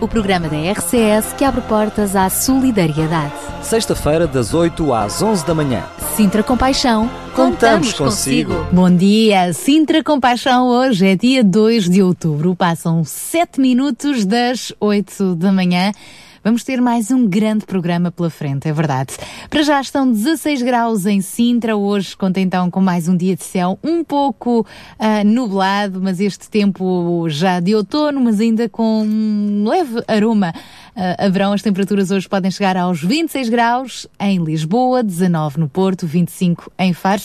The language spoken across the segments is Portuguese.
o programa da RCS que abre portas à solidariedade. Sexta-feira, das 8 às 11 da manhã. Sintra Compaixão, Contamos consigo. Bom dia, Sintra Compaixão. Hoje é dia 2 de outubro. Passam 7 minutos das 8 da manhã. Vamos ter mais um grande programa pela frente, é verdade. Para já estão 16 graus em Sintra, hoje conta então com mais um dia de céu um pouco uh, nublado, mas este tempo já de outono, mas ainda com um leve aroma uh, a verão. As temperaturas hoje podem chegar aos 26 graus em Lisboa, 19 no Porto, 25 em Faro.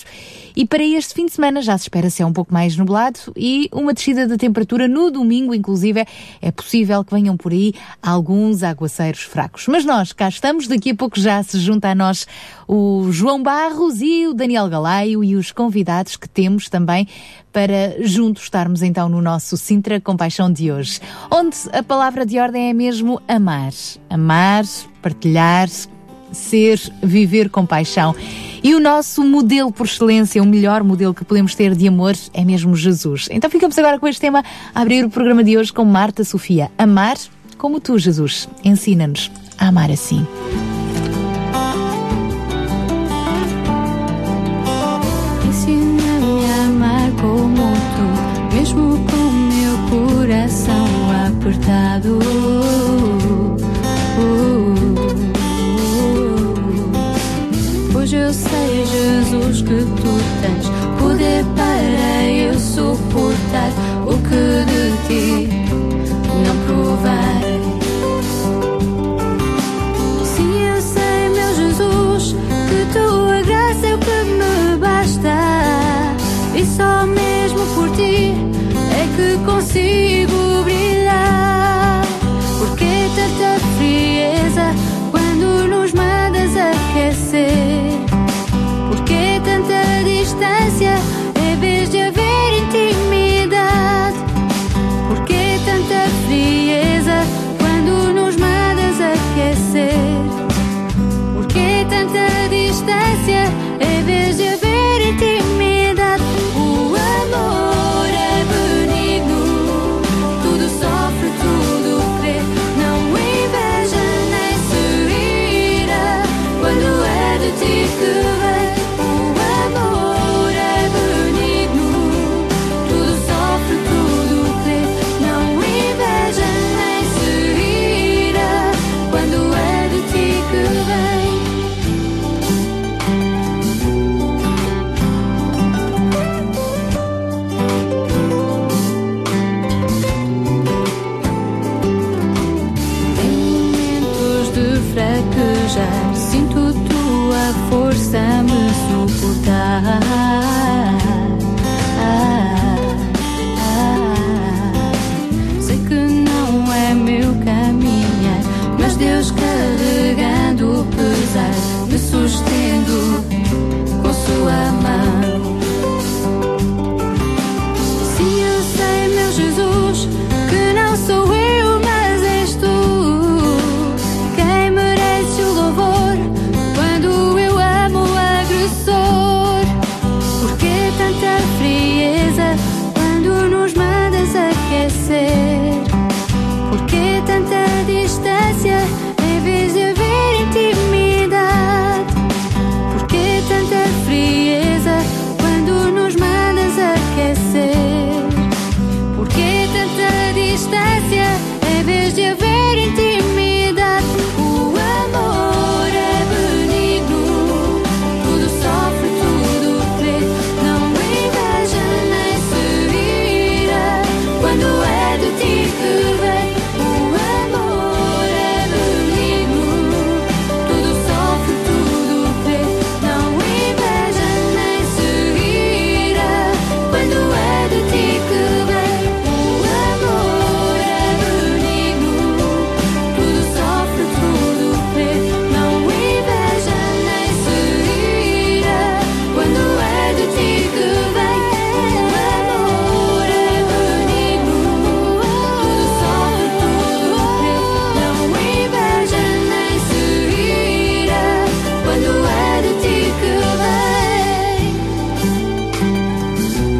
E para este fim de semana já se espera ser um pouco mais nublado e uma descida da temperatura no domingo, inclusive, é possível que venham por aí alguns aguaceiros fracos. Mas nós cá estamos, daqui a pouco já se junta a nós o João Barros e o Daniel Galaio e os convidados que temos também para juntos estarmos então no nosso Sintra Compaixão de hoje, onde a palavra de ordem é mesmo amar. Amar, partilhar, ser, viver com paixão. E o nosso modelo por excelência, o melhor modelo que podemos ter de amor é mesmo Jesus. Então ficamos agora com este tema a abrir o programa de hoje com Marta Sofia. Amar como tu, Jesus. Ensina-nos a amar assim. Apertado. Pois eu sei, Jesus, que tu tens poder para eu suportar o que de ti não provei. Suportar.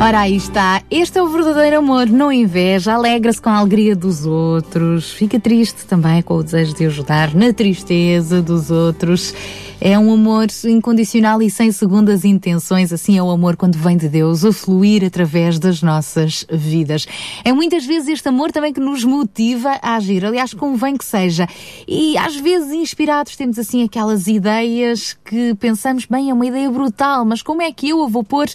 Ora, aí está. Este é o verdadeiro amor. Não inveja, alegra-se com a alegria dos outros, fica triste também com o desejo de ajudar na tristeza dos outros. É um amor incondicional e sem segundas intenções. Assim é o amor quando vem de Deus a fluir através das nossas vidas. É muitas vezes este amor também que nos motiva a agir. Aliás, convém que seja. E às vezes inspirados temos assim aquelas ideias que pensamos, bem, é uma ideia brutal, mas como é que eu a vou pôr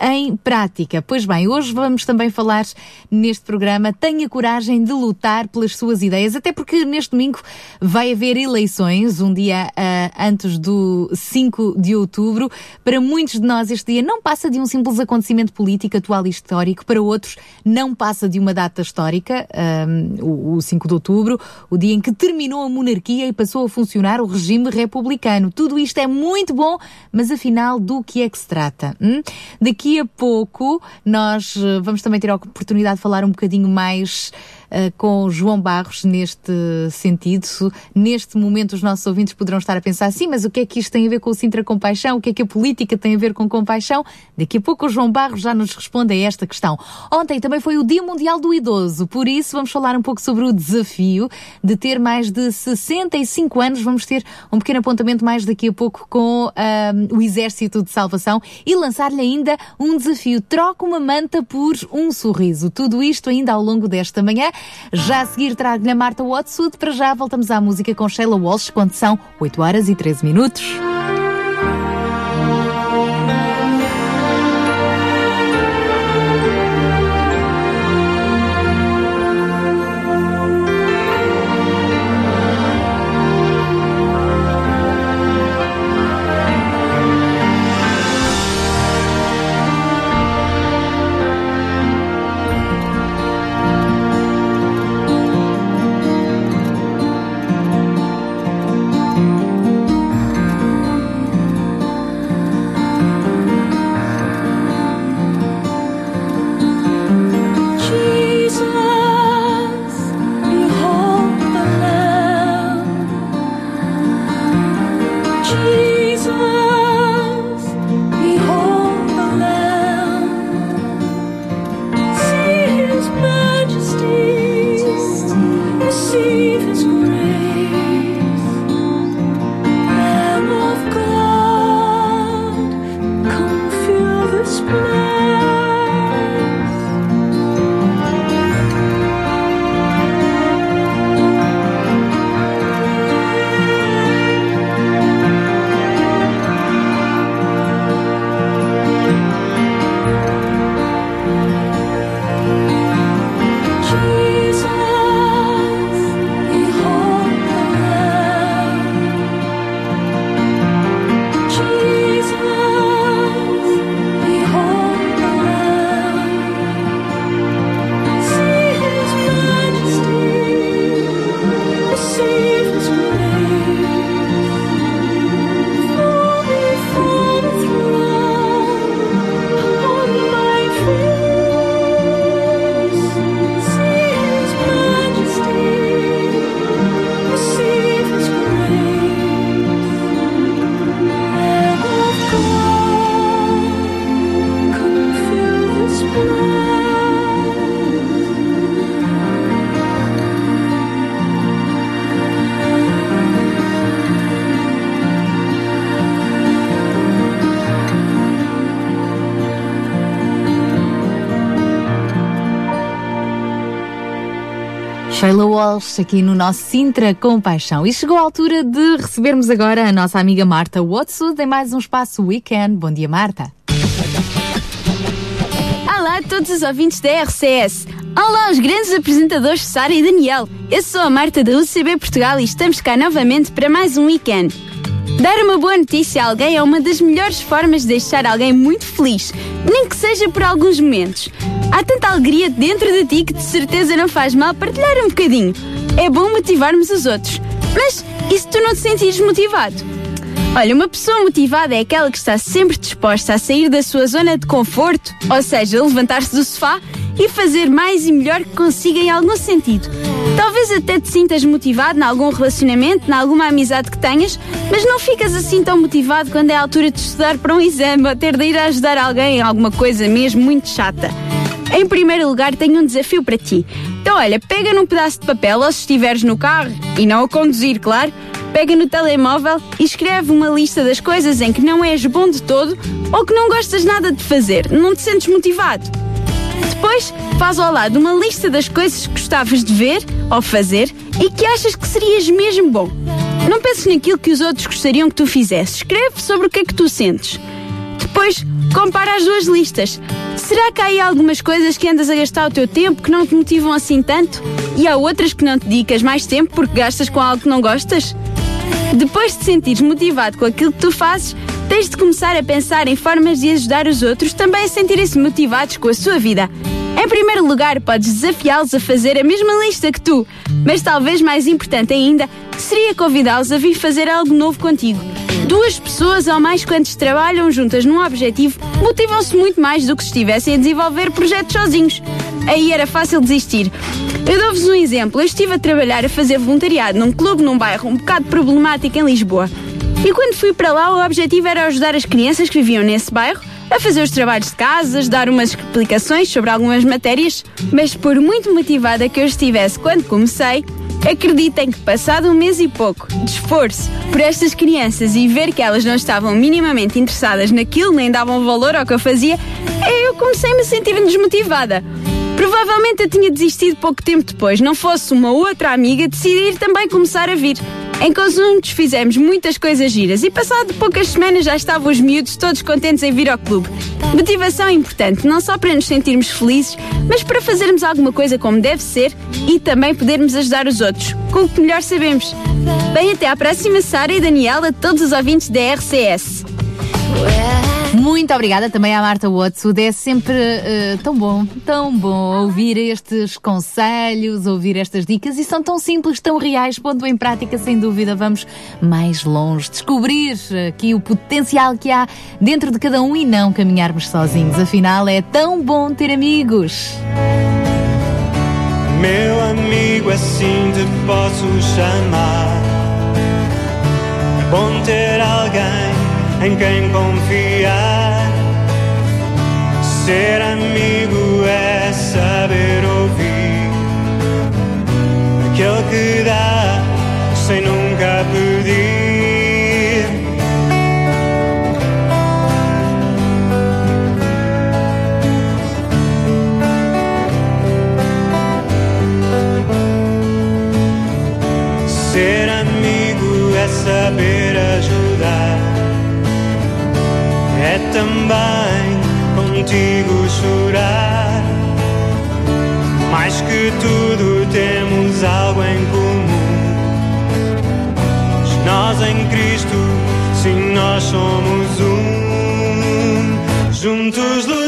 em prática. Pois bem, hoje vamos também falar neste programa Tenha coragem de lutar pelas suas ideias, até porque neste domingo vai haver eleições, um dia uh, antes do 5 de outubro. Para muitos de nós, este dia não passa de um simples acontecimento político atual e histórico, para outros, não passa de uma data histórica, um, ah, o, o 5 de outubro, o dia em que terminou a monarquia e passou a funcionar o regime republicano. Tudo isto é muito bom, mas afinal, do que é que se trata? Hum? Daqui daqui a pouco nós eh, vamos também ter a oportunidade de falar um bocadinho mais com João Barros neste sentido. Neste momento, os nossos ouvintes poderão estar a pensar assim, mas o que é que isto tem a ver com o Sintra Compaixão? O que é que a política tem a ver com compaixão? Daqui a pouco o João Barros já nos responde a esta questão. Ontem também foi o Dia Mundial do Idoso, por isso vamos falar um pouco sobre o desafio de ter mais de 65 anos. Vamos ter um pequeno apontamento mais daqui a pouco com uh, o Exército de Salvação e lançar-lhe ainda um desafio. Troca uma manta por um sorriso. Tudo isto ainda ao longo desta manhã. Já a seguir trago-lhe a Marta Watsud. Para já voltamos à música com Sheila Walsh quando são 8 horas e 13 minutos. Aqui no nosso Sintra com Paixão. E chegou a altura de recebermos agora a nossa amiga Marta Watsud em mais um espaço Weekend. Bom dia, Marta. Olá a todos os ouvintes da RCS. Olá aos grandes apresentadores Sara e Daniel. Eu sou a Marta da UCB Portugal e estamos cá novamente para mais um weekend. Dar uma boa notícia a alguém é uma das melhores formas de deixar alguém muito feliz, nem que seja por alguns momentos. Alegria dentro de ti que de certeza não faz mal partilhar um bocadinho. É bom motivarmos os outros. Mas e se tu não te sentires motivado? Olha, uma pessoa motivada é aquela que está sempre disposta a sair da sua zona de conforto, ou seja, levantar-se do sofá e fazer mais e melhor que consiga em algum sentido. Talvez até te sintas motivado em algum relacionamento, em alguma amizade que tenhas, mas não ficas assim tão motivado quando é a altura de estudar para um exame ou ter de ir ajudar alguém em alguma coisa mesmo muito chata. Em primeiro lugar, tenho um desafio para ti. Então, olha, pega num pedaço de papel ou se estiveres no carro, e não a conduzir, claro, pega no telemóvel e escreve uma lista das coisas em que não és bom de todo ou que não gostas nada de fazer, não te sentes motivado. Depois, faz ao lado uma lista das coisas que gostavas de ver ou fazer e que achas que serias mesmo bom. Não penses naquilo que os outros gostariam que tu fizesses. Escreve sobre o que é que tu sentes. Depois, compara as duas listas. Será que há aí algumas coisas que andas a gastar o teu tempo que não te motivam assim tanto? E há outras que não te dedicas mais tempo porque gastas com algo que não gostas? Depois de te sentires motivado com aquilo que tu fazes, tens de começar a pensar em formas de ajudar os outros também a sentirem-se motivados com a sua vida. Em primeiro lugar, podes desafiá-los a fazer a mesma lista que tu, mas talvez mais importante ainda seria convidá-los a vir fazer algo novo contigo. Duas pessoas ou mais quantos trabalham juntas num objetivo motivam-se muito mais do que se estivessem a desenvolver projetos sozinhos. Aí era fácil desistir. Eu dou-vos um exemplo. Eu estive a trabalhar a fazer voluntariado num clube num bairro um bocado problemático em Lisboa. E quando fui para lá, o objetivo era ajudar as crianças que viviam nesse bairro a fazer os trabalhos de casa, dar umas explicações sobre algumas matérias, mas por muito motivada que eu estivesse quando comecei, acreditem que passado um mês e pouco de esforço por estas crianças e ver que elas não estavam minimamente interessadas naquilo, nem davam valor ao que eu fazia, eu comecei a me sentir desmotivada. Provavelmente eu tinha desistido pouco tempo depois, não fosse uma outra amiga decidir também começar a vir. Em conjuntos fizemos muitas coisas giras e passado poucas semanas já estavam os miúdos todos contentes em vir ao clube. Motivação é importante, não só para nos sentirmos felizes, mas para fazermos alguma coisa como deve ser e também podermos ajudar os outros, com o que melhor sabemos. Bem, até à próxima, Sara e Daniela, todos os ouvintes da RCS. Muito obrigada também à Marta Watson. É sempre uh, tão bom, tão bom ouvir estes conselhos, ouvir estas dicas e são tão simples, tão reais. Pondo em prática, sem dúvida, vamos mais longe. Descobrir aqui o potencial que há dentro de cada um e não caminharmos sozinhos. Afinal, é tão bom ter amigos. Meu amigo, assim te posso chamar. É bom ter alguém em quem confiar. Ser amigo é saber ouvir aquele que dá sem nunca pedir. Ser amigo é saber também contigo chorar. Mais que tudo temos algo em comum. Nós em Cristo, sim, nós somos um. Juntos lutamos,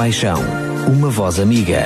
paixão. Uma voz amiga.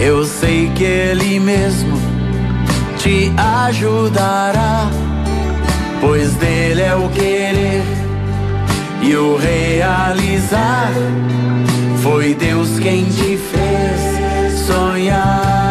Eu sei que Ele mesmo te ajudará, pois dele é o querer e o realizar. Foi Deus quem te fez sonhar.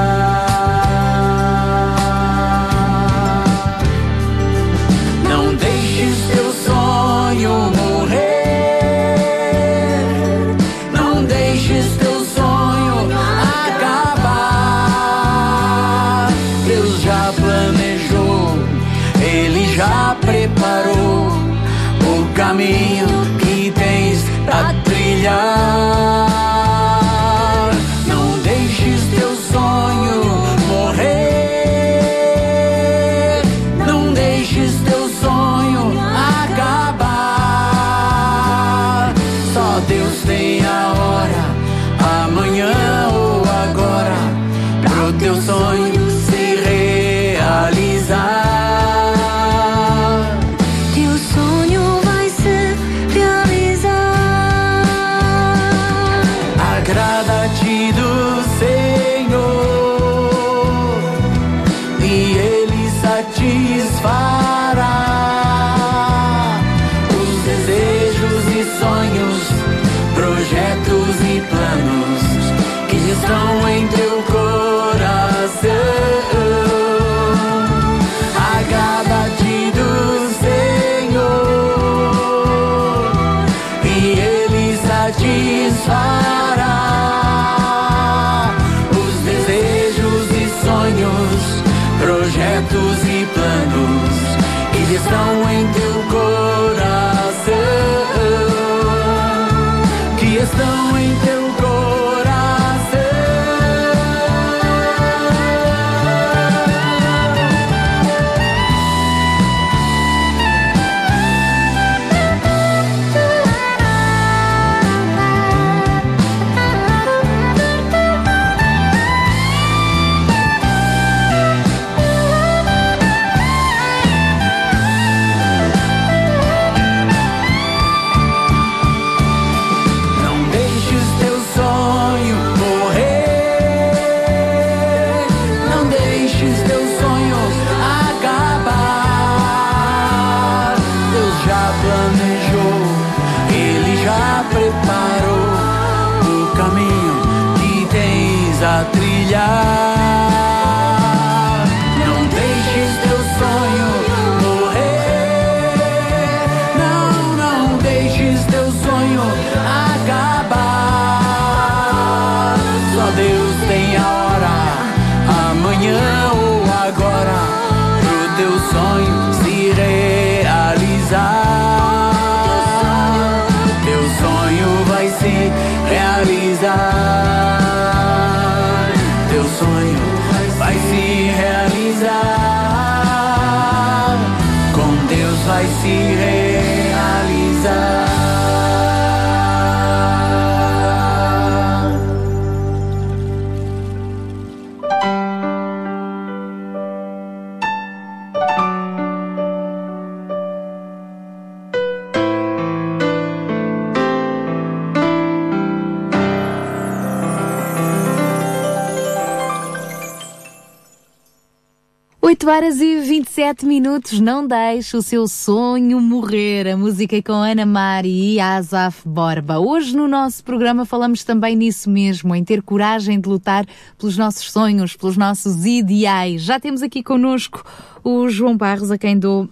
Horas e 27 minutos. Não deixe o seu sonho morrer. A música é com Ana Mari e Asaf Borba. Hoje no nosso programa falamos também nisso mesmo, em ter coragem de lutar pelos nossos sonhos, pelos nossos ideais. Já temos aqui connosco o João Barros, a quem dou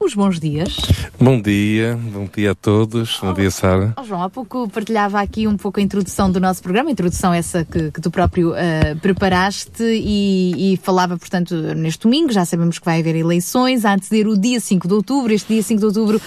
os bons dias. Bom dia, bom dia a todos, bom oh, dia Sara. Oh, João, há pouco partilhava aqui um pouco a introdução do nosso programa, a introdução essa que, que tu próprio uh, preparaste e, e, falava, portanto, neste domingo, já sabemos que vai haver eleições, há de ser o dia 5 de outubro, este dia 5 de outubro, uh,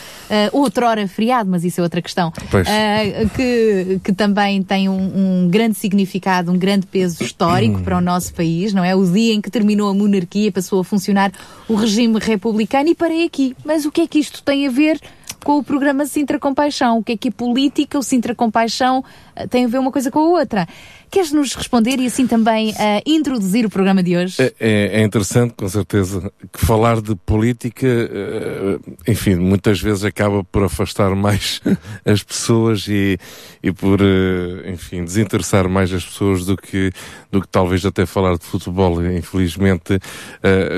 outrora feriado, mas isso é outra questão, uh, que, que também tem um, um, grande significado, um grande peso histórico hum. para o nosso país, não é? O dia em que terminou a monarquia, passou a funcionar o regime republicano e parei aqui mas o que é que isto tem a ver com o programa Sintra Compaixão? O que é que a política, o Sintra Compaixão, eh, tem a ver uma coisa com a outra? Queres nos responder e assim também uh, introduzir o programa de hoje? É, é, é, interessante, com certeza, que falar de política, uh, enfim, muitas vezes acaba por afastar mais as pessoas e, e por, uh, enfim, desinteressar mais as pessoas do que, do que talvez até falar de futebol. Infelizmente,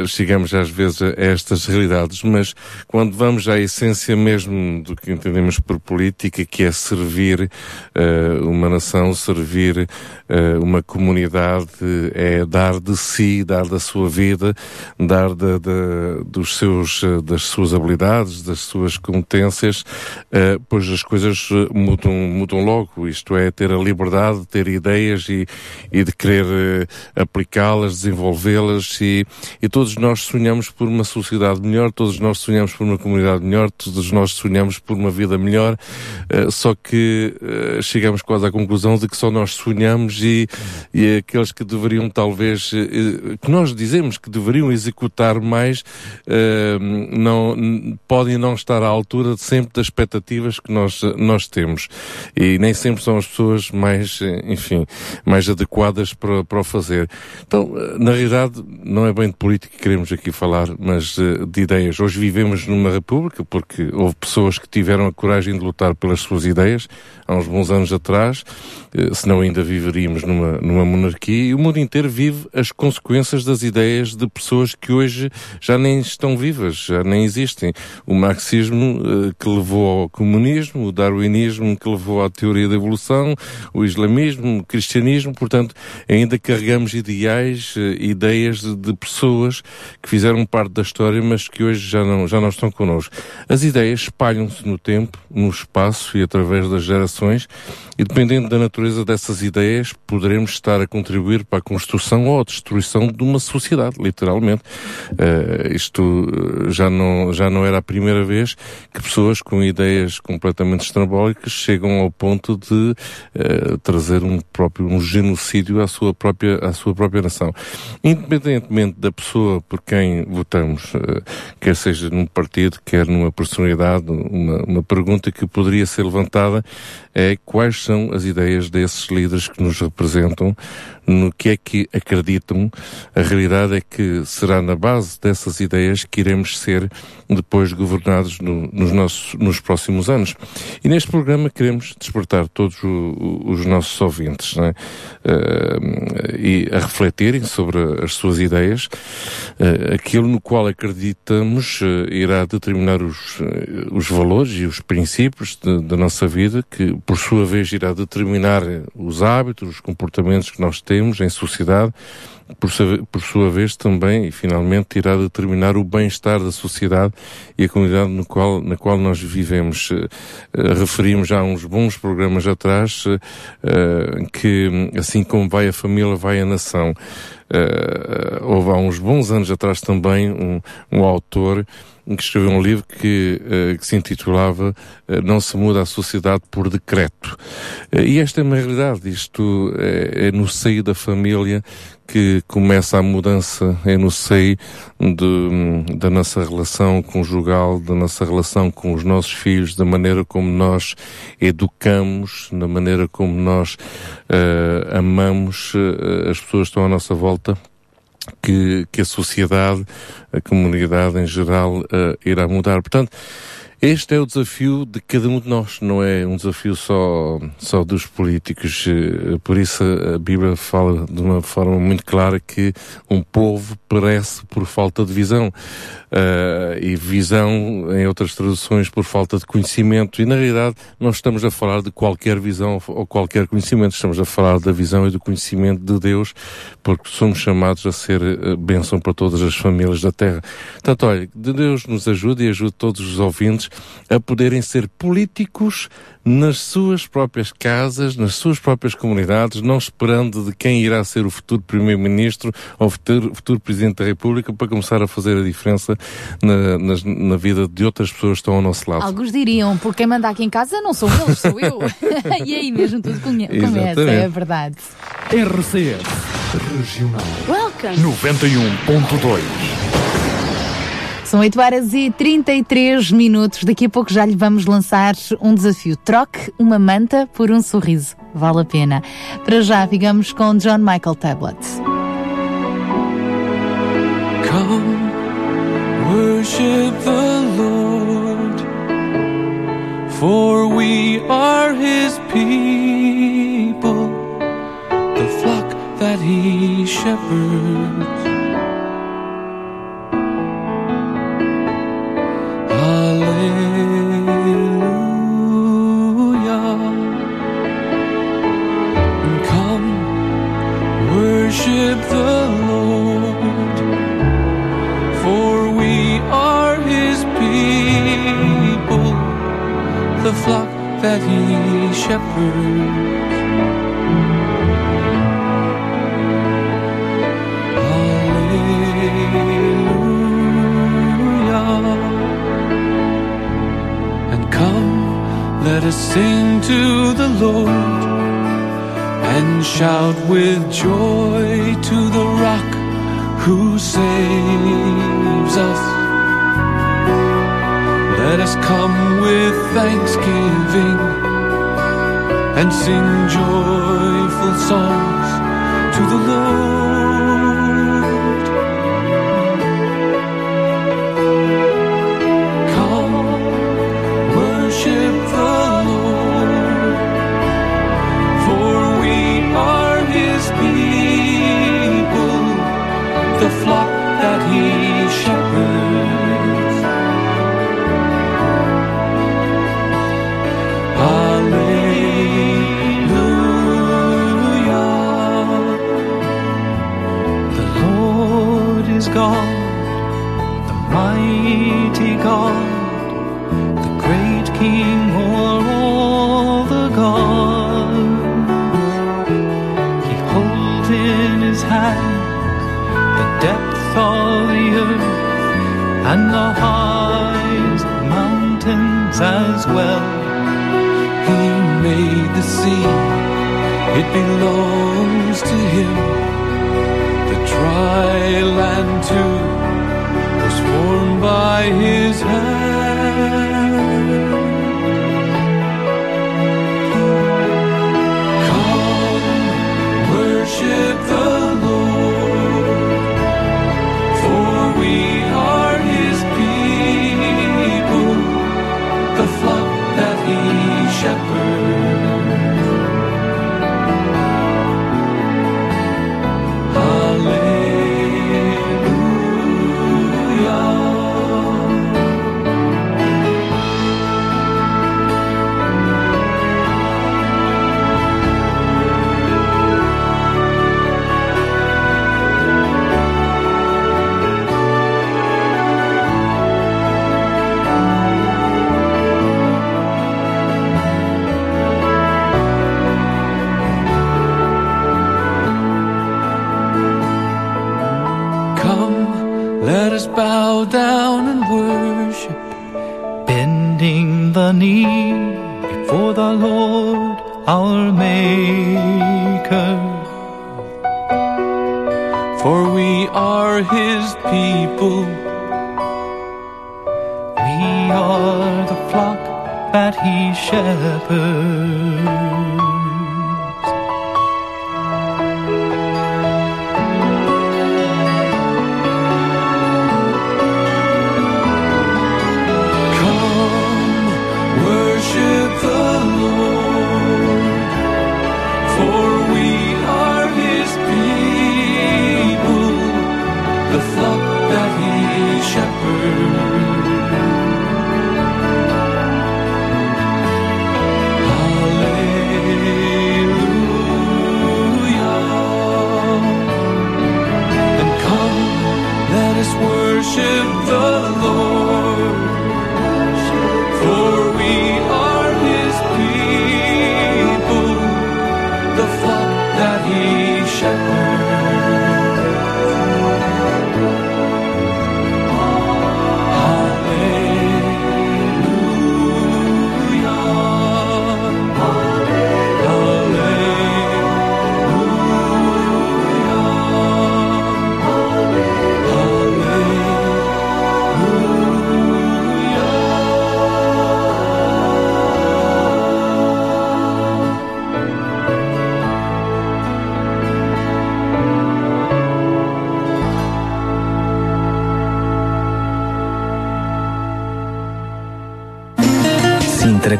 chegamos às vezes a estas realidades, mas quando vamos à essência mesmo do que entendemos por política, que é servir uma nação, servir uma comunidade é dar de si, dar da sua vida, dar de, de, dos seus, eh, das suas habilidades, das suas competências, pois as coisas mudam, mudam logo. Isto é, ter a liberdade de ter ideias e, e de querer aplicá-las, desenvolvê-las e, e todos nós sonhamos por uma sociedade melhor, todos nós sonhamos por uma comunidade melhor, todos nós sonhamos por uma vida melhor, só que chegamos quase à conclusão de que só nós sonhamos e, e aqueles que deveriam talvez, eh, que nós dizemos que deveriam executar mais, eh, não, podem não estar à altura sempre das expectativas que nós, nós temos. E nem sempre são as pessoas mais, enfim, mais adequadas para, para o fazer. Então, na realidade, não é bem de política que queremos aqui falar, mas eh, de ideias. Hoje vivemos numa república porque houve pessoas que tiveram a coragem de lutar pelas suas ideias há uns bons anos atrás, senão ainda viveríamos vivíamos numa, numa monarquia e o mundo inteiro vive as consequências das ideias de pessoas que hoje já nem estão vivas, já nem existem. O marxismo uh, que levou ao comunismo, o darwinismo que levou à teoria da evolução, o islamismo, o cristianismo, portanto, ainda carregamos ideais, uh, ideias de, de, pessoas que fizeram parte da história, mas que hoje já não, já não estão connosco. As ideias espalham-se no tempo, no espaço e através das gerações, e dependendo da natureza dessas ideias, poderemos estar a contribuir para a construção ou a destruição de uma sociedade, literalmente. Uh, isto eh, já não, já não era a primeira vez que pessoas com ideias completamente estrambólicas chegam ao ponto de uh, trazer um próprio um genocídio à sua própria à sua própria nação. Independentemente da pessoa por quem votamos, uh, quer seja num partido, quer numa personalidade, uma, uma pergunta que poderia ser levantada é quais são as ideias desses líderes que nos representam, no que é que acreditam. A realidade é que será na base dessas ideias que iremos ser depois governados no, nos, nossos, nos próximos anos. E neste programa queremos despertar todos o, os nossos ouvintes uh, e a refletirem sobre as suas ideias. Uh, aquilo no qual acreditamos uh, irá determinar os, os valores e os princípios da nossa vida, que por sua vez irá determinar os hábitos, os comportamentos que nós temos em sociedade por, por sua vez também e finalmente irá determinar o bem-estar da sociedade e a comunidade no qual, na qual nós vivemos. Uh, referimos já uns bons programas atrás uh, que assim como vai a família, vai a nação. Houve há uns bons anos atrás também um, um autor que escreveu um livro que, que se intitulava Não se muda a sociedade por decreto. E esta é uma realidade. Isto é, é no seio da família que, começa a mudança é no seio de, da nossa relação conjugal, da nossa relação com os nossos filhos, da maneira como nós educamos, da maneira como nós uh, amamos uh, as pessoas que estão à nossa volta. Que, que a sociedade, a comunidade em geral, uh, irá mudar. Portanto, este é o desafio de cada um de nós, não é um desafio só, só dos políticos. Eh, por isso a Bíblia fala de uma forma muito clara que um povo perece por falta de visão. Uh, e visão, em outras traduções, por falta de conhecimento. E na realidade não estamos a falar de qualquer visão ou qualquer conhecimento, estamos a falar da visão e do conhecimento de Deus, porque somos chamados a ser uh, bênção para todas as famílias da Terra. Portanto, olha, Deus nos ajude e ajude todos os ouvintes a poderem ser políticos nas suas próprias casas, nas suas próprias comunidades, não esperando de quem irá ser o futuro Primeiro-Ministro ou o futuro, futuro, Presidente da República para começar a fazer a diferença na, na, na, vida de outras pessoas que estão ao nosso lado. Alguns diriam, porque quem manda aqui em casa não sou eles, sou eu. e aí mesmo tudo começa, é verdade. RCS Regional Welcome 91.2 são 8 horas e 33 minutos. Daqui a pouco já lhe vamos lançar um desafio. Troque uma manta por um sorriso. Vale a pena. Para já, ficamos com John Michael Tablet. Come, worship the Lord, for we are his people, the flock that he shepherds. Worship the Lord, for we are his people, the flock that he shepherds. Hallelujah. And come, let us sing to the Lord and shout with joy to the rock who saves us. Let us come with thanksgiving and sing joyful songs to the Lord. As well. He made the sea, it belongs to him. The dry land too was formed by his hand. Our Maker. For we are his people. We are the flock that he shepherds.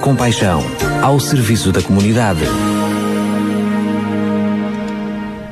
Compaixão, ao serviço da comunidade.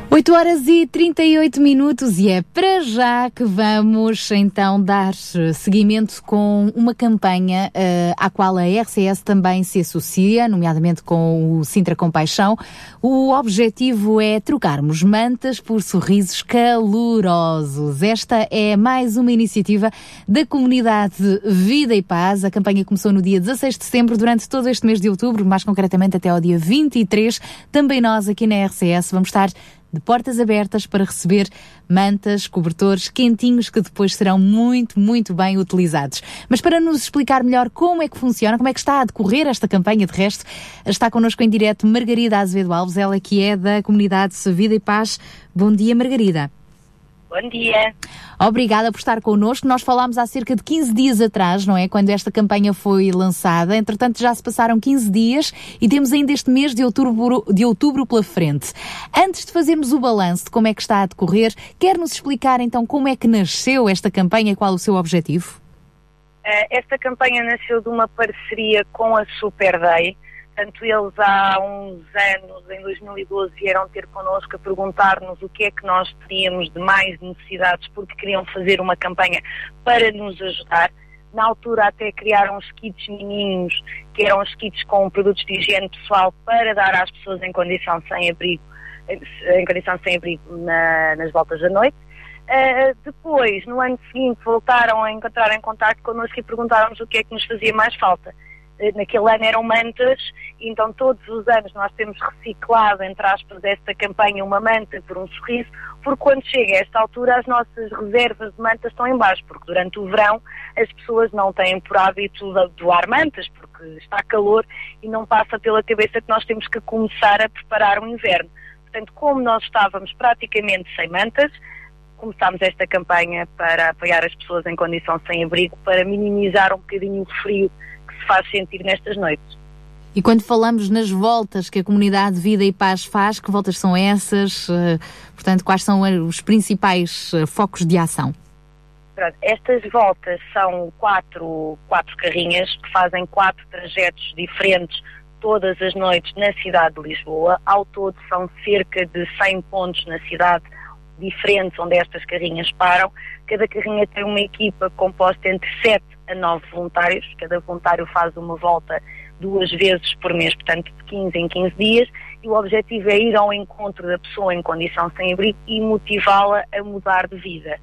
8 horas e 38 minutos e é para já que vamos então dar seguimento com uma campanha uh, à qual a RCS também se associa, nomeadamente com o Sintra Compaixão. O objetivo é trocarmos mantas por sorrisos calorosos. Esta é mais uma iniciativa da comunidade Vida e Paz. A campanha começou no dia 16 de setembro, durante todo este mês de outubro, mais concretamente até ao dia 23. Também nós aqui na RCS vamos estar de portas abertas para receber mantas, cobertores quentinhos que depois serão muito, muito bem utilizados. Mas para nos explicar melhor como é que funciona, como é que está a decorrer esta campanha de resto, está connosco em direto Margarida Azevedo Alves, ela que é da comunidade Vida e Paz. Bom dia, Margarida. Bom dia. Obrigada por estar connosco. Nós falámos há cerca de 15 dias atrás, não é? Quando esta campanha foi lançada. Entretanto, já se passaram 15 dias e temos ainda este mês de outubro, de outubro pela frente. Antes de fazermos o balanço de como é que está a decorrer, quer nos explicar então como é que nasceu esta campanha e qual o seu objetivo? Eh, esta campanha nasceu de uma parceria com a Super Portanto, eles há uns anos, em 2012, vieram ter connosco a perguntar-nos o que é que nós teríamos de mais necessidades, porque queriam fazer uma campanha para nos ajudar. Na altura até criaram os kits meninos, que eram os kits com produtos de higiene pessoal para dar às pessoas em condição sem abrigo, em condição sem abrigo na, nas voltas da noite. Uh, depois, no ano seguinte, voltaram a encontrar em contato connosco e perguntaram-nos o que é que nos fazia mais falta. Naquele ano eram mantas, então todos os anos nós temos reciclado, entre aspas, esta campanha, uma manta por um sorriso, porque quando chega a esta altura as nossas reservas de mantas estão em baixo, porque durante o verão as pessoas não têm por hábito doar mantas, porque está calor e não passa pela cabeça que nós temos que começar a preparar o inverno. Portanto, como nós estávamos praticamente sem mantas, começámos esta campanha para apoiar as pessoas em condição sem abrigo, para minimizar um bocadinho o frio se faz sentir nestas noites. E quando falamos nas voltas que a comunidade Vida e Paz faz, que voltas são essas? Eh, portanto, quais são os principais eh, focos de ação? Estas voltas são quatro, quatro carrinhas que fazem quatro trajetos diferentes todas as noites na cidade de Lisboa. Ao todo são cerca de 100 pontos na cidade diferentes onde estas carrinhas param. Cada carrinha tem uma equipa composta entre 7 a 9 voluntários. Cada voluntário faz uma volta duas vezes por mês, portanto de 15 em 15 dias, e o objetivo é ir ao encontro da pessoa em condição sem abrigo e motivá-la a mudar de vida.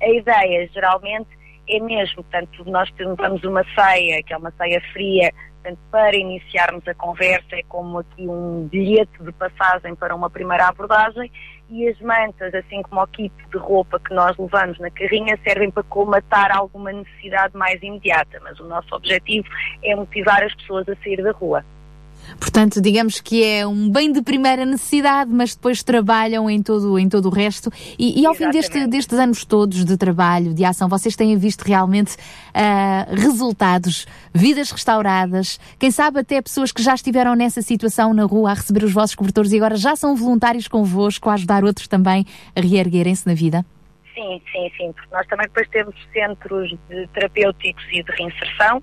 A ideia, geralmente, é mesmo, portanto, nós temos uma ceia, que é uma ceia fria, portanto, para iniciarmos a conversa, é como aqui um bilhete de passagem para uma primeira abordagem, e as mantas, assim como o kit de roupa que nós levamos na carrinha, servem para comatar alguma necessidade mais imediata, mas o nosso objetivo é motivar as pessoas a sair da rua. Portanto, digamos que é um bem de primeira necessidade, mas depois trabalham em todo, em todo o resto. E, e ao fim deste, destes anos todos de trabalho, de ação, vocês têm visto realmente uh, resultados, vidas restauradas, quem sabe até pessoas que já estiveram nessa situação na rua a receber os vossos cobertores e agora já são voluntários convosco a ajudar outros também a reerguerem-se na vida? Sim, sim, sim, porque nós também depois temos centros de terapêuticos e de reinserção,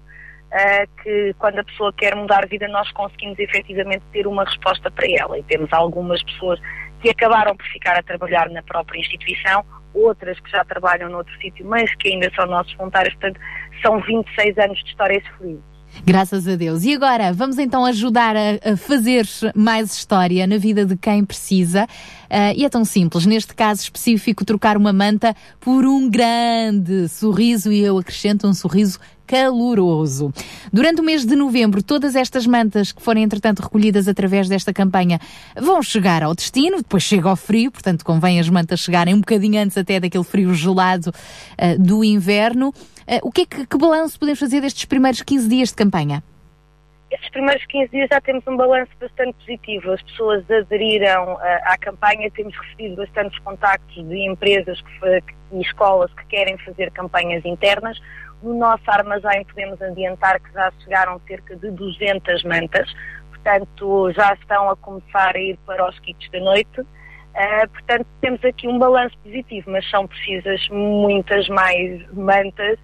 uh, que quando a pessoa quer mudar de vida nós conseguimos efetivamente ter uma resposta para ela. E temos algumas pessoas que acabaram por ficar a trabalhar na própria instituição, outras que já trabalham noutro sítio, mas que ainda são nossos voluntários, portanto, são 26 anos de histórias felizes. Graças a Deus. E agora, vamos então ajudar a, a fazer mais história na vida de quem precisa. Uh, e é tão simples, neste caso específico, trocar uma manta por um grande sorriso, e eu acrescento um sorriso caloroso. Durante o mês de novembro, todas estas mantas que forem, entretanto, recolhidas através desta campanha vão chegar ao destino, depois chega ao frio, portanto, convém as mantas chegarem um bocadinho antes até daquele frio gelado uh, do inverno. Uh, o que é que, que balanço podemos fazer destes primeiros 15 dias de campanha? Estes primeiros 15 dias já temos um balanço bastante positivo. As pessoas aderiram uh, à campanha, temos recebido bastantes contactos de empresas e escolas que querem fazer campanhas internas. No nosso armazém podemos adiantar que já chegaram cerca de 200 mantas, portanto já estão a começar a ir para os kits da noite. Uh, portanto, temos aqui um balanço positivo, mas são precisas muitas mais mantas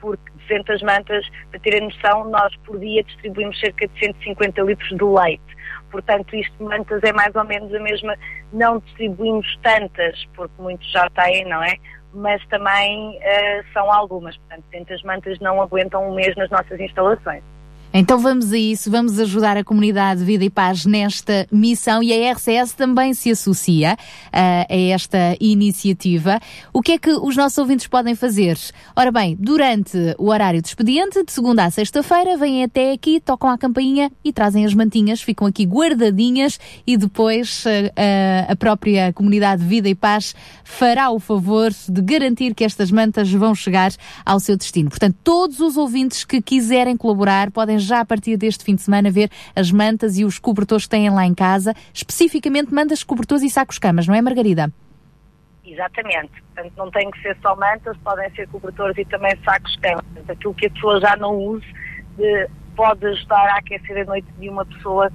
porque 200 mantas, para terem noção, nós por dia distribuímos cerca de 150 litros de leite. Portanto, isto de mantas é mais ou menos a mesma. Não distribuímos tantas, porque muitos já têm, não é? Mas também uh, são algumas. Portanto, 200 mantas não aguentam um mês nas nossas instalações. Então vamos a isso, vamos ajudar a comunidade Vida e Paz nesta missão e a RCS também se associa uh, a esta iniciativa. O que é que os nossos ouvintes podem fazer? Ora bem, durante o horário de expediente, de segunda a sexta-feira, vêm até aqui, tocam a campainha e trazem as mantinhas, ficam aqui guardadinhas e depois uh, a própria comunidade Vida e Paz fará o favor de garantir que estas mantas vão chegar ao seu destino. Portanto, todos os ouvintes que quiserem colaborar podem já a partir deste fim de semana ver as mantas e os cobertores que têm lá em casa, especificamente mantas, cobertores e sacos-camas, não é, Margarida? Exatamente. Portanto, não tem que ser só mantas, podem ser cobertores e também sacos-camas. Aquilo que a pessoa já não use de, pode ajudar a aquecer a noite de uma pessoa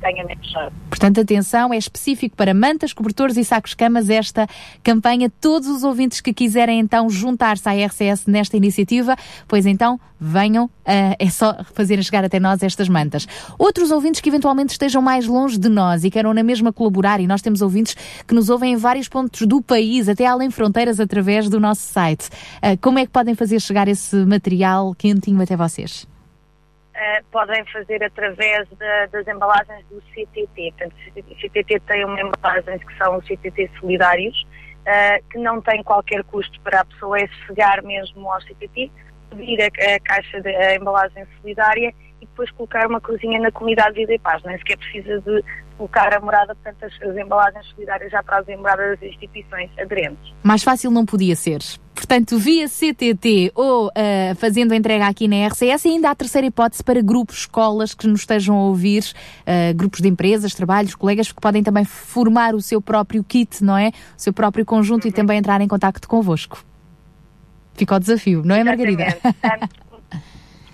tenha menos Portanto, atenção, é específico para mantas, cobertores e sacos-camas esta campanha. Todos os ouvintes que quiserem então juntar-se à RCS nesta iniciativa, pois então venham, uh, é só fazerem chegar até nós estas mantas. Outros ouvintes que eventualmente estejam mais longe de nós e queiram na mesma colaborar, e nós temos ouvintes que nos ouvem em vários pontos do país, até além fronteiras, através do nosso site. Uh, como é que podem fazer chegar esse material quentinho até vocês? Uh, podem fazer através da, das embalagens do CTT. Portanto, o CTT tem uma embalagem que são os CTT solidários, uh, que não tem qualquer custo para a pessoa, é chegar mesmo ao CTT, pedir a, a caixa de a embalagem solidária depois colocar uma cruzinha na comunidade Vida e Paz. Nem sequer precisa de colocar a morada, portanto as, as embalagens solidárias já trazem a morada das instituições aderentes. Mais fácil não podia ser. Portanto, via CTT ou uh, fazendo a entrega aqui na RCS, ainda há a terceira hipótese para grupos, escolas que nos estejam a ouvir, uh, grupos de empresas, trabalhos, colegas que podem também formar o seu próprio kit, não é? O seu próprio conjunto uhum. e também entrar em contato convosco. Fica o desafio, não é, Margarida?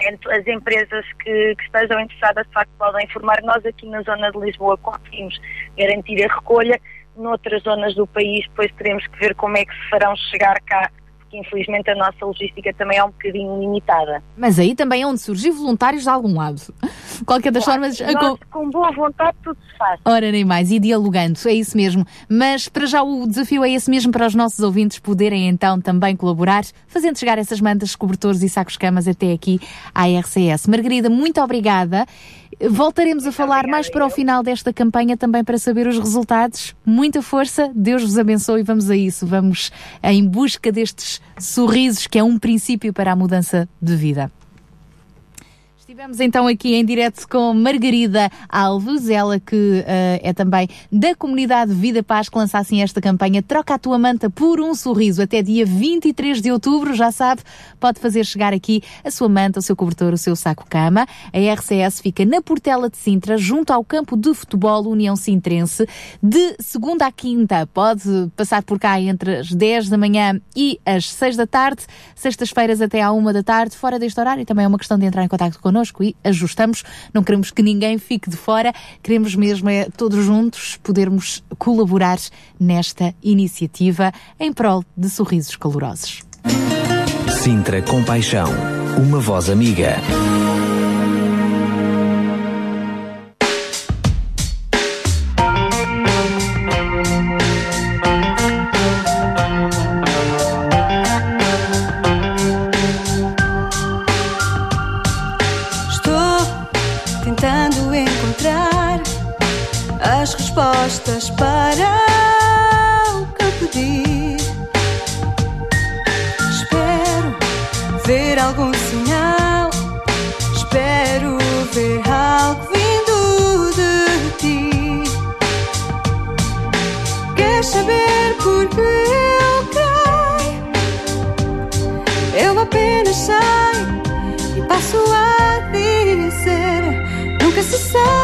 as empresas que, que, estejam interessadas, de facto, podem informar. Nós aqui na zona de Lisboa conseguimos garantir a recolha. Noutras zonas do país, depois teremos que ver como é que se farão chegar cá porque infelizmente a nossa logística também é um bocadinho limitada. Mas aí também é onde surgir voluntários de algum lado. Qualquer das claro, formas. Nós, com boa vontade tudo se faz. Ora, nem mais, e dialogando, é isso mesmo. Mas para já o desafio é esse mesmo para os nossos ouvintes poderem então também colaborar, fazendo chegar essas mantas, cobertores e sacos-camas até aqui à RCS. Margarida, muito obrigada. Voltaremos a falar mais para o final desta campanha também para saber os resultados. Muita força, Deus vos abençoe e vamos a isso. Vamos em busca destes sorrisos que é um princípio para a mudança de vida. Estivemos então aqui em direto com Margarida Alves, ela que uh, é também da comunidade Vida Paz, que lança assim esta campanha Troca a tua manta por um sorriso até dia 23 de outubro, já sabe, pode fazer chegar aqui a sua manta, o seu cobertor, o seu saco-cama. A RCS fica na Portela de Sintra, junto ao campo de futebol União Sintrense, de segunda à quinta. Pode passar por cá entre as 10 da manhã e as 6 da tarde, sextas-feiras até à 1 da tarde, fora deste horário. Também é uma questão de entrar em contato connosco connosco e ajustamos. Não queremos que ninguém fique de fora, queremos mesmo é todos juntos podermos colaborar nesta iniciativa em prol de sorrisos calorosos. Sintra Compaixão, uma voz amiga. Respostas para o que pedi. Espero ver algum sinal, espero ver algo vindo de ti. Quer saber por que eu creio? Eu apenas saio e passo a dizer: nunca se sabe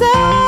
say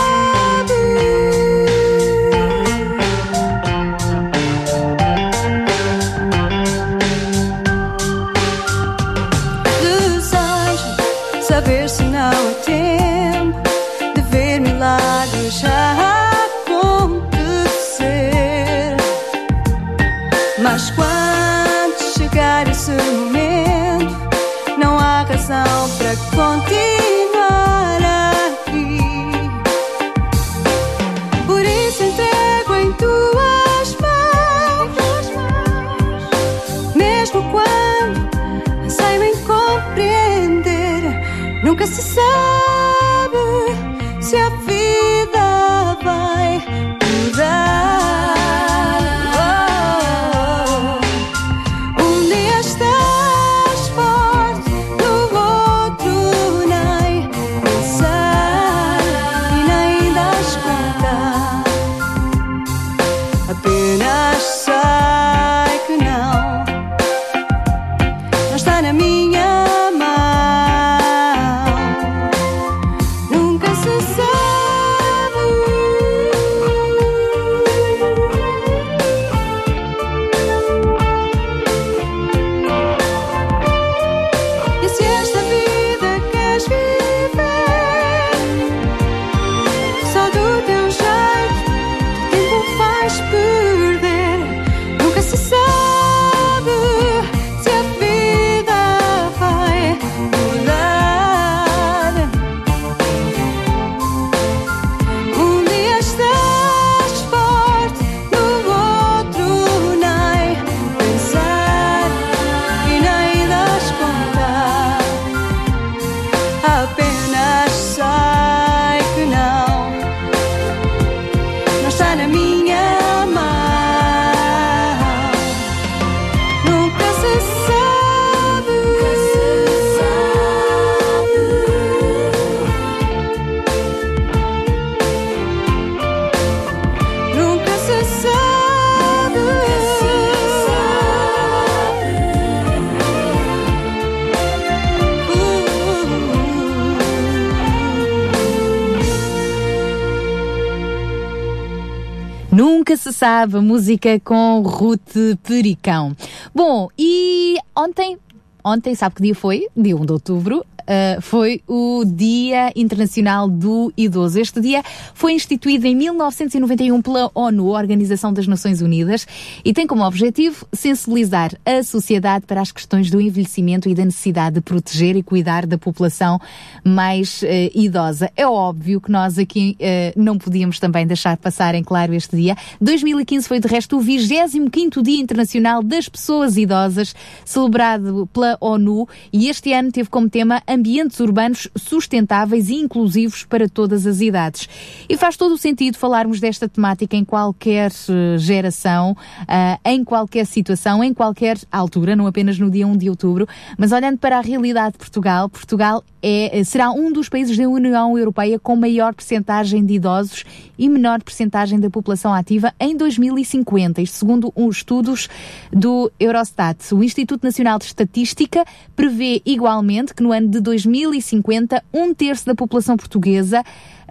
sabe, música com Ruth Pericão. Bom, e ontem Ontem, sabe que dia foi? Dia 1 de outubro, uh, foi o Dia Internacional do Idoso. Este dia foi instituído em 1991 pela ONU, Organização das Nações Unidas, e tem como objetivo sensibilizar a sociedade para as questões do envelhecimento e da necessidade de proteger e cuidar da população mais uh, idosa. É óbvio que nós aqui uh, não podíamos também deixar passar em claro este dia. 2015 foi de resto o 25º Dia Internacional das Pessoas Idosas, celebrado pela ONU, e este ano teve como tema ambientes urbanos sustentáveis e inclusivos para todas as idades. E faz todo o sentido falarmos desta temática em qualquer uh, geração, uh, em qualquer situação, em qualquer altura, não apenas no dia 1 de outubro, mas olhando para a realidade de Portugal, Portugal é, será um dos países da União Europeia com maior percentagem de idosos e menor percentagem da população ativa em 2050, isto segundo os estudos do Eurostat. O Instituto Nacional de Estatística prevê igualmente que no ano de 2050 um terço da população portuguesa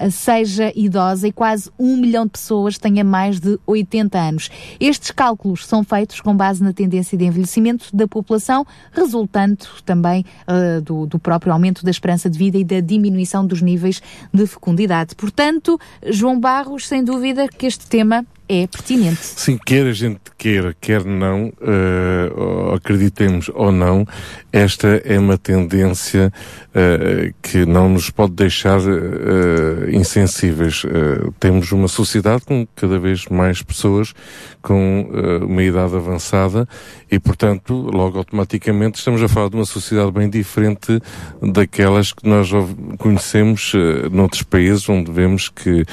seja idosa e quase um milhão de pessoas tenha mais de 80 anos. Estes cálculos são feitos com base na tendência de envelhecimento da população, resultando também uh, do, do próprio aumento da esperança de vida e da diminuição dos níveis de fecundidade. Portanto, João Barros, sem dúvida que este tema é pertinente. Sim, quer a gente queira, quer não, uh, acreditemos ou não, esta é uma tendência uh, que não nos pode deixar uh, insensíveis. temos uma sociedade com cada vez mais pessoas com uma idade avançada e, portanto, logo automaticamente estamos a falar de uma sociedade bem diferente daquelas que nós conhecemos noutros países onde vemos que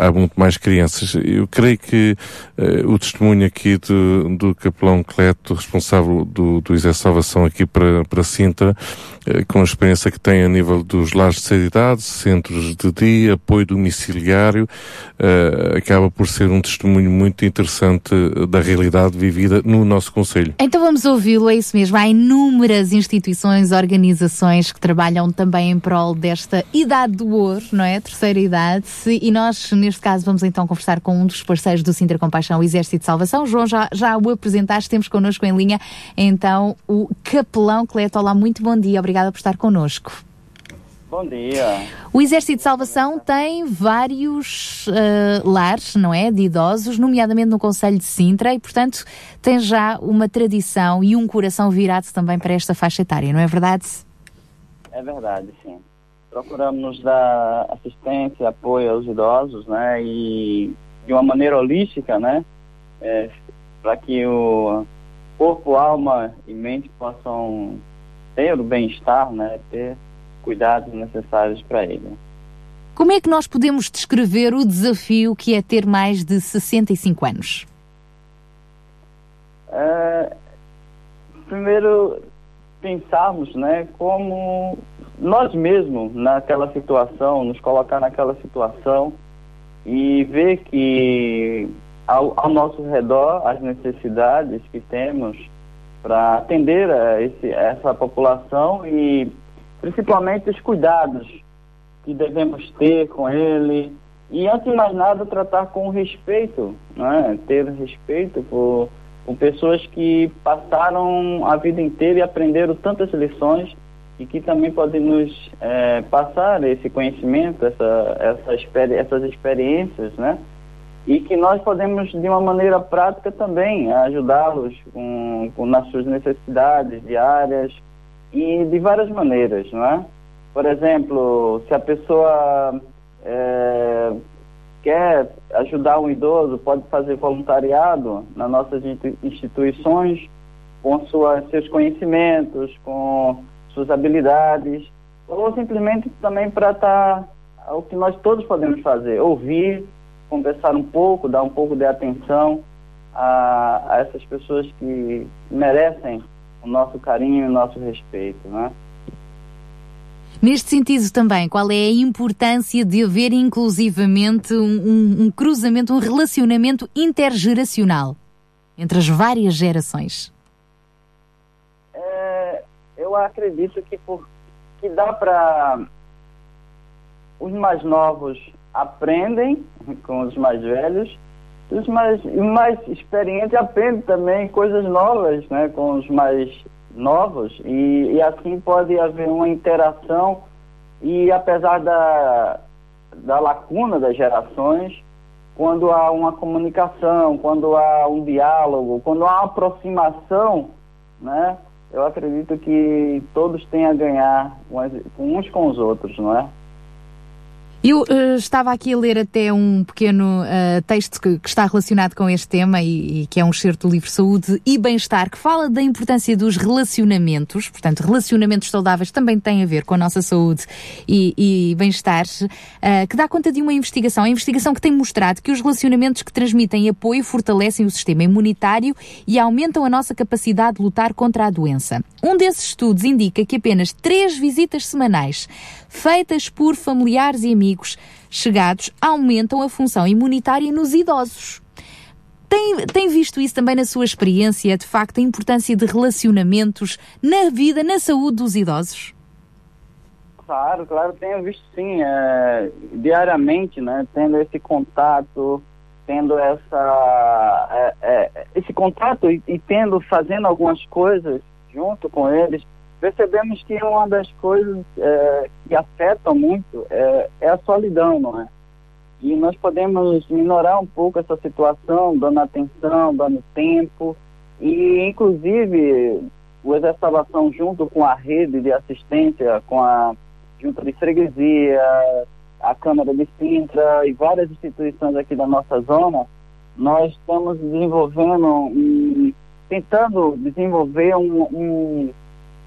há muito mais crianças. Eu creio que uh, o testemunho aqui do, do capelão Cleto, responsável do, do Exército de Salvação aqui para, para Sintra, com a experiência que tem a nível dos lares de seriedade, centros de dia, apoio domiciliário, uh, acaba por ser um testemunho muito interessante da realidade vivida no nosso Conselho. Então vamos ouvi-lo, é isso mesmo. Há inúmeras instituições, organizações que trabalham também em prol desta idade do ouro, não é? Terceira idade. E nós, neste caso, vamos então conversar com um dos parceiros do Sinter Compaixão, o Exército de Salvação. João, já, já o apresentaste, temos connosco em linha, então, o Capelão Cleto. Olá, muito bom dia, obrigada por estar connosco. Bom dia. O Exército de Salvação tem vários uh, lares, não é? De idosos, nomeadamente no Conselho de Sintra, e, portanto, tem já uma tradição e um coração virado também para esta faixa etária, não é verdade? É verdade, sim. Procuramos dar assistência, apoio aos idosos, né? E de uma maneira holística, né? É, para que o corpo, alma e mente possam ter o bem-estar, né? Ter cuidados necessários para ele. Como é que nós podemos descrever o desafio que é ter mais de 65 anos? É, primeiro, pensarmos né, como nós mesmos, naquela situação, nos colocar naquela situação e ver que ao, ao nosso redor as necessidades que temos para atender a esse, essa população e principalmente os cuidados que devemos ter com ele e antes de mais nada tratar com respeito, né? ter respeito por, por pessoas que passaram a vida inteira e aprenderam tantas lições e que também pode nos é, passar esse conhecimento, essa, essa essas experiências, né? E que nós podemos, de uma maneira prática também, ajudá-los com, com, nas suas necessidades diárias e de várias maneiras, não é? Por exemplo, se a pessoa é, quer ajudar um idoso, pode fazer voluntariado nas nossas instituições com suas, seus conhecimentos, com suas habilidades, ou simplesmente também para estar tá, o que nós todos podemos fazer, ouvir, conversar um pouco, dar um pouco de atenção a, a essas pessoas que merecem o nosso carinho e o nosso respeito, né? Neste sentido também, qual é a importância de haver inclusivamente um, um, cruzamento, um relacionamento intergeracional entre as várias gerações? eu acredito que, por, que dá para os mais novos aprendem com os mais velhos, os mais, mais experientes aprendem também coisas novas né, com os mais novos e, e assim pode haver uma interação e apesar da, da lacuna das gerações, quando há uma comunicação, quando há um diálogo, quando há uma aproximação, né, eu acredito que todos têm a ganhar uns com os outros, não é? Eu uh, estava aqui a ler até um pequeno uh, texto que, que, está relacionado com este tema e, e, que é um excerto do livro Saúde e Bem-Estar, que fala da importância dos relacionamentos, portanto, relacionamentos saudáveis também têm a ver com a nossa saúde e, e bem-estar, uh, que dá conta de uma investigação, a investigação que tem mostrado que os relacionamentos que transmitem apoio fortalecem o sistema imunitário e aumentam a nossa capacidade de lutar contra a doença. Um desses estudos indica que apenas três visitas semanais feitas por familiares e amigos chegados aumentam a função imunitária nos idosos. Tem, tem visto isso também na sua experiência, de facto, a importância de relacionamentos na vida, na saúde dos idosos? Claro, claro, tenho visto sim, é, diariamente, né, tendo esse contato, tendo essa, é, é, esse contato e, e tendo, fazendo algumas coisas junto com eles, percebemos que uma das coisas é, que afetam muito é, é, a solidão, não é? E nós podemos minorar um pouco essa situação, dando atenção, dando tempo, e inclusive o Exército Salvação, junto com a rede de assistência, com a Junta de Freguesia, a Câmara de Sintra e várias instituições aqui da nossa zona, nós estamos desenvolvendo, um, tentando desenvolver um, um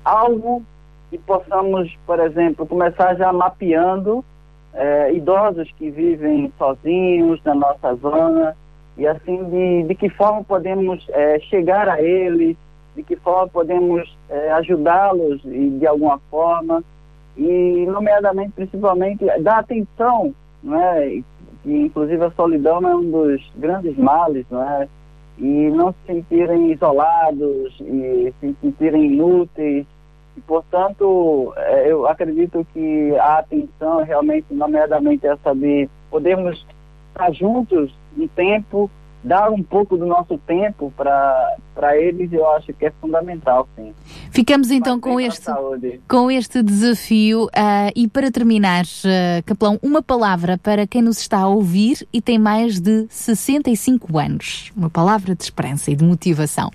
algo que possamos, por exemplo, começar já mapeando é, idosos que vivem sozinhos na nossa zona e assim de, de que forma podemos é, chegar a eles, de que forma podemos é, ajudá-los de alguma forma e nomeadamente principalmente dar atenção, não é? E, inclusive a solidão é um dos grandes males, não é? E não se sentirem isolados e se sentirem inúteis portanto, é, eu acredito que a atenção realmente, nomeadamente essa de podermos estar juntos um tempo, dar um pouco do nosso tempo para eles, eu acho que é fundamental, sim. Ficamos então com este, com este desafio uh, e para terminar, uh, Capelão, uma palavra para quem nos está a ouvir e tem mais de 65 anos. Uma palavra de esperança e de motivação.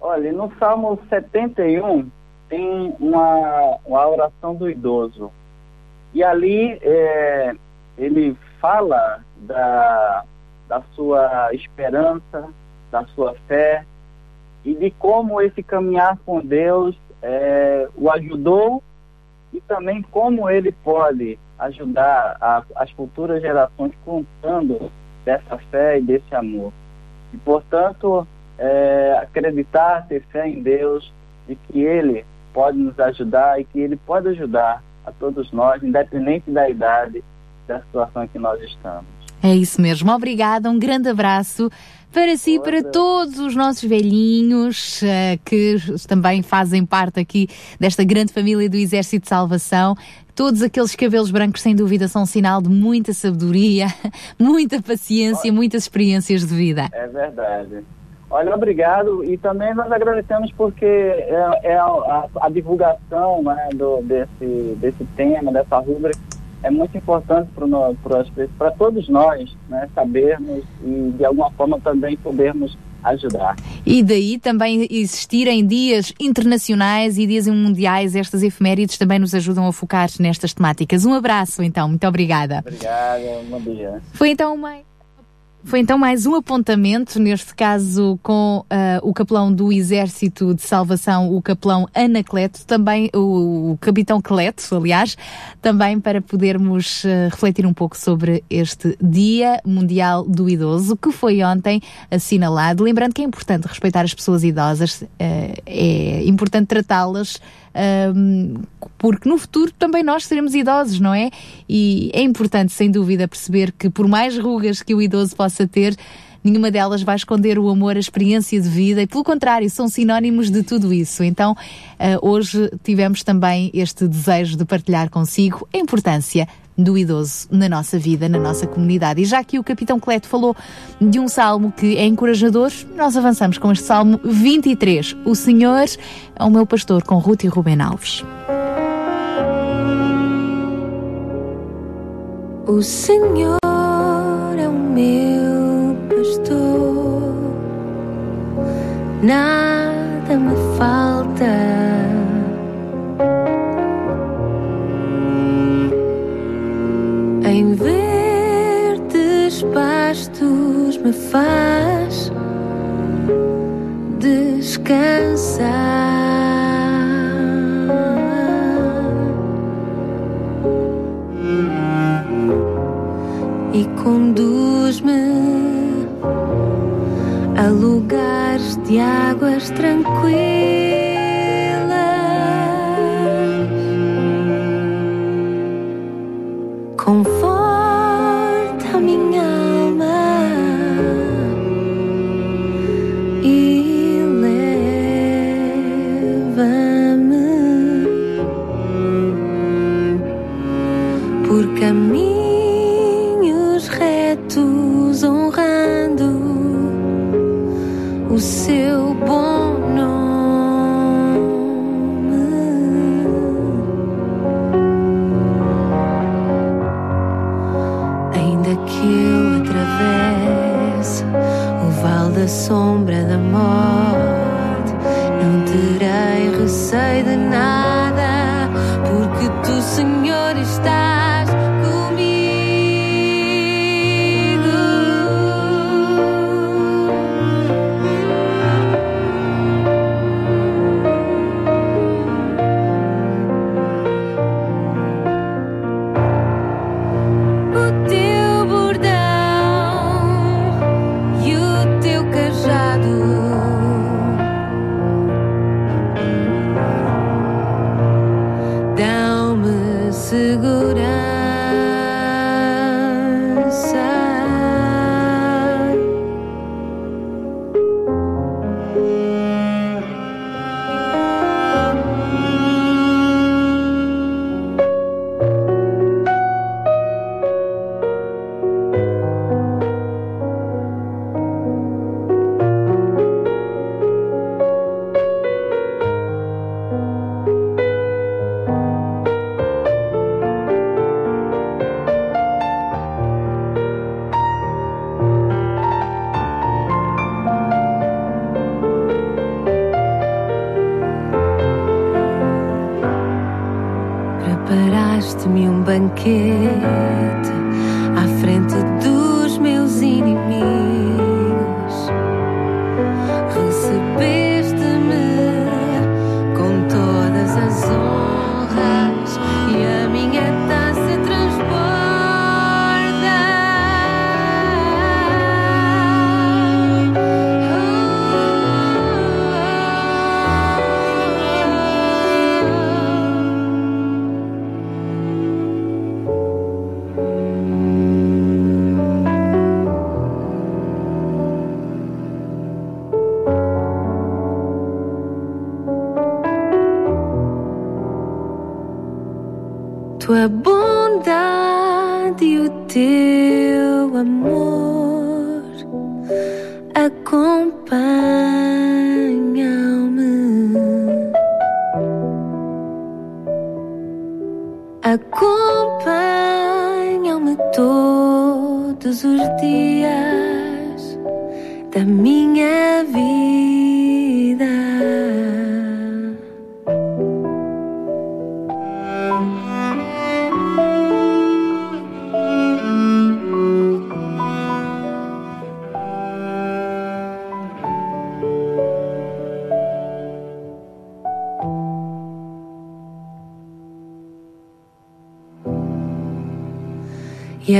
Olha, no Salmo 71 tem uma, uma oração do idoso. E ali é, ele fala da, da sua esperança, da sua fé e de como esse caminhar com Deus é, o ajudou e também como ele pode ajudar a, as futuras gerações contando dessa fé e desse amor. E, portanto, é, acreditar, ter fé em Deus e que Ele pode nos ajudar e que Ele pode ajudar a todos nós, independente da idade, da situação em que nós estamos. É isso mesmo. Obrigada, um grande abraço para si e para todos os nossos velhinhos uh, que também fazem parte aqui desta grande família do Exército de Salvação. Todos aqueles cabelos brancos, sem dúvida, são um sinal de muita sabedoria, muita paciência, muitas experiências de vida. É verdade. Olha, obrigado e também nós agradecemos porque é, é a, a, divulgação né, do, desse, desse tema, dessa rubrica, é muito importante para todos nós né, sabermos e de alguma forma também podermos ajudar. E daí também existirem dias internacionais e dias mundiais, estas efemérides também nos ajudam a focar nestas temáticas. Um abraço então, muito obrigada. Obrigada, bom dia. Foi então uma foi então mais um apontamento, neste caso com uh, o capelão do Exército de Salvação, o capelão Anacleto, também o, o capitão Cleto, aliás, também para podermos uh, refletir um pouco sobre este Dia Mundial do Idoso, que foi ontem assinalado. Lembrando que é importante respeitar as pessoas idosas, uh, é importante tratá-las porque no futuro também nós seremos idosos, não é? E é importante, sem dúvida, perceber que por mais rugas que o idoso possa ter, nenhuma delas vai esconder o amor, a experiência de vida e, pelo contrário, são sinónimos de tudo isso. Então, uh, hoje tivemos também este desejo de partilhar consigo a importância do idoso na nossa vida, na nossa comunidade. E já que o Capitão Cleto falou de um salmo que é encorajador, nós avançamos com este salmo 23. O Senhor é o meu pastor, com Ruth e Rubem Alves. O Senhor é o meu pastor, nada me falta. Pastos me faz descansar e conduz-me a lugares de águas tranquilas. Conforta por caminhos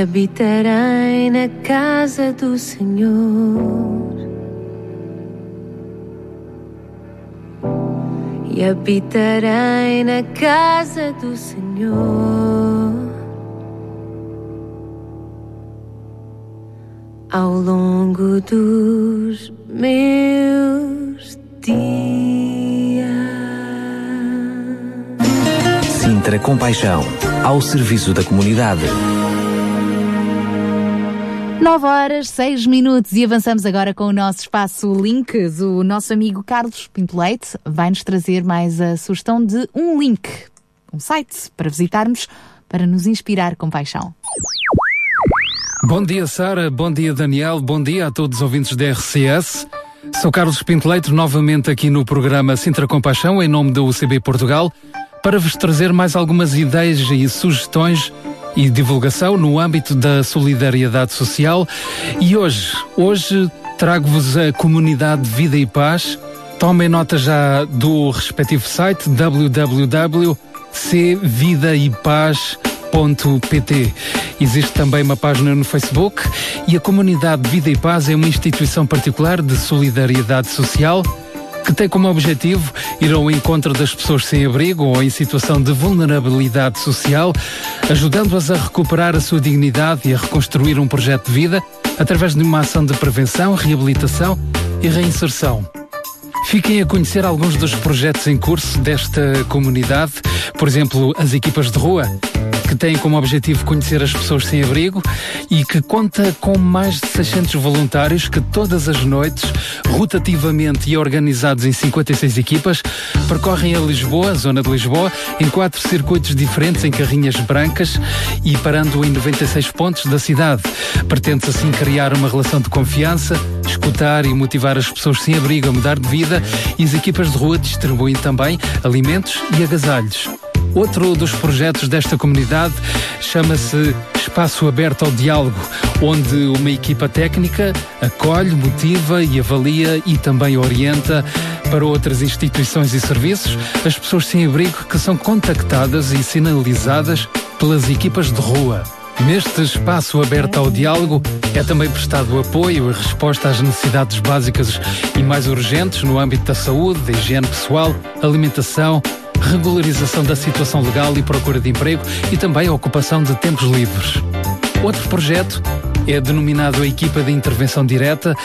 Habitarei na casa do Senhor. E habitarei na casa do Senhor. Ao longo dos meus dias. Sintra Compaixão. ao serviço da comunidade. 9 horas, 6 minutos e avançamos agora com o nosso espaço Links. O nosso amigo Carlos Pinto Leite vai-nos trazer mais a sugestão de um link, um site para visitarmos para nos inspirar com paixão. Bom dia, Sara. Bom dia, Daniel. Bom dia a todos os ouvintes da RCS. Sou Carlos Pinto Leite, novamente aqui no programa Sintra Compaixão, em nome da UCB Portugal, para vos trazer mais algumas ideias e sugestões e divulgação no âmbito da solidariedade social. E hoje, hoje trago-vos a comunidade Vida e Paz. Tomem nota já do respectivo site www.cvidaepaz.pt. Existe também uma página no Facebook e a comunidade Vida e Paz é uma instituição particular de solidariedade social que tem como objetivo ir ao encontro das pessoas sem abrigo ou em situação de vulnerabilidade social, ajudando-as a recuperar a sua dignidade e a reconstruir um projeto de vida através de uma ação de prevenção, reabilitação e reinserção. Fiquem a conhecer alguns dos projetos em curso desta comunidade, por exemplo, as equipas de rua, que tem como objetivo conhecer as pessoas sem abrigo e que conta com mais de 600 voluntários que todas as noites, rotativamente e organizados em 56 equipas, percorrem a Lisboa, a zona de Lisboa, em quatro circuitos diferentes em carrinhas brancas e parando em 96 pontos da cidade. Pretende-se assim criar uma relação de confiança, escutar e motivar as pessoas sem abrigo a mudar de vida e as equipas de rua distribuem também alimentos e agasalhos. Outro dos projetos desta comunidade chama-se Espaço Aberto ao Diálogo, onde uma equipa técnica acolhe, motiva e avalia e também orienta para outras instituições e serviços as pessoas sem abrigo que são contactadas e sinalizadas pelas equipas de rua. Neste espaço aberto ao diálogo é também prestado apoio e resposta às necessidades básicas e mais urgentes no âmbito da saúde, da higiene pessoal, alimentação, regularização da situação legal e procura de emprego e também a ocupação de tempos livres. Outro projeto é denominado a Equipa de Intervenção Direta,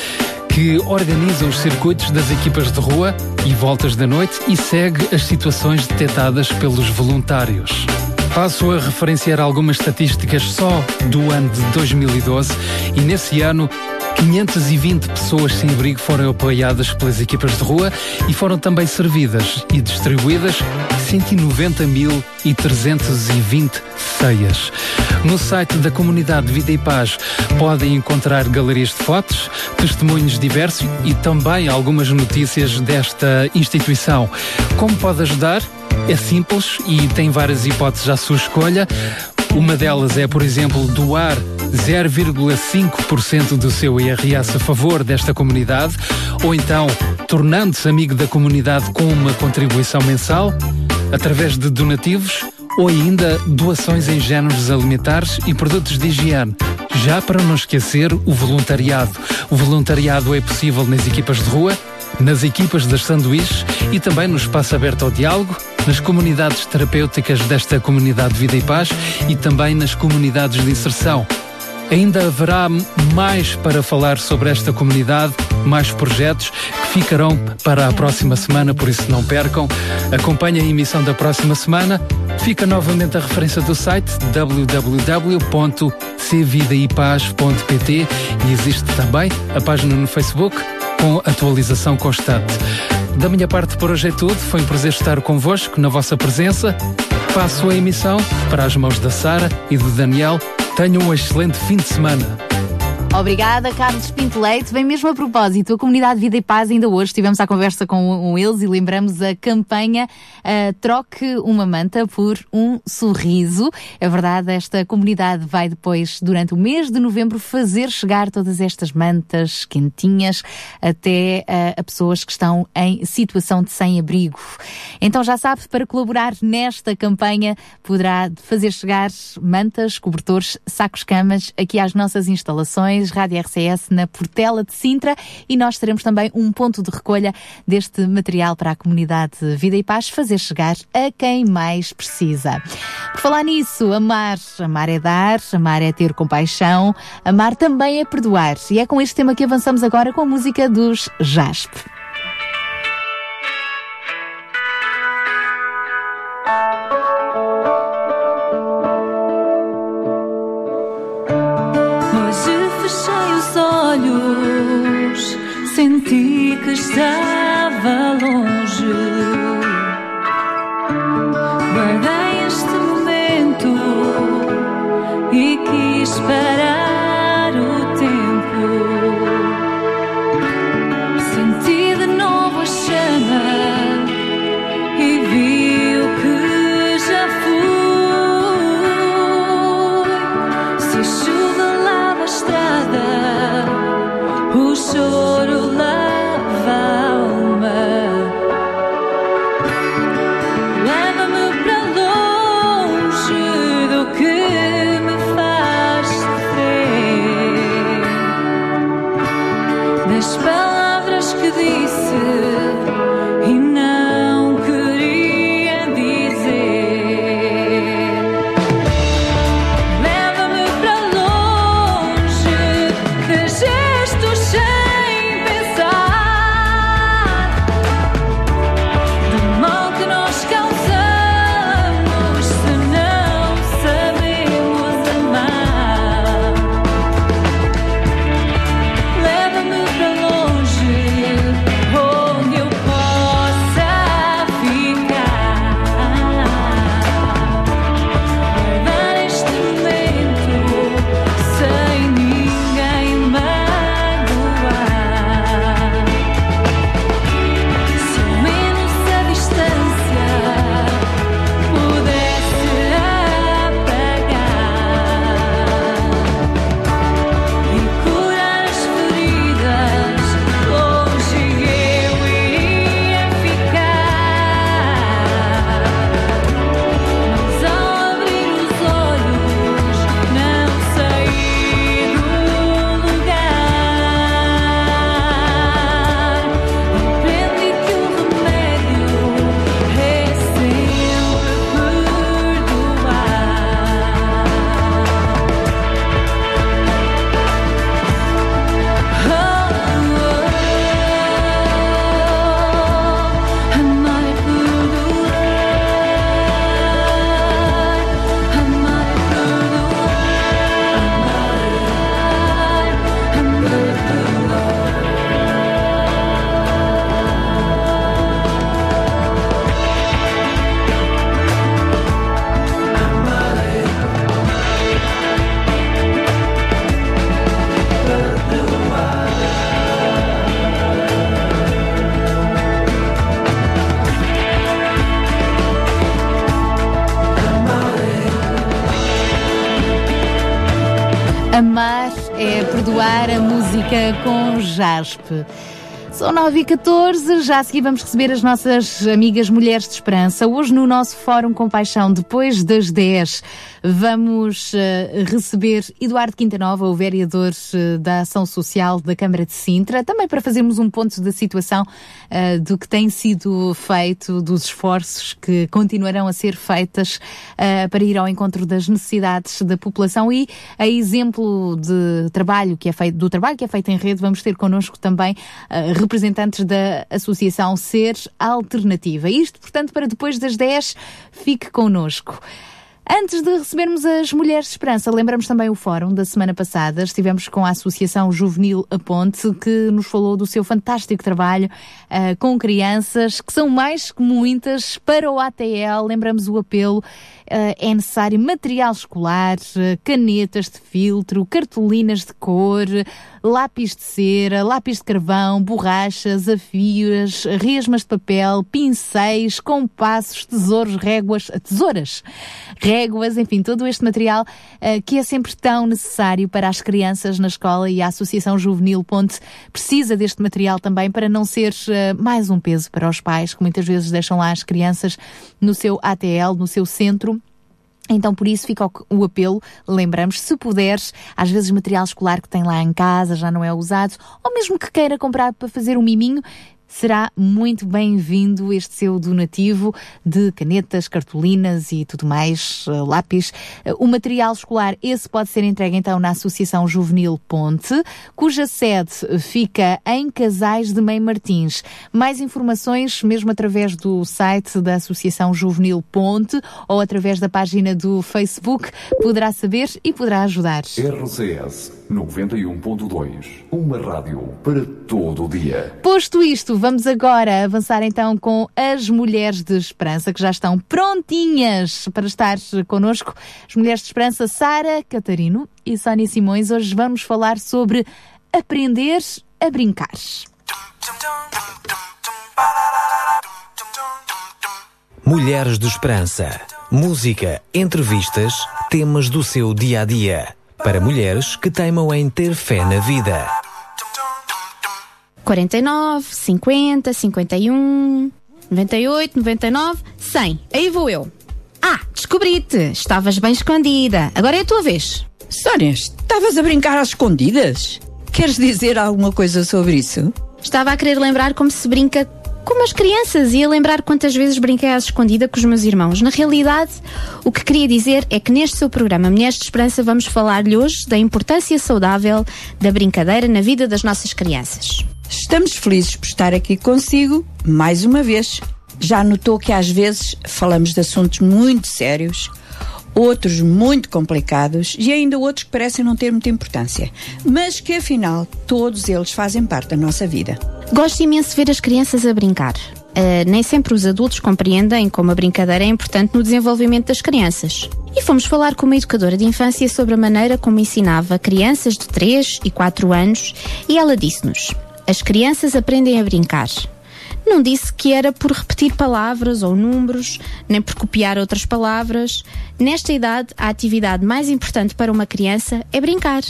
que organiza os circuitos das equipas de rua e voltas da noite e segue as situações detectadas pelos voluntários. Passo a referenciar algumas estatísticas só do ano de 2012 e nesse ano 520 pessoas sem abrigo foram apoiadas pelas equipas de rua e foram também servidas e distribuídas 190.320 ceias. No site da comunidade Vida e Paz podem encontrar galerias de fotos, testemunhos diversos e também algumas notícias desta instituição. Como pode ajudar? É simples e tem várias hipóteses à sua escolha. Uma delas é, por exemplo, doar 0,5% do seu IRS a favor desta comunidade, ou então tornando-se amigo da comunidade com uma contribuição mensal, através de donativos ou ainda doações em géneros alimentares e produtos de higiene. Já para não esquecer o voluntariado. O voluntariado é possível nas equipas de rua, nas equipas das sanduíches e também no espaço aberto ao diálogo, nas comunidades terapêuticas desta comunidade Vida e Paz e também nas comunidades de inserção. Ainda haverá mais para falar sobre esta comunidade, mais projetos que ficarão para a próxima semana, por isso não percam. Acompanhem a emissão da próxima semana. Fica novamente a referência do site www.cvidaipaz.pt e existe também a página no Facebook com atualização constante. Da minha parte por hoje é tudo. Foi um prazer estar convosco na vossa presença. Passo a emissão para as mãos da Sara e do Daniel. Tenham um excelente fim de semana. Obrigada, Carlos Pinto Leite. Bem mesmo a propósito, a Comunidade Vida e Paz, ainda hoje estivemos à conversa com, eles e lembramos a campanha uh, Troque uma manta por um sorriso. É verdade, esta comunidade vai depois, durante o mês de novembro, fazer chegar todas estas mantas quentinhas até uh, a pessoas que estão em situação de sem-abrigo. Então já sabe, para colaborar nesta campanha, poderá fazer chegar mantas, cobertores, sacos-camas aqui às nossas instalações Rádio RCS na Portela de Sintra e nós teremos também um ponto de recolha deste material para a comunidade Vida e Paz fazer chegar a quem mais precisa. Por falar nisso, amar, amar é dar, amar é ter compaixão, amar também é perdoar. E é com este tema que avançamos agora com a música dos JASP. Senti que estava longe. Guardei este momento e quis parar o tempo. Senti de novo a chama e vi o que já fui. Se chuva lava a estrada, o choro com jaspe. São 9 e 14 já a seguir vamos receber as nossas amigas Mulheres de Esperança. Hoje no nosso Fórum Compaixão, depois das 10, vamos eh, receber Eduardo Quintanova, o vereador eh, da Ação Social da Câmara de Sintra, também para fazermos um ponto da situação eh, do que tem sido feito, dos esforços que continuarão a ser feitas para ir ao encontro das necessidades da população e a exemplo de trabalho que é feito, do trabalho que é feito em rede, vamos ter connosco também eh, representantes da Associação Ser Alternativa. Isto, portanto, para depois das 10, fique connosco. Antes de recebermos as Mulheres de Esperança, lembramos também o fórum da semana passada. Estivemos com a Associação Juvenil A Ponte, que nos falou do seu fantástico trabalho uh, com crianças, que são mais que muitas, para o ATL. Lembramos o apelo. Uh, é necessário material escolar, uh, canetas de filtro, cartolinas de cor, lápis de cera, lápis de carvão, borrachas, afios, resmas de papel, pincéis, compassos, tesouros, réguas, tesouras, réguas, enfim, todo este material uh, que é sempre tão necessário para as crianças na escola e a Associação Juvenil Ponte precisa deste material também para não ser mais um peso para os pais que muitas vezes deixam lá as crianças no seu ATL, no seu centro. Então, por isso fica o, apelo, lembramos, se puderes, às vezes material escolar que tem lá em casa já não é usado, ou mesmo que queira comprar para fazer um miminho, será muito bem-vindo este seu donativo de canetas, cartolinas e tudo mais, uh, lápis. Uh, o material escolar, esse pode ser entregue então na Associação Juvenil Ponte, cuja sede fica em Casais de Mãe Martins. Mais informações, mesmo através do site da Associação Juvenil Ponte ou através da página do Facebook, poderá saber e poderá ajudar. RCS 91.2. Uma rádio para todo o dia. Posto isto, vamos agora avançar então com as Mulheres de Esperança, que já estão prontinhas para estar connosco. As Mulheres de Esperança, Sara Catarino e Sónia Simões. Hoje vamos falar sobre aprender a brincar. Mulheres de Esperança. Música, entrevistas, temas do seu dia a dia. Para mulheres que teimam em ter fé na vida. 49, 50, 51, 98, 99, 100. Aí vou eu. Ah, descobri-te. Estavas bem escondida. Agora é a tua vez. Sónia, estavas a brincar às escondidas? Queres dizer alguma coisa sobre isso? Estava a querer lembrar como se brinca como as crianças e a lembrar quantas vezes brinquei à escondida com os meus irmãos. Na realidade, o que queria dizer é que neste seu programa Mulheres de Esperança vamos falar-lhe hoje da importância saudável da brincadeira na vida das nossas crianças. Estamos felizes por estar aqui consigo mais uma vez. Já notou que às vezes falamos de assuntos muito sérios, outros muito complicados e ainda outros que parecem não ter muita importância, mas que afinal todos eles fazem parte da nossa vida. Gosto imenso de ver as crianças a brincar. Uh, nem sempre os adultos compreendem como a brincadeira é importante no desenvolvimento das crianças. E fomos falar com uma educadora de infância sobre a maneira como ensinava crianças de 3 e 4 anos e ela disse-nos: As crianças aprendem a brincar. Não disse que era por repetir palavras ou números, nem por copiar outras palavras. Nesta idade, a atividade mais importante para uma criança é brincar.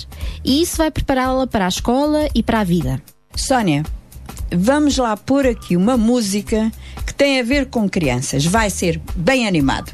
E isso vai prepará-la para a escola e para a vida. Sónia, vamos lá pôr aqui uma música que tem a ver com crianças. Vai ser bem animado.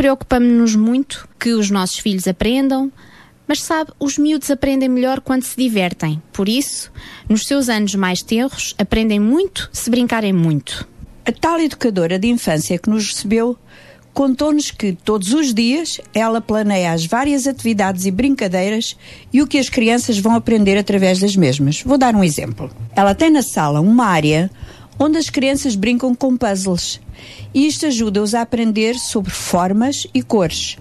Preocupamos-nos muito que os nossos filhos aprendam, mas sabe, os miúdos aprendem melhor quando se divertem. Por isso, nos seus anos mais tenros, aprendem muito se brincarem muito. A tal educadora de infância que nos recebeu contou-nos que todos os dias ela planeia as várias atividades e brincadeiras e o que as crianças vão aprender através das mesmas. Vou dar um exemplo. Ela tem na sala uma área onde as crianças brincam com puzzles e isto ajuda-os a aprender sobre formas e cores.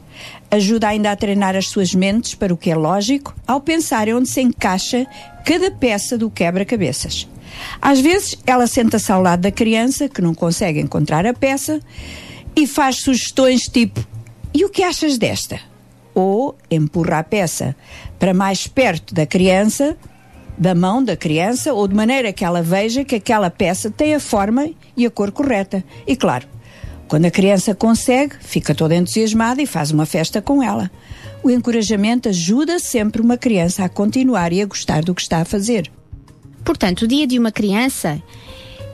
Ajuda ainda a treinar as suas mentes para o que é lógico ao pensarem onde se encaixa cada peça do quebra-cabeças. Às vezes, ela senta-se ao lado da criança que não consegue encontrar a peça e faz sugestões tipo: E o que achas desta? Ou empurra a peça para mais perto da criança, da mão da criança, ou de maneira que ela veja que aquela peça tem a forma e a cor correta. E claro, quando a criança consegue, fica toda entusiasmada e faz uma festa com ela. O encorajamento ajuda sempre uma criança a continuar e a gostar do que está a fazer. Portanto, o dia de uma criança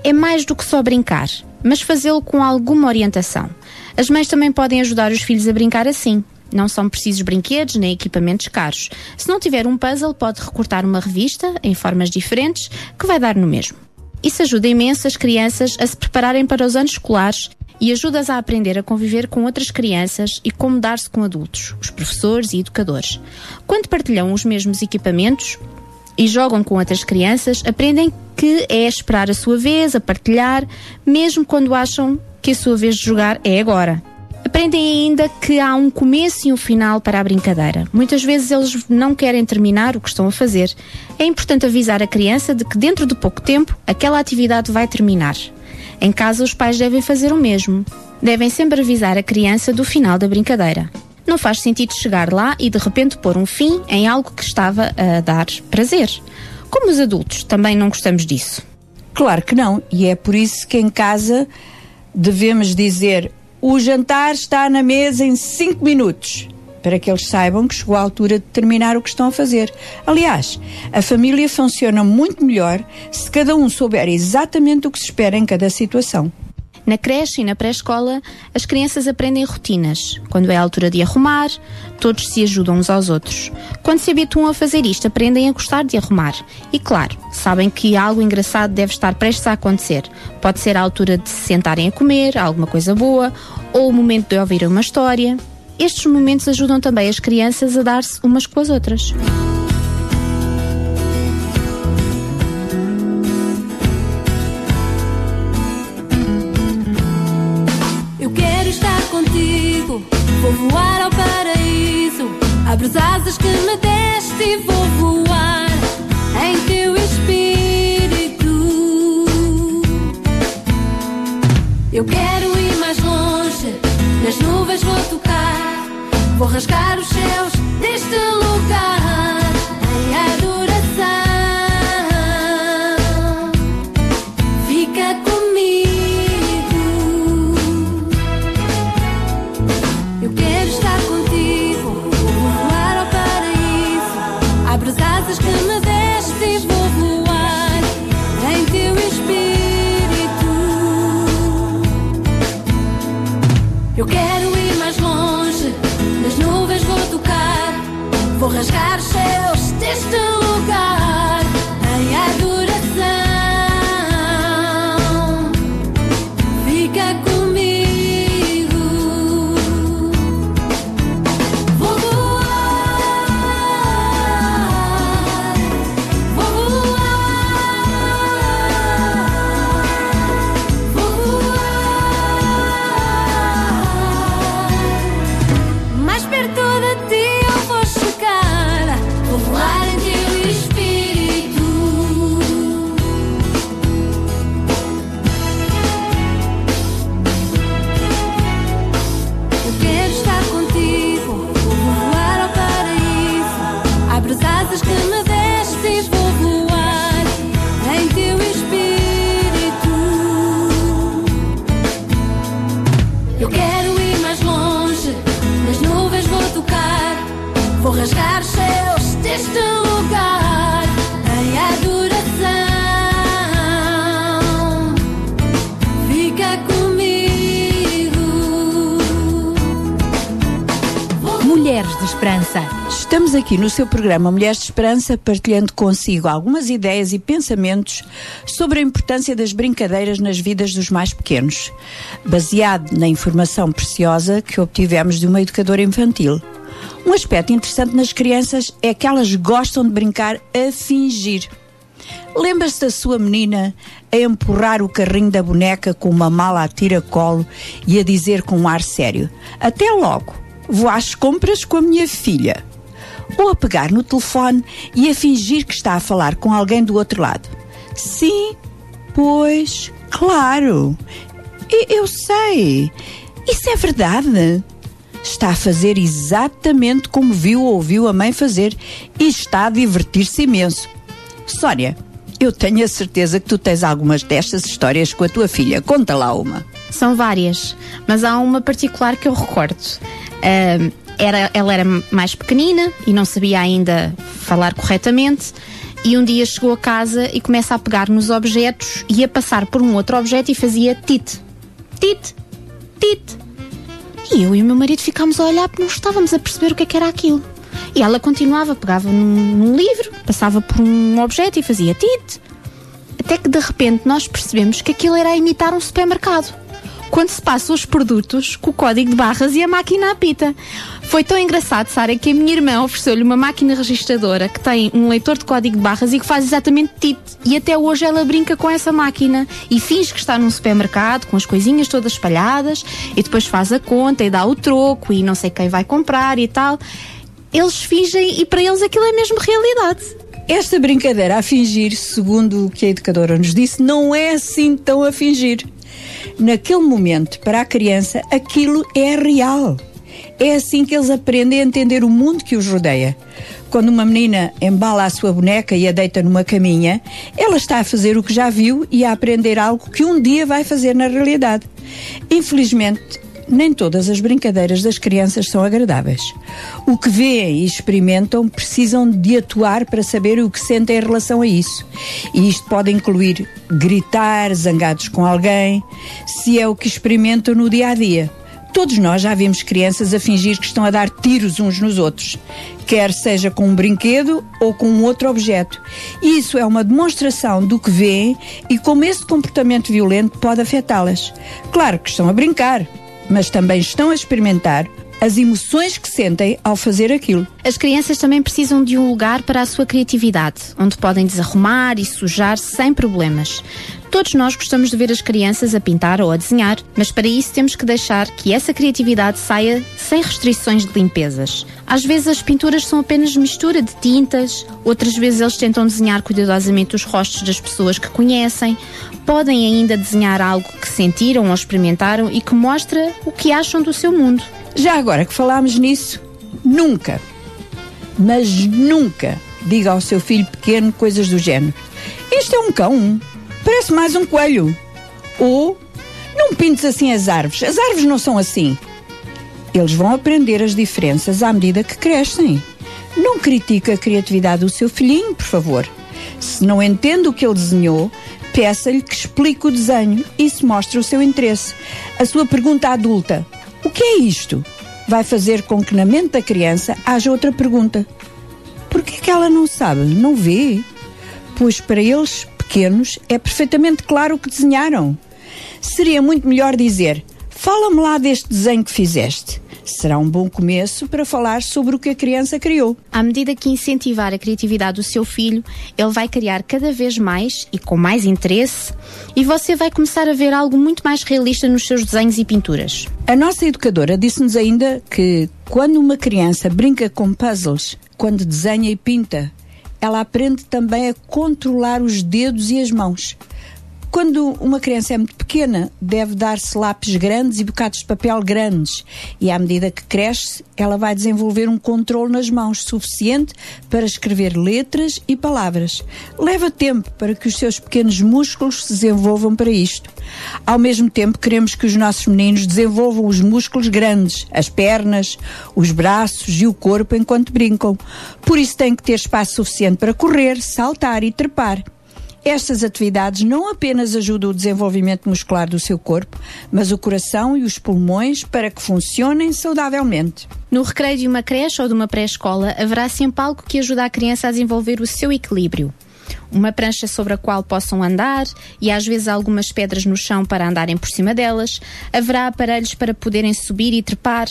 é mais do que só brincar, mas fazê-lo com alguma orientação. As mães também podem ajudar os filhos a brincar assim. Não são precisos brinquedos nem equipamentos caros. Se não tiver um puzzle, pode recortar uma revista em formas diferentes que vai dar no mesmo. Isso ajuda imenso as crianças a se prepararem para os anos escolares e ajuda-as a aprender a conviver com outras crianças e como dar-se com adultos, os professores e educadores. Quando partilham os mesmos equipamentos, e jogam com outras crianças, aprendem que é esperar a sua vez, a partilhar, mesmo quando acham que a sua vez de jogar é agora. Aprendem ainda que há um começo e um final para a brincadeira. Muitas vezes eles não querem terminar o que estão a fazer. É importante avisar a criança de que dentro de pouco tempo aquela atividade vai terminar. Em casa, os pais devem fazer o mesmo. Devem sempre avisar a criança do final da brincadeira. Não faz sentido chegar lá e de repente pôr um fim em algo que estava a dar prazer. Como os adultos, também não gostamos disso. Claro que não, e é por isso que em casa devemos dizer: o jantar está na mesa em 5 minutos. Para que eles saibam que chegou a altura de terminar o que estão a fazer. Aliás, a família funciona muito melhor se cada um souber exatamente o que se espera em cada situação. Na creche e na pré-escola, as crianças aprendem rotinas. Quando é a altura de arrumar, todos se ajudam uns aos outros. Quando se habituam a fazer isto, aprendem a gostar de arrumar. E claro, sabem que algo engraçado deve estar prestes a acontecer. Pode ser a altura de se sentarem a comer, alguma coisa boa, ou o momento de ouvir uma história. Estes momentos ajudam também as crianças a dar-se umas com as outras. Eu quero estar contigo, vou voar ao paraíso. Abre as asas que me deste e vou voar em teu espírito. Eu quero ir mais longe, nas nuvens vou tocar. Vou rasgar os céus deste lugar Aqui no seu programa Mulheres de Esperança partilhando consigo algumas ideias e pensamentos sobre a importância das brincadeiras nas vidas dos mais pequenos, baseado na informação preciosa que obtivemos de uma educadora infantil. Um aspecto interessante nas crianças é que elas gostam de brincar a fingir. Lembra-se da sua menina a empurrar o carrinho da boneca com uma mala a tira-colo e a dizer com um ar sério: Até logo, vou às compras com a minha filha. Ou a pegar no telefone e a fingir que está a falar com alguém do outro lado. Sim, pois, claro. E- Eu sei. Isso é verdade. Está a fazer exatamente como viu ou ouviu a mãe fazer e está a divertir-se imenso. Sónia, eu tenho a certeza que tu tens algumas destas histórias com a tua filha. Conta lá uma. São várias, mas há uma particular que eu recordo. Era, ela era mais pequenina e não sabia ainda falar corretamente. E um dia chegou a casa e começa a pegar nos objetos e a passar por um outro objeto e fazia tit, tit, tit. E eu e o meu marido ficámos a olhar porque não estávamos a perceber o que é que era aquilo. E ela continuava, pegava num, num livro, passava por um objeto e fazia tit. Até que de repente nós percebemos que aquilo era a imitar um supermercado. Quando se passam os produtos com o código de barras e a máquina apita. Foi tão engraçado, Sara, que a minha irmã ofereceu-lhe uma máquina registradora que tem um leitor de código de barras e que faz exatamente TIT. E até hoje ela brinca com essa máquina e finge que está num supermercado com as coisinhas todas espalhadas e depois faz a conta e dá o troco e não sei quem vai comprar e tal. Eles fingem e para eles aquilo é mesmo realidade. Esta brincadeira a fingir, segundo o que a educadora nos disse, não é assim tão a fingir. Naquele momento, para a criança, aquilo é real. É assim que eles aprendem a entender o mundo que os rodeia. Quando uma menina embala a sua boneca e a deita numa caminha, ela está a fazer o que já viu e a aprender algo que um dia vai fazer na realidade. Infelizmente, nem todas as brincadeiras das crianças são agradáveis. O que veem e experimentam precisam de atuar para saber o que sentem em relação a isso. E isto pode incluir gritar, zangados com alguém, se é o que experimentam no dia a dia. Todos nós já vimos crianças a fingir que estão a dar tiros uns nos outros, quer seja com um brinquedo ou com um outro objeto. Isso é uma demonstração do que veem e como esse comportamento violento pode afetá-las. Claro que estão a brincar, mas também estão a experimentar as emoções que sentem ao fazer aquilo. As crianças também precisam de um lugar para a sua criatividade, onde podem desarrumar e sujar sem problemas. Todos nós gostamos de ver as crianças a pintar ou a desenhar, mas para isso temos que deixar que essa criatividade saia sem restrições de limpezas. Às vezes as pinturas são apenas mistura de tintas, outras vezes eles tentam desenhar cuidadosamente os rostos das pessoas que conhecem, podem ainda desenhar algo que sentiram ou experimentaram e que mostra o que acham do seu mundo. Já agora que falámos nisso, nunca, mas nunca diga ao seu filho pequeno coisas do género. Isto é um cão, parece mais um coelho. Ou, não pintes assim as árvores, as árvores não são assim. Eles vão aprender as diferenças à medida que crescem. Não critique a criatividade do seu filhinho, por favor. Se não entende o que ele desenhou, peça-lhe que explique o desenho. Isso mostra o seu interesse. A sua pergunta adulta: o que é isto? Vai fazer com que na mente da criança haja outra pergunta. Por que é que ela não sabe? Não vê? Pois para eles, pequenos, é perfeitamente claro o que desenharam. Seria muito melhor dizer: fala-me lá deste desenho que fizeste. Será um bom começo para falar sobre o que a criança criou. À medida que incentivar a criatividade do seu filho, ele vai criar cada vez mais e com mais interesse, e você vai começar a ver algo muito mais realista nos seus desenhos e pinturas. A nossa educadora disse-nos ainda que quando uma criança brinca com puzzles, quando desenha e pinta, ela aprende também a controlar os dedos e as mãos. Quando uma criança é muito pequena, deve dar-se lápis grandes e bocados de papel grandes. E à medida que cresce, ela vai desenvolver um controle nas mãos suficiente para escrever letras e palavras. Leva tempo para que os seus pequenos músculos se desenvolvam para isto. Ao mesmo tempo, queremos que os nossos meninos desenvolvam os músculos grandes, as pernas, os braços e o corpo enquanto brincam. Por isso, têm que ter espaço suficiente para correr, saltar e trepar. Estas atividades não apenas ajudam o desenvolvimento muscular do seu corpo, mas o coração e os pulmões para que funcionem saudavelmente. No recreio de uma creche ou de uma pré-escola, haverá sempre algo que ajuda a criança a desenvolver o seu equilíbrio. Uma prancha sobre a qual possam andar e às vezes algumas pedras no chão para andarem por cima delas. Haverá aparelhos para poderem subir e trepar.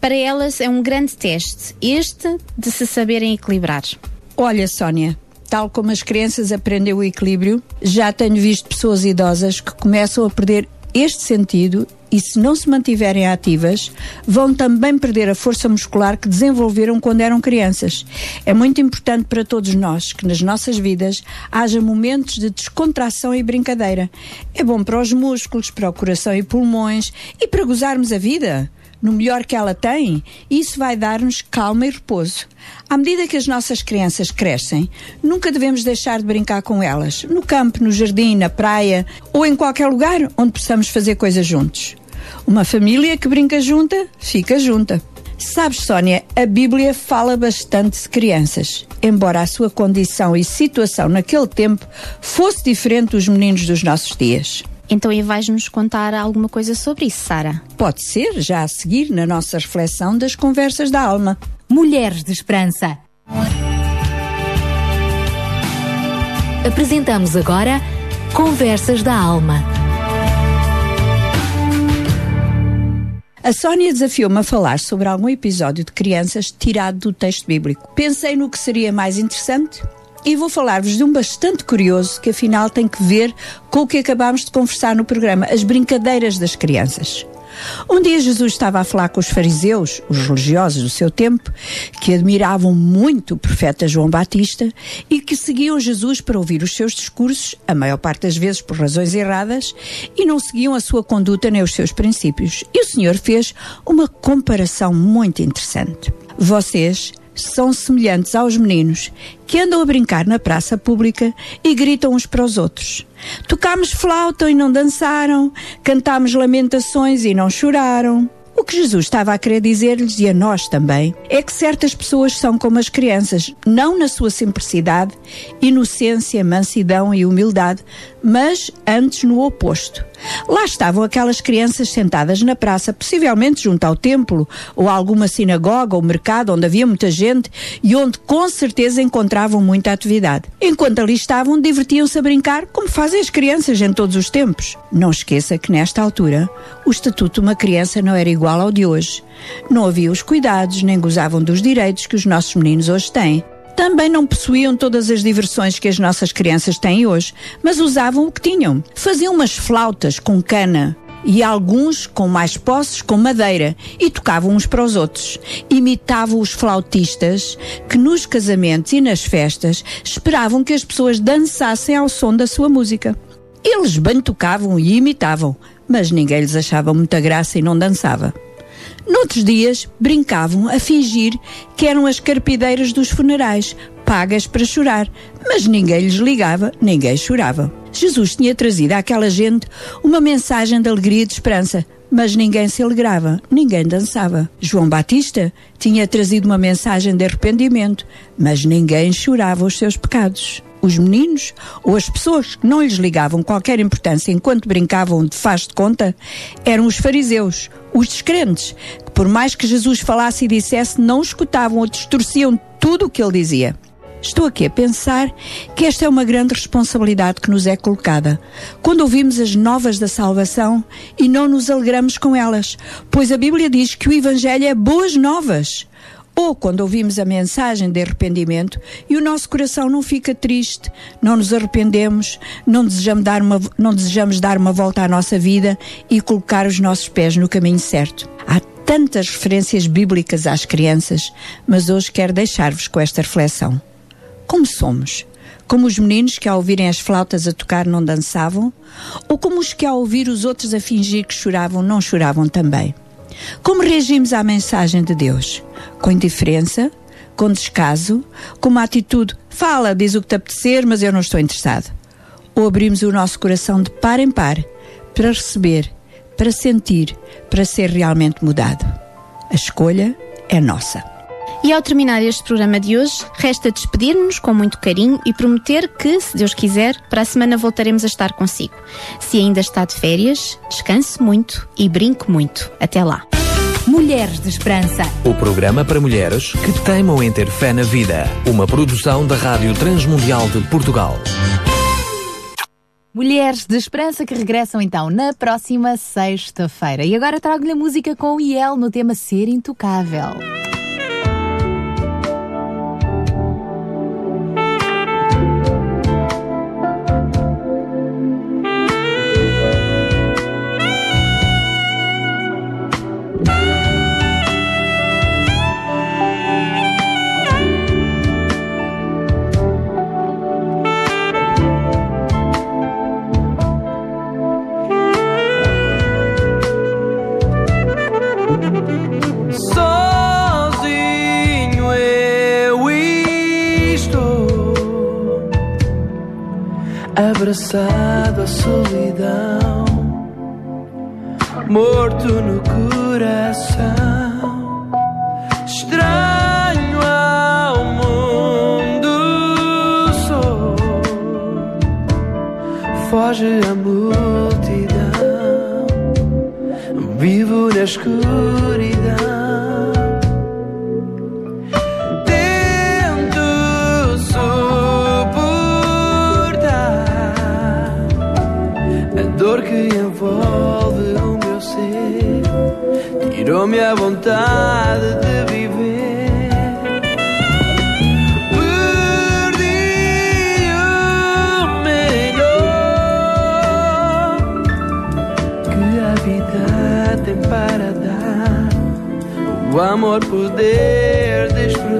Para elas é um grande teste, este de se saberem equilibrar. Olha, Sónia, tal como as crianças aprendem o equilíbrio, já tenho visto pessoas idosas que começam a perder este sentido e, se não se mantiverem ativas, vão também perder a força muscular que desenvolveram quando eram crianças. É muito importante para todos nós que nas nossas vidas haja momentos de descontração e brincadeira. É bom para os músculos, para o coração e pulmões e para gozarmos a vida no melhor que ela tem, isso vai dar-nos calma e repouso. À medida que as nossas crianças crescem, nunca devemos deixar de brincar com elas, no campo, no jardim, na praia ou em qualquer lugar onde possamos fazer coisas juntos. Uma família que brinca junta, fica junta. Sabes, Sónia, a Bíblia fala bastante de crianças, embora a sua condição e situação naquele tempo fosse diferente dos meninos dos nossos dias. Então aí vais-nos contar alguma coisa sobre isso, Sara? Pode ser, já a seguir, na nossa reflexão das conversas da alma. Mulheres de Esperança. Apresentamos agora Conversas da Alma. A Sónia desafiou-me a falar sobre algum episódio de crianças tirado do texto bíblico. Pensei no que seria mais interessante e vou falar-vos de um bastante curioso que afinal tem que ver com o que acabámos de conversar no programa, as brincadeiras das crianças. Um dia Jesus estava a falar com os fariseus, os religiosos do seu tempo, que admiravam muito o profeta João Batista e que seguiam Jesus para ouvir os seus discursos, a maior parte das vezes por razões erradas, e não seguiam a sua conduta nem os seus princípios. E o Senhor fez uma comparação muito interessante. Vocês são semelhantes aos meninos que andam a brincar na praça pública e gritam uns para os outros. Tocámos flauta e não dançaram, cantámos lamentações e não choraram. O que Jesus estava a querer dizer-lhes e a nós também é que certas pessoas são como as crianças, não na sua simplicidade, inocência, mansidão e humildade, mas antes no oposto. Lá estavam aquelas crianças sentadas na praça, possivelmente junto ao templo, ou a alguma sinagoga ou mercado onde havia muita gente e onde com certeza encontravam muita atividade. Enquanto ali estavam, divertiam-se a brincar, como fazem as crianças em todos os tempos. Não esqueça que nesta altura, o estatuto de uma criança não era igual ao de hoje. Não havia os cuidados, nem gozavam dos direitos que os nossos meninos hoje têm. Também não possuíam todas as diversões que as nossas crianças têm hoje, mas usavam o que tinham. Faziam umas flautas com cana e alguns com mais posses com madeira e tocavam uns para os outros. Imitavam os flautistas que nos casamentos e nas festas esperavam que as pessoas dançassem ao som da sua música. Eles bem tocavam e imitavam, mas ninguém lhes achava muita graça e não dançava. Noutros dias, brincavam a fingir que eram as carpideiras dos funerais, pagas para chorar, mas ninguém lhes ligava, ninguém chorava. Jesus tinha trazido àquela gente uma mensagem de alegria e de esperança, mas ninguém se alegrava, ninguém dançava. João Batista tinha trazido uma mensagem de arrependimento, mas ninguém chorava os seus pecados. Os meninos ou as pessoas que não lhes ligavam qualquer importância enquanto brincavam de faz de conta eram os fariseus, os descrentes, que por mais que Jesus falasse e dissesse, não escutavam ou distorciam tudo o que ele dizia. Estou aqui a pensar que esta é uma grande responsabilidade que nos é colocada. Quando ouvimos as novas da salvação e não nos alegramos com elas, pois a Bíblia diz que o Evangelho é boas novas. Ou quando ouvimos a mensagem de arrependimento e o nosso coração não fica triste, não nos arrependemos, não desejamos dar uma, não desejamos dar uma volta à nossa vida e colocar os nossos pés no caminho certo. Há tantas referências bíblicas às crianças, mas hoje quero deixar-vos com esta reflexão. Como somos? Como os meninos que ao ouvirem as flautas a tocar não dançavam? Ou como os que ao ouvir os outros a fingir que choravam não choravam também? Como reagimos à mensagem de Deus? Com indiferença? Com descaso? Com uma atitude, fala, diz o que te apetecer, mas eu não estou interessado? Ou abrimos o nosso coração de par em par para receber, para sentir, para ser realmente mudado? A escolha é nossa. E ao terminar este programa de hoje, resta despedir-nos com muito carinho e prometer que, se Deus quiser, para a semana voltaremos a estar consigo. Se ainda está de férias, descanse muito e brinque muito. Até lá. Mulheres de Esperança. O programa para mulheres que teimam em ter fé na vida. Uma produção da Rádio Transmundial de Portugal. Mulheres de Esperança que regressam então na próxima sexta-feira. E agora trago-lhe a música com o IEL no tema Ser Intocável. Abraçado à solidão, morto no coração, estranho ao mundo sou, foge a multidão, vivo na escuridão. Tirou-me a vontade de viver. Perdi o melhor que a vida tem para dar, o amor poder desfrutar.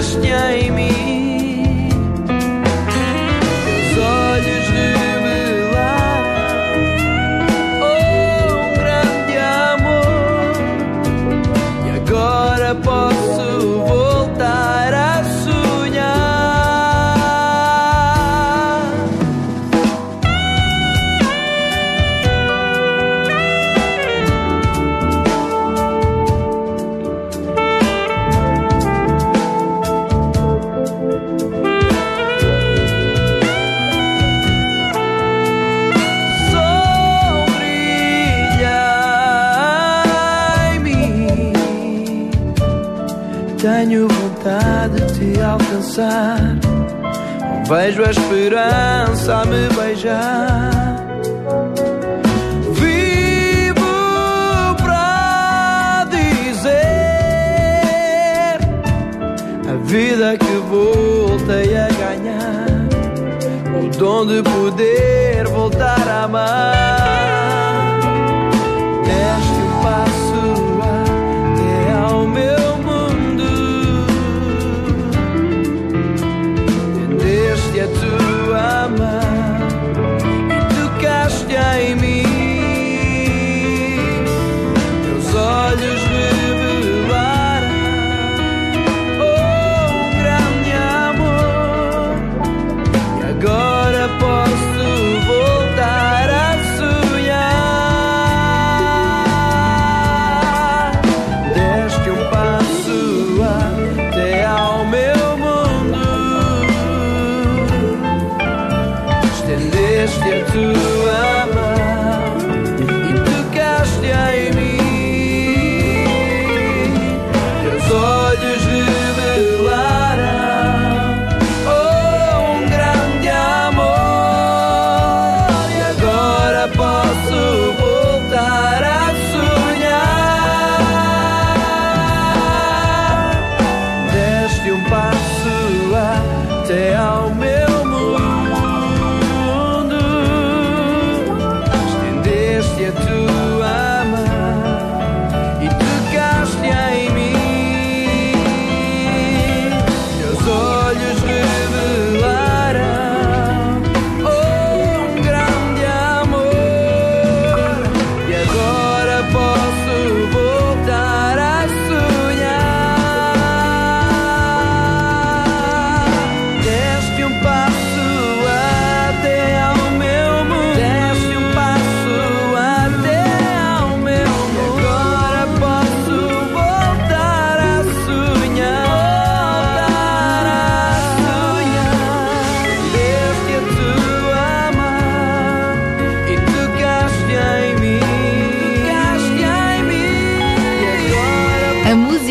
Tocaste te alcançar. Vejo a esperança a me beijar. Vivo para dizer a vida que voltei a ganhar. O dom de poder voltar a amar. Deste um passo até ao meu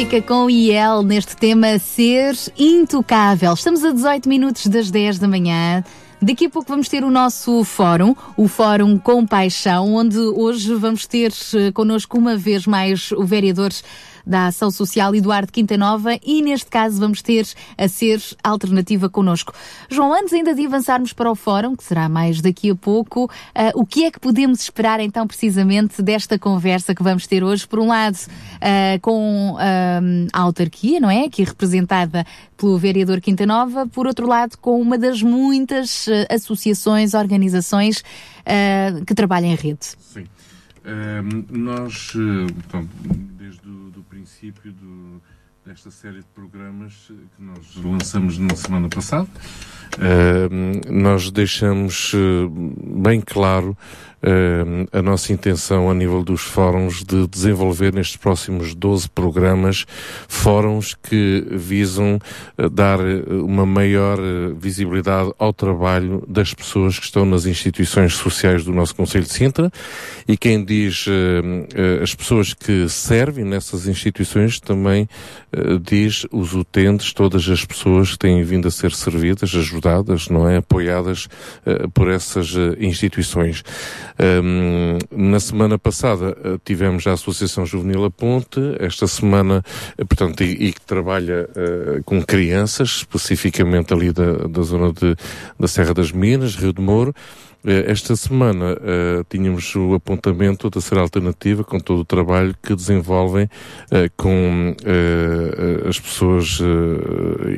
música com IEL neste tema Ser Intocável. Estamos a 18 minutos das 10 da manhã. Daqui a pouco vamos ter o nosso fórum, o Fórum Compaixão, onde hoje vamos ter eh, connosco uma vez mais o vereador da Ação Social Eduardo Quinta Nova e neste caso vamos ter a ser alternativa connosco. João, antes ainda de avançarmos para o fórum, que será mais daqui a pouco, uh, o que é que podemos esperar então precisamente desta conversa que vamos ter hoje? Por um lado, uh, com uh, a autarquia, não é? Aqui representada pelo vereador Quinta Nova, por outro lado, com uma das muitas associações, organizações que trabalham em rede. Sim. Ehm, nós, bom, desde princípio do, desta série de programas que nós lançamos na semana passada, ehm, nós deixamos bem claro uh, a nossa intenção a nível dos fóruns de desenvolver nestes próximos 12 programas fóruns que visam uh, dar uma maior uh, visibilidade ao trabalho das pessoas que estão nas instituições sociais do nosso Conselho de Sintra e quem diz as pessoas que servem nessas instituições também diz os utentes, todas as pessoas que têm vindo a ser servidas, ajudadas, não é? Apoiadas por essas instituições. Um, na semana passada uh, tivemos a Associação Juvenil A Ponte, esta semana, uh, portanto, e, que trabalha uh, com crianças, especificamente ali da, da zona de, da Serra das Minas, Rio de Moro, esta semana uh, tínhamos o apontamento da ser alternativa com todo o trabalho que desenvolvem uh, com uh, as pessoas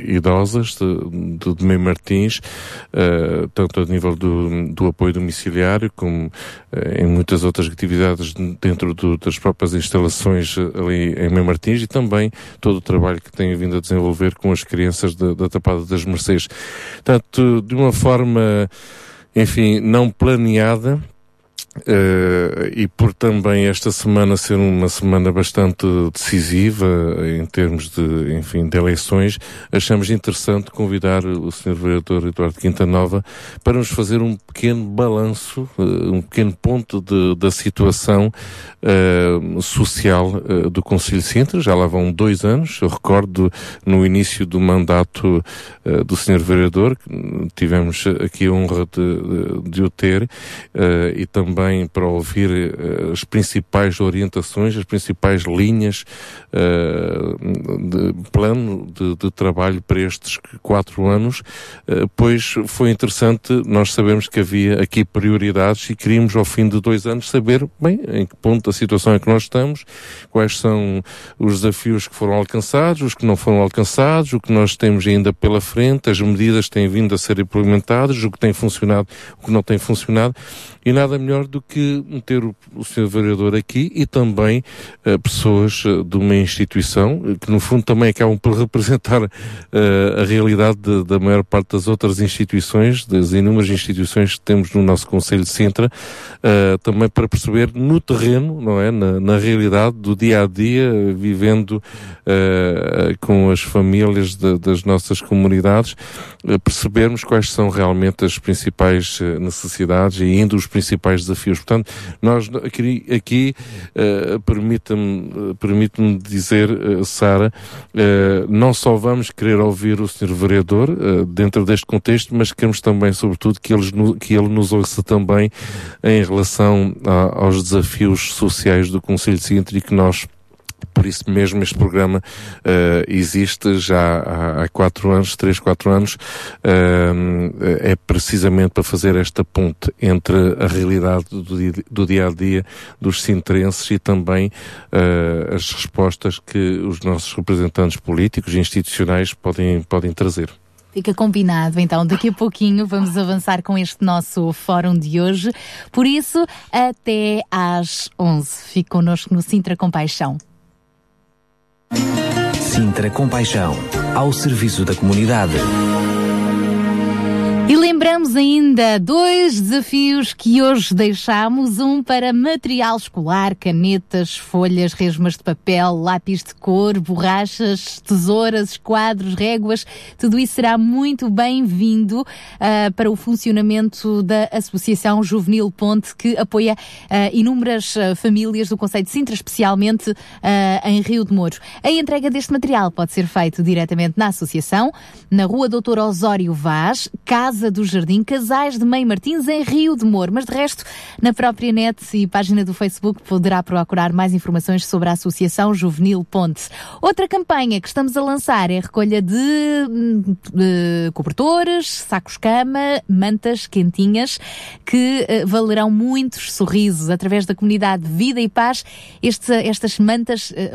idosas de, de, de Meio Martins, tanto a nível do, do apoio domiciliário como em muitas outras atividades dentro do, das próprias instalações ali em Meio Martins e também todo o trabalho que têm vindo a desenvolver com as crianças da, da Tapada das Mercês. Portanto, de uma forma enfim, não planeada, Uh, e por também esta semana ser uma semana bastante decisiva em termos de, enfim, de eleições, achamos interessante convidar o Sr. Vereador Eduardo Quinta Nova para nos fazer um pequeno balanço, uh, um pequeno ponto de, da situação uh, social do Conselho de Sintra. Já lá vão dois anos. Eu recordo no início do mandato do Sr. Vereador, tivemos aqui a honra de, de o ter e também também para ouvir uh, as principais orientações, as principais linhas uh, de plano de, de, trabalho para estes quatro anos, uh, pois foi interessante, nós sabemos que havia aqui prioridades e queríamos ao fim de dois anos saber, bem, em que ponto da situação é que nós estamos, quais são os desafios que foram alcançados, os que não foram alcançados, o que nós temos ainda pela frente, as medidas que têm vindo a ser implementadas, o que tem funcionado, o que não tem funcionado, e nada melhor do que meter o, Sr. Vereador aqui e também uh, pessoas uh, de uma instituição uh, que no fundo também acabam por representar a realidade de, da maior parte das outras instituições, das inúmeras instituições que temos no nosso Conselho de Sintra, também para perceber no terreno, não é, na, na realidade do dia a dia, vivendo com as famílias de, das nossas comunidades, percebermos quais são realmente as principais necessidades e ainda os principais desafios. Portanto, nós aqui, aqui uh, permita-me permite dizer, uh, Sara, uh, não só vamos querer ouvir o Sr. Vereador uh, dentro deste contexto, mas queremos também, sobretudo, que, eles, que ele nos ouça também em relação a, aos desafios sociais do Conselho de Sintra e que nós por isso mesmo este programa uh, existe já há, quatro anos, três, quatro anos, uh, é precisamente para fazer esta ponte entre a realidade do, do dia a dia dos sintrenses e também uh, as respostas que os nossos representantes políticos e institucionais podem, podem trazer. Fica combinado, então daqui a pouquinho vamos avançar com este nosso fórum de hoje. Por isso, até às 11. Fique connosco no Sintra Compaixão. Sintra Compaixão, ao serviço da comunidade. E lembramos ainda dois desafios que hoje deixamos: um para material escolar, canetas, folhas, resmas de papel, lápis de cor, borrachas, tesouras, quadros, réguas. Tudo isso será muito bem-vindo ah, para o funcionamento da Associação Juvenil Ponte, que apoia ah, inúmeras ah, famílias do Conselho de Sintra, especialmente em Rio de Mouros. A entrega deste material pode ser feito diretamente na Associação, na Rua Doutor Osório Vaz, Casa do Jardim, Casais de Mãe Martins, em Rio de Moro. Mas de resto, na própria net e página do Facebook poderá procurar mais informações sobre a Associação Juvenil Ponte. Outra campanha que estamos a lançar é a recolha de, de cobertores, sacos-cama, mantas quentinhas, que eh, valerão muitos sorrisos através da comunidade Vida e Paz. Este- estas mantas eh,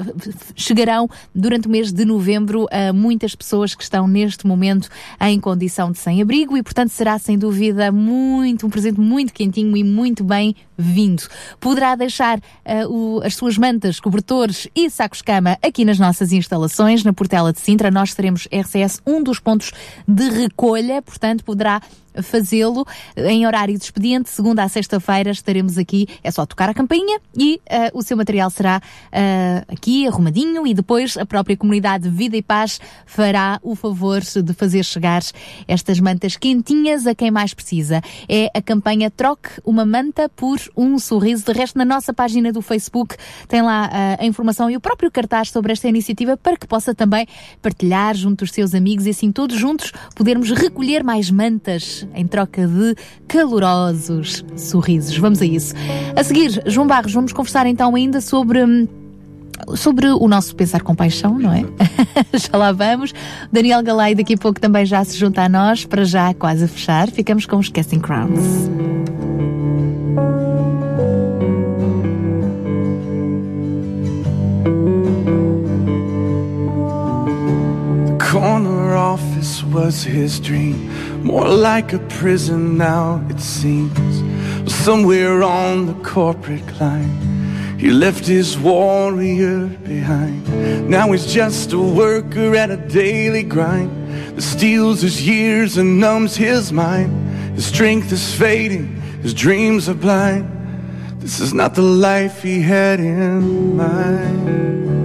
chegarão durante o mês de novembro a muitas pessoas que estão neste momento em condição de sem-abrigo e, portanto, será sem dúvida muito, um presente muito quentinho e muito bem-vindo. Poderá deixar eh, o- as suas mantas, cobertores e sacos-cama aqui nas nossas instalações, na Portela de Sintra. Nós teremos RCS um dos pontos de recolha, portanto, poderá fazê-lo em horário de expediente, segunda a sexta-feira estaremos aqui, é só tocar a campainha e eh, o seu material será eh, aqui arrumadinho e depois a própria comunidade Vida e Paz fará o favor de fazer chegar estas mantas quentinhas a quem mais precisa. É a campanha Troque uma manta por um sorriso. De resto, na nossa página do Facebook tem lá eh, a informação e o próprio cartaz sobre esta iniciativa para que possa também partilhar junto dos seus amigos e assim todos juntos podermos recolher mais mantas em troca de calorosos sorrisos. Vamos a isso. A seguir, João Barros, vamos conversar então ainda sobre. hum, Sobre o nosso pensar com paixão, não é? já lá vamos. Daniel Galay daqui a pouco também já se junta a nós, para já quase fechar. Ficamos com os Casting Crowns. Corner office was his dream, more like a prison now, it seems. Somewhere on the corporate climb, he left his warrior behind. Now he's just a worker at a daily grind that steals his years and numbs his mind. His strength is fading, his dreams are blind. This is not the life he had in mind.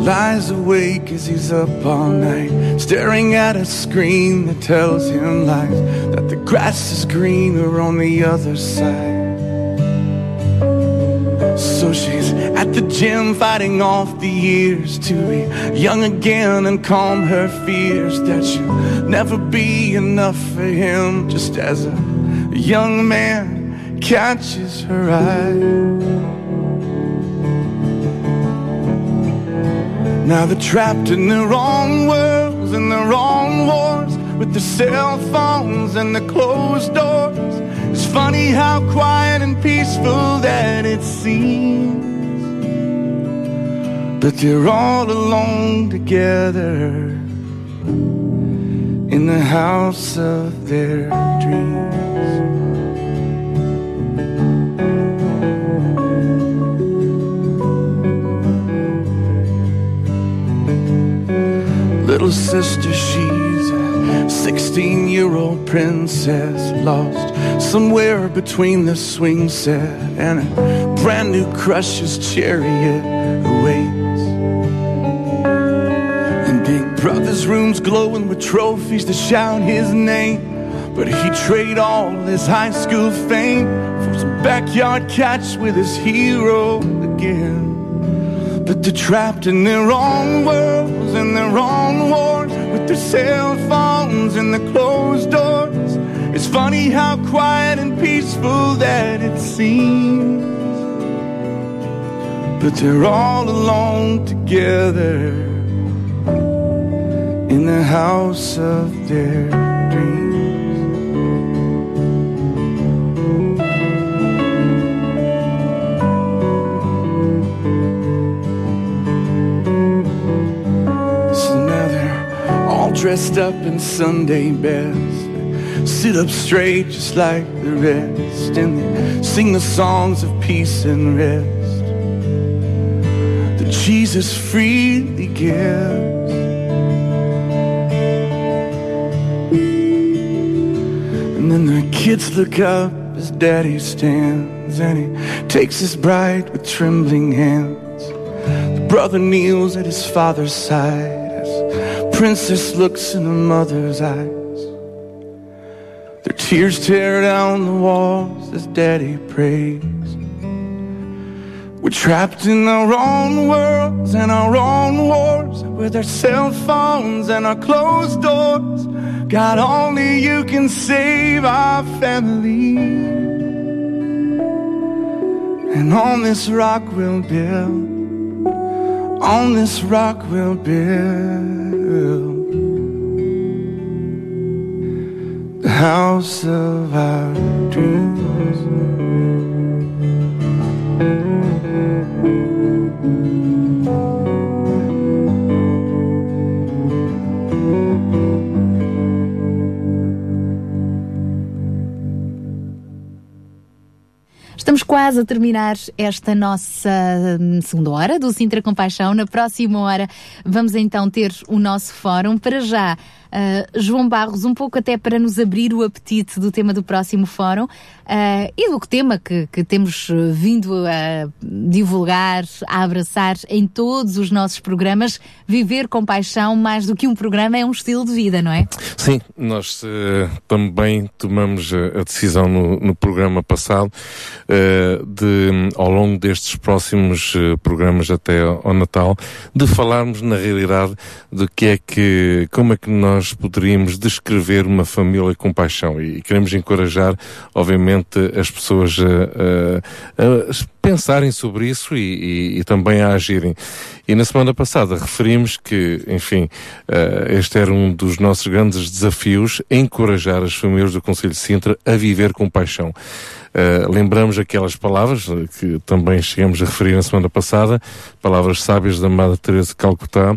Lies awake as he's up all night, staring at a screen that tells him lies that the grass is greener on the other side. So she's at the gym fighting off the years to be young again and calm her fears that she'll never be enough for him just as a young man catches her eye. Now they're trapped in their wrong worlds and their wrong wars with their cell phones and the closed doors. It's funny how quiet and peaceful that it seems. But they're all alone together in the house of their dreams. Little sister, she's a 16 year old princess lost somewhere between the swing set and a brand new crush's chariot awaits. And Big Brother's room's glowing with trophies to shout his name. But he'd trade all his high school fame for some backyard catch with his hero again. But they're trapped in their own worlds and their own wars with their cell phones and the closed doors. It's funny how quiet and peaceful that it seems. But they're all alone together in the house of their dressed up in Sunday best, sit up straight just like the rest, and they sing the songs of peace and rest that Jesus freely gives. And then the kids look up as daddy stands and he takes his bride with trembling hands. The brother kneels at his father's side princess looks in her mother's eyes. Their tears tear down the walls as daddy prays. We're trapped in our own worlds and our own wars with our cell phones and our closed doors. God, only you can save our family. And on this rock we'll build, on this rock we'll build house of our dreams. Estamos quase a terminar esta nossa hum, segunda hora do Sintra Compaixão. Na próxima hora vamos então ter o nosso fórum. Para já, uh, João Barros, um pouco até para nos abrir o apetite do tema do próximo fórum uh, e do tema que, que temos uh, vindo a divulgar, a abraçar em todos os nossos programas. Viver com paixão, mais do que um programa, é um estilo de vida, não é? Sim, nós eh, também tomamos a, decisão no, no programa passado de, ao longo destes próximos programas até ao Natal, de falarmos na realidade do que é que, como é que nós poderíamos descrever uma família com paixão e queremos encorajar, obviamente, as pessoas a, a, a pensarem sobre isso e, e, e, também a agirem. E na semana passada referimos que, enfim, uh, este era um dos nossos grandes desafios, encorajar as famílias do Conselho de Sintra a viver com paixão. Uh, lembramos aquelas palavras que também chegamos a referir na semana passada, palavras sábias da Amada Teresa de Calcutá,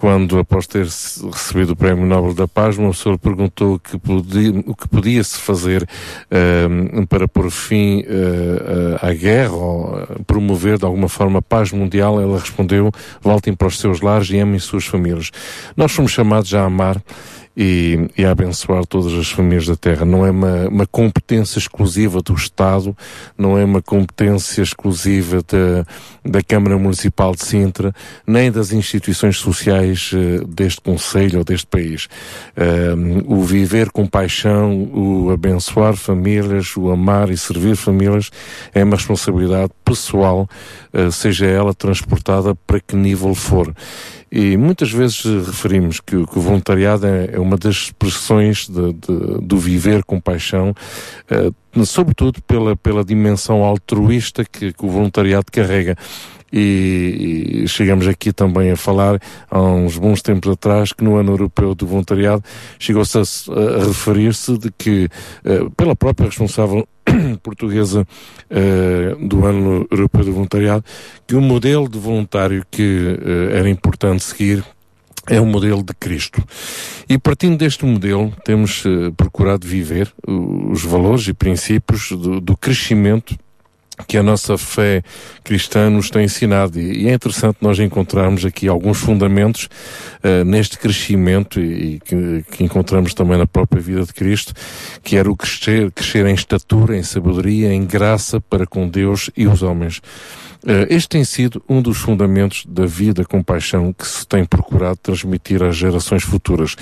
quando, após ter recebido o Prémio Nobel da Paz, uma pessoa perguntou que podia, o que podia-se fazer uh, para pôr fim uh, à guerra ou promover de alguma forma a paz mundial. Ela respondeu: voltem para os seus lares e amem suas famílias. Nós fomos chamados a amar e, e, a abençoar todas as famílias da Terra. Não é uma, uma competência exclusiva do Estado, não é uma competência exclusiva da, da Câmara Municipal de Sintra, nem das instituições sociais uh, deste Conselho ou deste país. Uh, o viver com paixão, o abençoar famílias, o amar e servir famílias é uma responsabilidade pessoal, uh, seja ela transportada para que nível for. E muitas vezes referimos que, que o voluntariado é, é, uma das expressões de, de, do viver com paixão, uh, sobretudo pela, pela dimensão altruísta que, que o voluntariado carrega. E, e, chegamos aqui também a falar há uns bons tempos atrás que no ano europeu do voluntariado chegou-se a, a referir-se de que uh, pela própria responsável portuguesa uh, do ano europeu do voluntariado que o modelo de voluntário que uh, era importante seguir é o modelo de Cristo. E partindo deste modelo, temos uh, procurado viver os valores e princípios do, do crescimento que a nossa fé cristã nos tem ensinado. E, é interessante nós encontrarmos aqui alguns fundamentos uh, neste crescimento e, e que, que, encontramos também na própria vida de Cristo, que era o crescer, crescer em estatura, em sabedoria, em graça para com Deus e os homens. Eh, este tem sido um dos fundamentos da vida com paixão que se tem procurado transmitir às gerações futuras.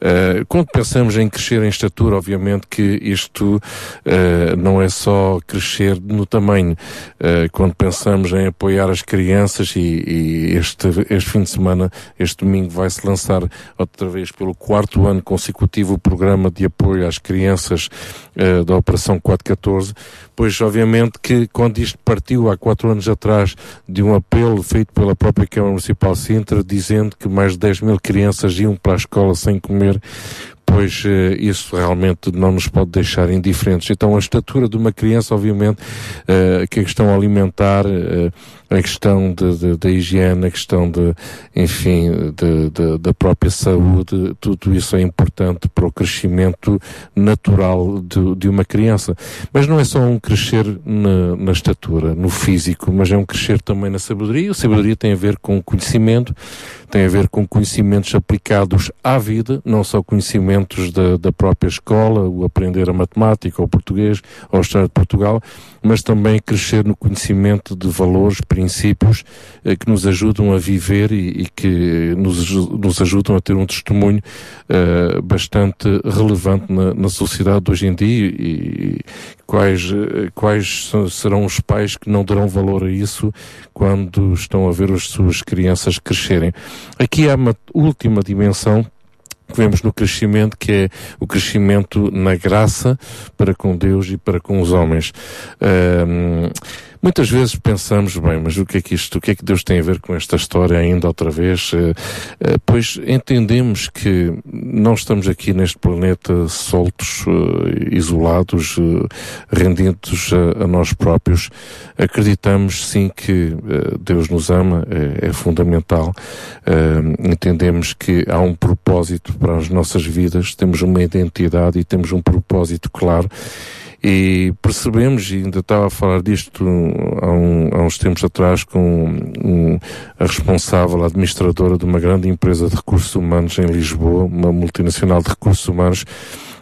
Eh, quando pensamos em crescer em estatura, obviamente que isto eh, não é só crescer no tamanho. Quando pensamos em apoiar as crianças e, este, este fim de semana, este domingo, vai-se lançar outra vez pelo quarto ano consecutivo o programa de apoio às crianças da Operação 414, pois obviamente que quando isto partiu há quatro anos atrás de um apelo feito pela própria Câmara Municipal de Sintra, dizendo que mais de 10 mil crianças iam para a escola sem comer, pois uh, isso realmente não nos pode deixar indiferentes. Então a estatura de uma criança, obviamente, uh, que a questão alimentar uh, a questão da higiene, a questão de, enfim, da própria saúde, tudo isso é importante para o crescimento natural de, de uma criança. Mas não é só um crescer na, na estatura, no físico, mas é um crescer também na sabedoria. A sabedoria tem a ver com conhecimento, tem a ver com conhecimentos aplicados à vida, não só conhecimentos da, da própria escola, o aprender a matemática, ou português, ou a história de Portugal, mas também crescer no conhecimento de valores, eh, que nos ajudam a viver e, e que nos, nos ajudam a ter um testemunho eh, bastante relevante na, na sociedade de hoje em dia e, quais, eh, quais serão os pais que não darão valor a isso quando estão a ver as suas crianças crescerem. Aqui há uma última dimensão que vemos no crescimento, que é o crescimento na graça para com Deus e para com os homens. Um, Muitas vezes pensamos, bem, mas o que é que isto, o que é que Deus tem a ver com esta história ainda outra vez? Eh, eh, pois entendemos que não estamos aqui neste planeta soltos, eh, isolados, rendidos a, nós próprios. Acreditamos sim que Deus nos ama, é, é fundamental. Entendemos que há um propósito para as nossas vidas, temos uma identidade e temos um propósito claro e percebemos, e ainda estava a falar disto há, um, há uns tempos atrás com um, a responsável, a administradora de uma grande empresa de recursos humanos em Lisboa, uma multinacional de recursos humanos,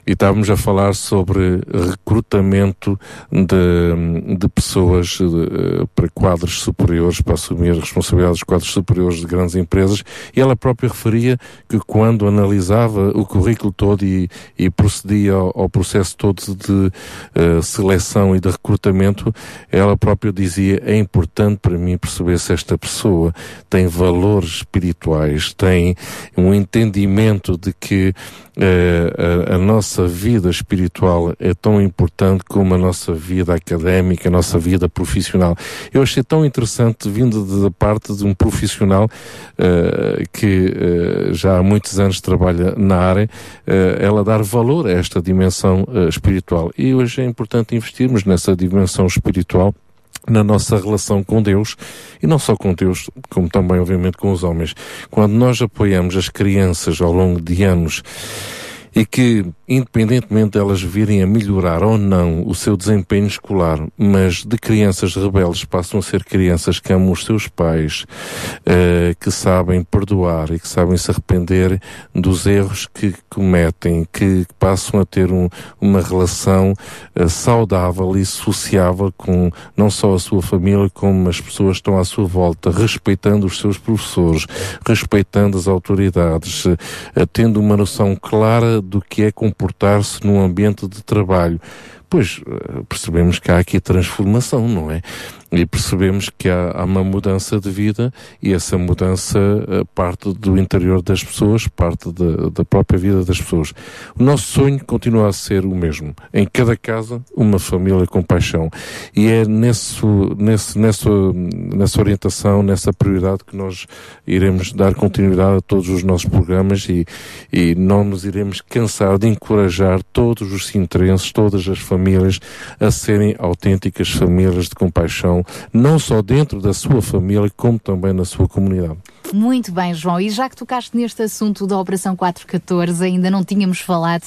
e estávamos a falar sobre recrutamento de, de pessoas de, eh, para quadros superiores, para assumir responsabilidades de quadros superiores de grandes empresas, e ela própria referia que quando analisava o currículo todo e, e procedia ao, ao, processo todo de uh, seleção e de recrutamento, ela própria dizia, é importante para mim perceber se esta pessoa tem valores espirituais, tem um entendimento de que a, a nossa nossa vida espiritual é tão importante como a nossa vida académica, a nossa vida profissional. Eu achei tão interessante, vindo da parte de um profissional uh, que uh, já há muitos anos trabalha na área, uh, ela dar valor a esta dimensão espiritual. E hoje é importante investirmos nessa dimensão espiritual na nossa relação com Deus e não só com Deus, como também obviamente com os homens. Quando nós apoiamos as crianças ao longo de anos e que, independentemente de elas virem a melhorar ou não o seu desempenho escolar, mas de crianças rebeldes passam a ser crianças que amam os seus pais, uh, que sabem perdoar e que sabem se arrepender dos erros que cometem, que passam a ter um, uma relação uh, saudável e sociável com não só a sua família, como as pessoas que estão à sua volta, respeitando os seus professores, respeitando as autoridades, uh, tendo uma noção clara do que é comportar-se num ambiente de trabalho. Pois eh, percebemos que há aqui transformação, não é? E percebemos que há, há, uma mudança de vida e essa mudança uh, parte do interior das pessoas, parte de, da própria vida das pessoas. O nosso sonho continua a ser o mesmo. Em cada casa, uma família com paixão. E é nesse, nesse, nessa, nessa orientação, nessa prioridade que nós iremos dar continuidade a todos os nossos programas e, e não nos iremos cansar de encorajar todos os sintrenses, todas as famílias a serem autênticas famílias de compaixão não só dentro da sua família, como também na sua comunidade. Muito bem, João. E já que tocaste neste assunto da Operação 414, ainda não tínhamos falado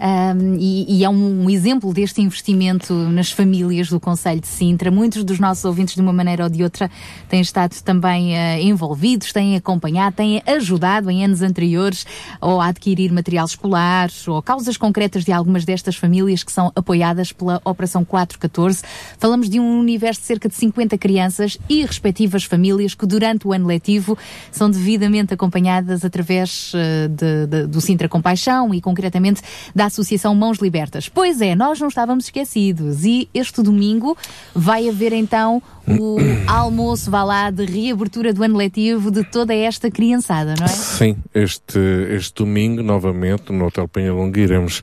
um, e, e, é um, exemplo deste investimento nas famílias do Conselho de Sintra. Muitos dos nossos ouvintes, de uma maneira ou de outra, têm estado também uh, envolvidos, têm acompanhado, têm ajudado em anos anteriores ou a adquirir material escolar ou causas concretas de algumas destas famílias que são apoiadas pela Operação 414. Falamos de um universo de cerca de 50 crianças e respectivas famílias que durante o ano letivo são devidamente acompanhadas através uh, de, de, do Sintra Compaixão e concretamente da Associação Mãos Libertas. Pois é, nós não estávamos esquecidos e este domingo vai haver então o almoço, vá lá, de reabertura do ano letivo de toda esta criançada, não é? Sim, este, este domingo, novamente, no Hotel Penhalonga, iremos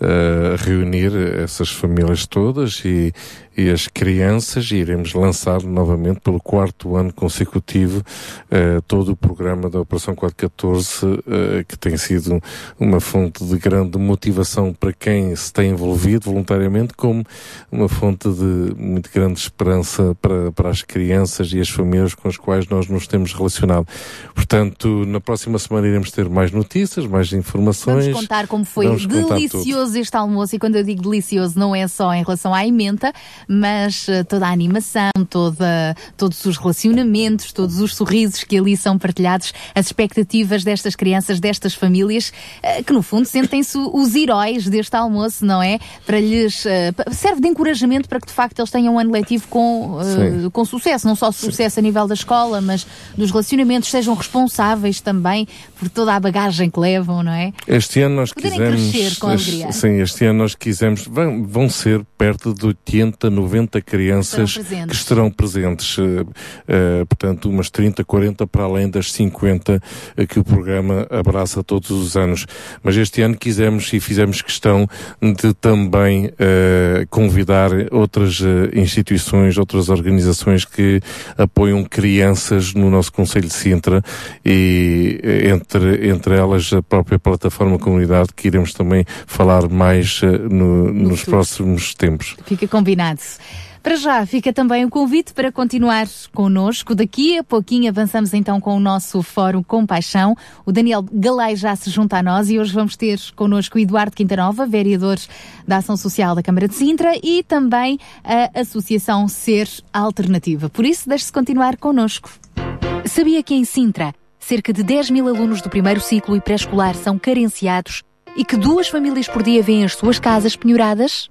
eh, reunir essas famílias todas e, e as crianças e iremos lançar novamente pelo quarto ano consecutivo eh, todo o programa da Operação 414 eh, que tem sido uma fonte de grande motivação para quem se tem envolvido voluntariamente como uma fonte de muito grande esperança para, para as crianças e as famílias com as quais nós nos temos relacionado. Portanto, na próxima semana iremos ter mais notícias, mais informações. Vamos contar como foi Vamos delicioso este almoço e quando eu digo delicioso não é só em relação à emenda, mas eh, toda a animação, toda, todos os relacionamentos, todos os sorrisos que ali são partilhados, as expectativas destas crianças, destas famílias, eh, que no fundo sentem-se os heróis deste almoço, não é? Para lhes eh, serve de encorajamento para que de facto eles tenham um ano letivo com, Sim. com sucesso, não só sucesso a nível da escola, mas dos relacionamentos, sejam responsáveis também por toda a bagagem que levam, não é? Este ano nós Poderem quisemos. crescer com alegria. Sim, este ano nós quisemos. Vão, vão ser perto de 80, 90 crianças Estarão que estarão presentes. eh, eh, portanto, umas 30, 40 para além das 50 eh, que o programa abraça todos os anos. Mas este ano quisemos e fizemos questão de também convidar outras instituições, outras organizações que apoiam crianças no nosso Conselho de Sintra e entre, entre elas a própria plataforma comunidade que iremos também falar mais no- nos próximos tempos. Fica combinado. Para já, fica também o convite para continuar connosco. Daqui a pouquinho avançamos então com o nosso Fórum Compaixão. O Daniel Galay já se junta a nós e hoje vamos ter connosco Eduardo Quintanova, vereador da Ação Social da Câmara de Sintra e também a Associação Ser Alternativa. Por isso, deixe-se continuar connosco. Sabia que em Sintra, cerca de 10 mil alunos do primeiro ciclo e pré-escolar são carenciados e que duas famílias por dia vêm as suas casas penhoradas?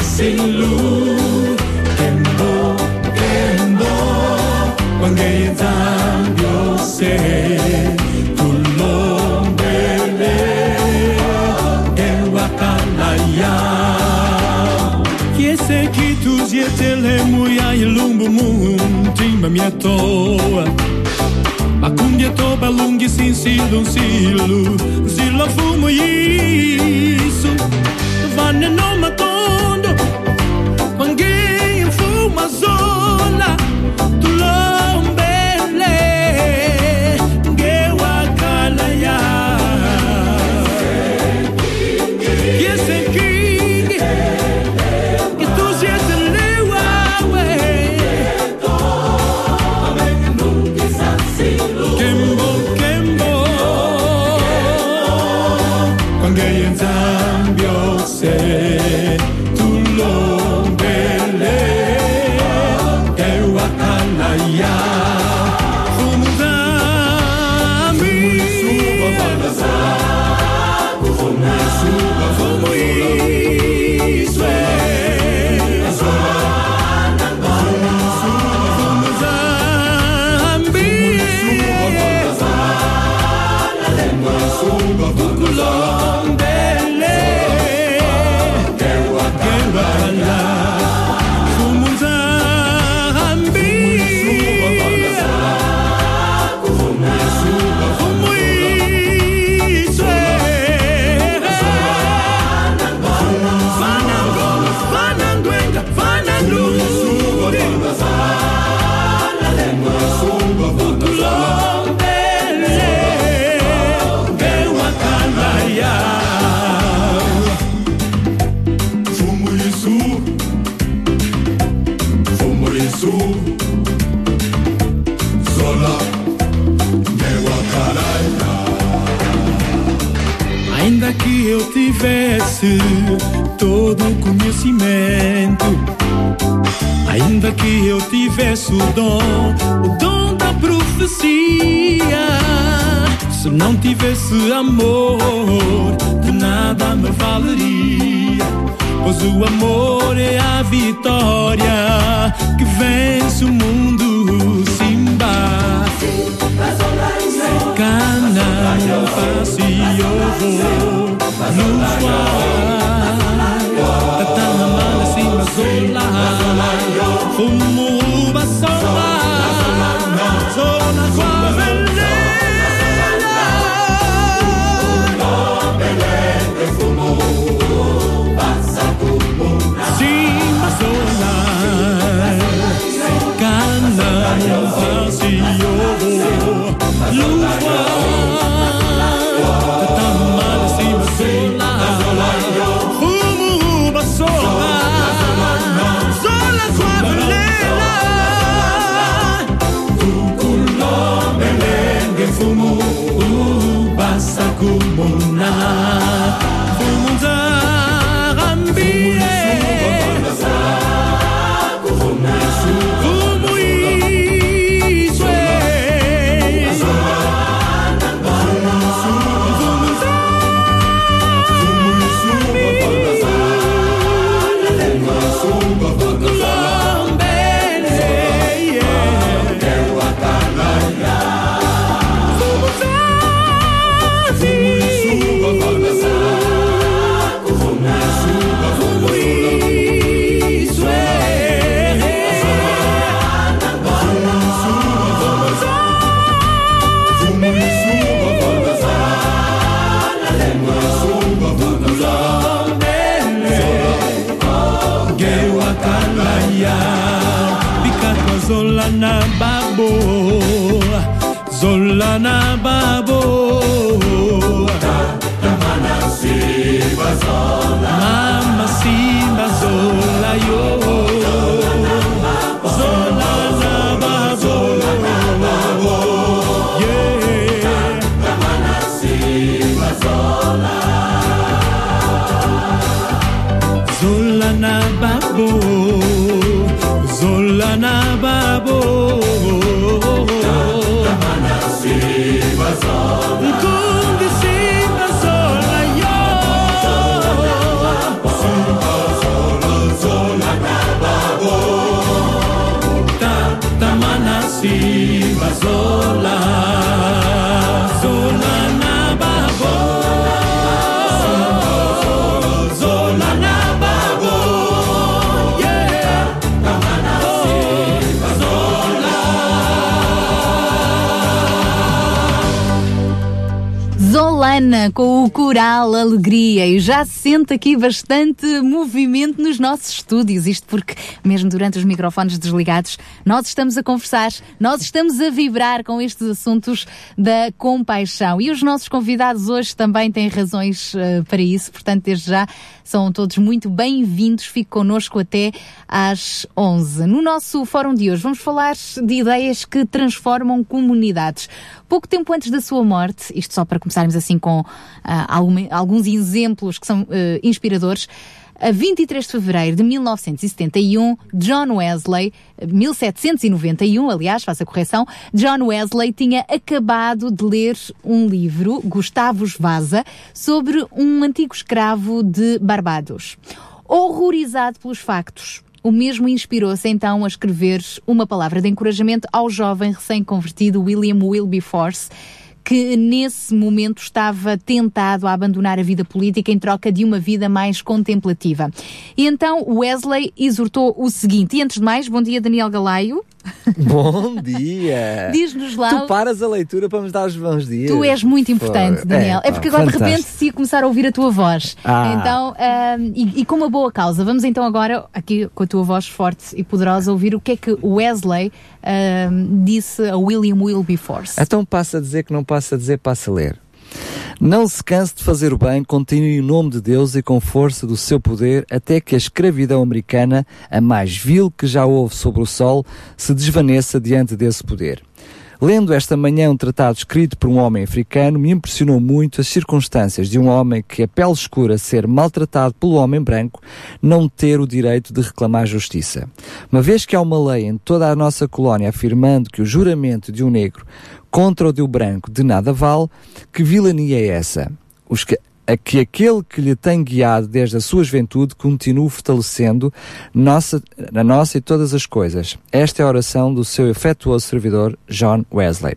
Nungi sasilu kembo kembo wangeyenza byose tulombele ewakalaya Chiese chi tu siete le muia ilumbu muntima mia toa Ma cumbia toba lunghi sin silu silu Zilla fumo yisu Vanne no matondo todo o conhecimento, Ainda que eu tivesse o dom, o dom da profecia. Se não tivesse amor, de nada me valeria. Pois o amor é a vitória que vence o mundo. Simba, cana, eu faço e vou simba Com o coral Alegria. E já se sente aqui bastante movimento nos nossos estúdios, isto porque mesmo durante os microfones desligados nós estamos a conversar, nós estamos a vibrar com estes assuntos da compaixão e os nossos convidados hoje também têm razões eh, para isso, portanto desde já são todos muito bem-vindos, fique connosco até às 11. No nosso fórum de hoje vamos falar de ideias que transformam comunidades. Pouco tempo antes da sua morte, isto só para começarmos assim com ah, alguma- alguns exemplos que são eh, inspiradores, a 23 de fevereiro de 1971, John Wesley, 1791, aliás, faça a correção, John Wesley tinha acabado de ler um livro, Gustavus Vasa, sobre um antigo escravo de Barbados. Horrorizado pelos factos, o mesmo inspirou-se então a escrever uma palavra de encorajamento ao jovem recém-convertido William Wilberforce, que nesse momento estava tentado a abandonar a vida política em troca de uma vida mais contemplativa. E então Wesley exortou o seguinte, e antes de mais, bom dia Daniel Galaio. Bom dia! Diz-nos lá- Tu paras a leitura para nos dar os bons dias. Tu és muito importante, Foi. Daniel. É, pá, porque agora de repente fantástico. se ia começar a ouvir a tua voz. Ah. Então, ahm, e, e com uma boa causa. Vamos então agora, aqui com a tua voz forte e poderosa, ouvir o que é que Wesley ahm, disse a William Wilberforce. Então passa a dizer que não passa a dizer, passa a ler. Não se canse de fazer o bem, continue em nome de Deus e com força do seu poder, até que a escravidão americana, a mais vil que já houve sobre o sol, se desvaneça diante desse poder. Lendo esta manhã um tratado escrito por um homem africano, me impressionou muito as circunstâncias de um homem que a pele escura ser maltratado pelo homem branco não ter o direito de reclamar justiça. Uma vez que há uma lei em toda a nossa colónia afirmando que o juramento de um negro contra o de um branco de nada vale, que vilania é essa? Os que a que aquele que lhe tem guiado desde a sua juventude continue fortalecendo nossa, na nossa e todas as coisas. Esta é a oração do seu afetuoso servidor John Wesley.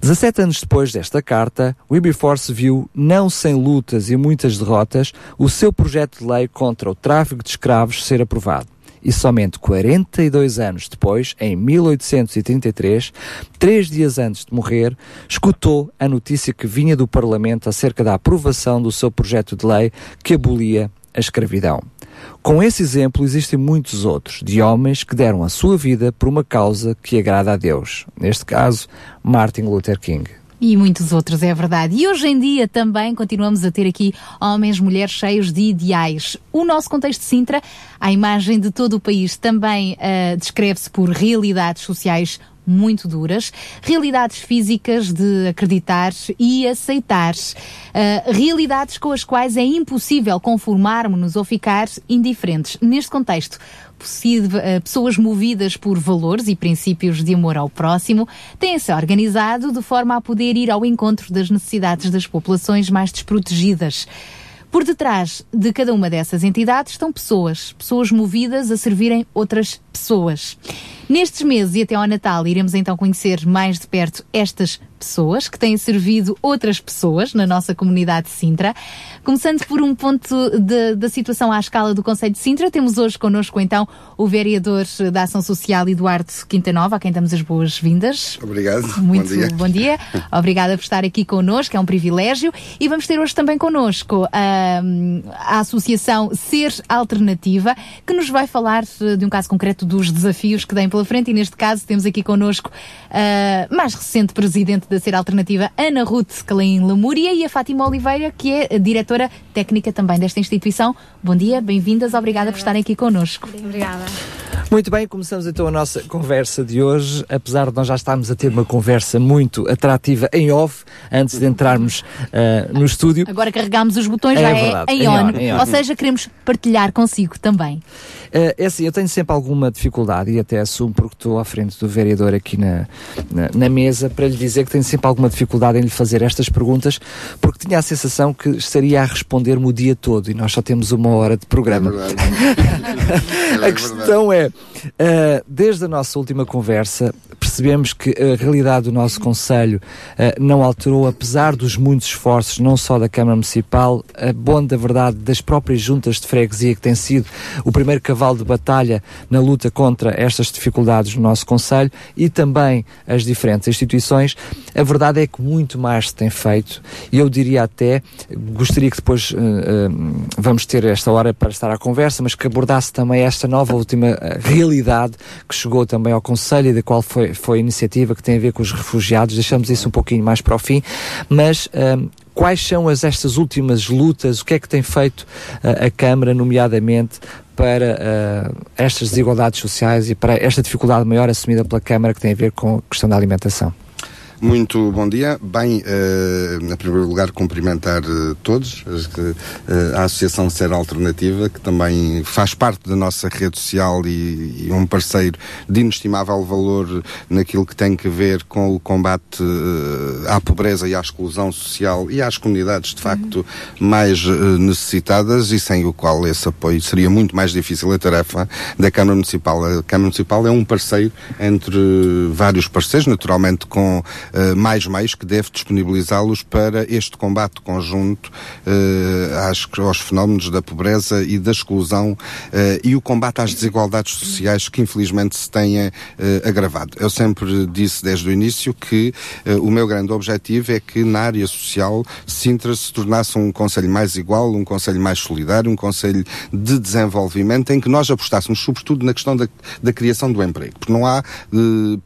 17 anos depois desta carta, Wilberforce viu, não sem lutas e muitas derrotas, o seu projeto de lei contra o tráfico de escravos ser aprovado. E somente 42 anos depois, em 1833, três dias antes de morrer, escutou a notícia que vinha do Parlamento acerca da aprovação do seu projeto de lei que abolia a escravidão. Com esse exemplo, existem muitos outros, de homens que deram a sua vida por uma causa que agrada a Deus. Neste caso, Martin Luther King. E muitos outros, é verdade. E hoje em dia também continuamos a ter aqui homens, mulheres cheios de ideais. O nosso contexto de Sintra, a imagem de todo o país, também uh, descreve-se por realidades sociais muito duras, realidades físicas de acreditar e aceitar, uh, realidades com as quais é impossível conformarmos-nos ou ficar indiferentes. Neste contexto, pessoas movidas por valores e princípios de amor ao próximo têm-se organizado de forma a poder ir ao encontro das necessidades das populações mais desprotegidas. Por detrás de cada uma dessas entidades estão pessoas, pessoas movidas a servirem outras pessoas. Nestes meses e até ao Natal iremos então conhecer mais de perto estas pessoas que têm servido outras pessoas na nossa comunidade de Sintra. Começando por um ponto de, da situação à escala do Conselho de Sintra, temos hoje connosco então o vereador da Ação Social Eduardo Quintanova, a quem damos as boas-vindas. Obrigado. Muito bom dia. bom dia. Obrigada por estar aqui connosco, é um privilégio. E vamos ter hoje também connosco hum, a Associação Ser Alternativa, que nos vai falar eh, de um caso concreto dos desafios que têm pela frente. E neste caso temos aqui connosco a mais recente presidente da Ser Alternativa, Ana Ruth Calain Lamúria, e a Fátima Oliveira, que é a diretora técnica também desta instituição. Bom dia, bem-vindas, obrigada por estarem aqui connosco. Obrigada. Muito bem, começamos então a nossa conversa de hoje, apesar de nós já estarmos a ter uma conversa muito atrativa em off, antes de entrarmos uh, no estúdio. Agora carregamos os botões, É já verdade, é em em on. on, em on. Ou seja, queremos partilhar consigo também. Uh, é assim, eu tenho sempre alguma dificuldade e até assumo porque estou à frente do vereador aqui na, na, na mesa para lhe dizer que tenho sempre alguma dificuldade em lhe fazer estas perguntas porque tinha a sensação que estaria a responder-me o dia todo e nós só temos uma hora de programa. a questão é, uh, desde a nossa última conversa, percebemos que a realidade do nosso Conselho uh, não alterou, apesar dos muitos esforços, não só da Câmara Municipal, a bom da verdade das próprias juntas de freguesia, que tem sido o primeiro cavalo de batalha na luta contra estas dificuldades no nosso Conselho e também as diferentes instituições. A verdade é que muito mais se tem feito e eu diria até, gostaria que depois uh, vamos ter esta hora para estar à conversa, mas que abordasse também esta nova última realidade que chegou também ao Conselho e da qual foi, foi a iniciativa que tem a ver com os refugiados. Deixamos isso um pouquinho mais para o fim, mas uh, quais são as, estas últimas lutas, o que é que tem feito uh, a Câmara, nomeadamente, para uh, estas desigualdades sociais e para esta dificuldade maior assumida pela Câmara que tem a ver com a questão da alimentação? Muito bom dia. Bem, uh, em primeiro lugar, cumprimentar uh, todos, uh, a Associação Ser Alternativa, que também faz parte da nossa rede social e, e um parceiro de inestimável valor naquilo que tem que ver com o combate à pobreza e à exclusão social e às comunidades, de facto, mais necessitadas e sem o qual esse apoio seria muito mais difícil a tarefa da Câmara Municipal. A Câmara Municipal é um parceiro entre vários parceiros, naturalmente com Uh, mais meios que deve disponibilizá-los para este combate conjunto uh, às, aos fenómenos da pobreza e da exclusão uh, e o combate às desigualdades sociais que infelizmente se tenha agravado. Eu sempre disse desde o início que o meu grande objetivo é que na área social Sintra se tornasse um conselho mais igual, um conselho mais solidário, um conselho de desenvolvimento em que nós apostássemos sobretudo na questão da, da criação do emprego, porque não há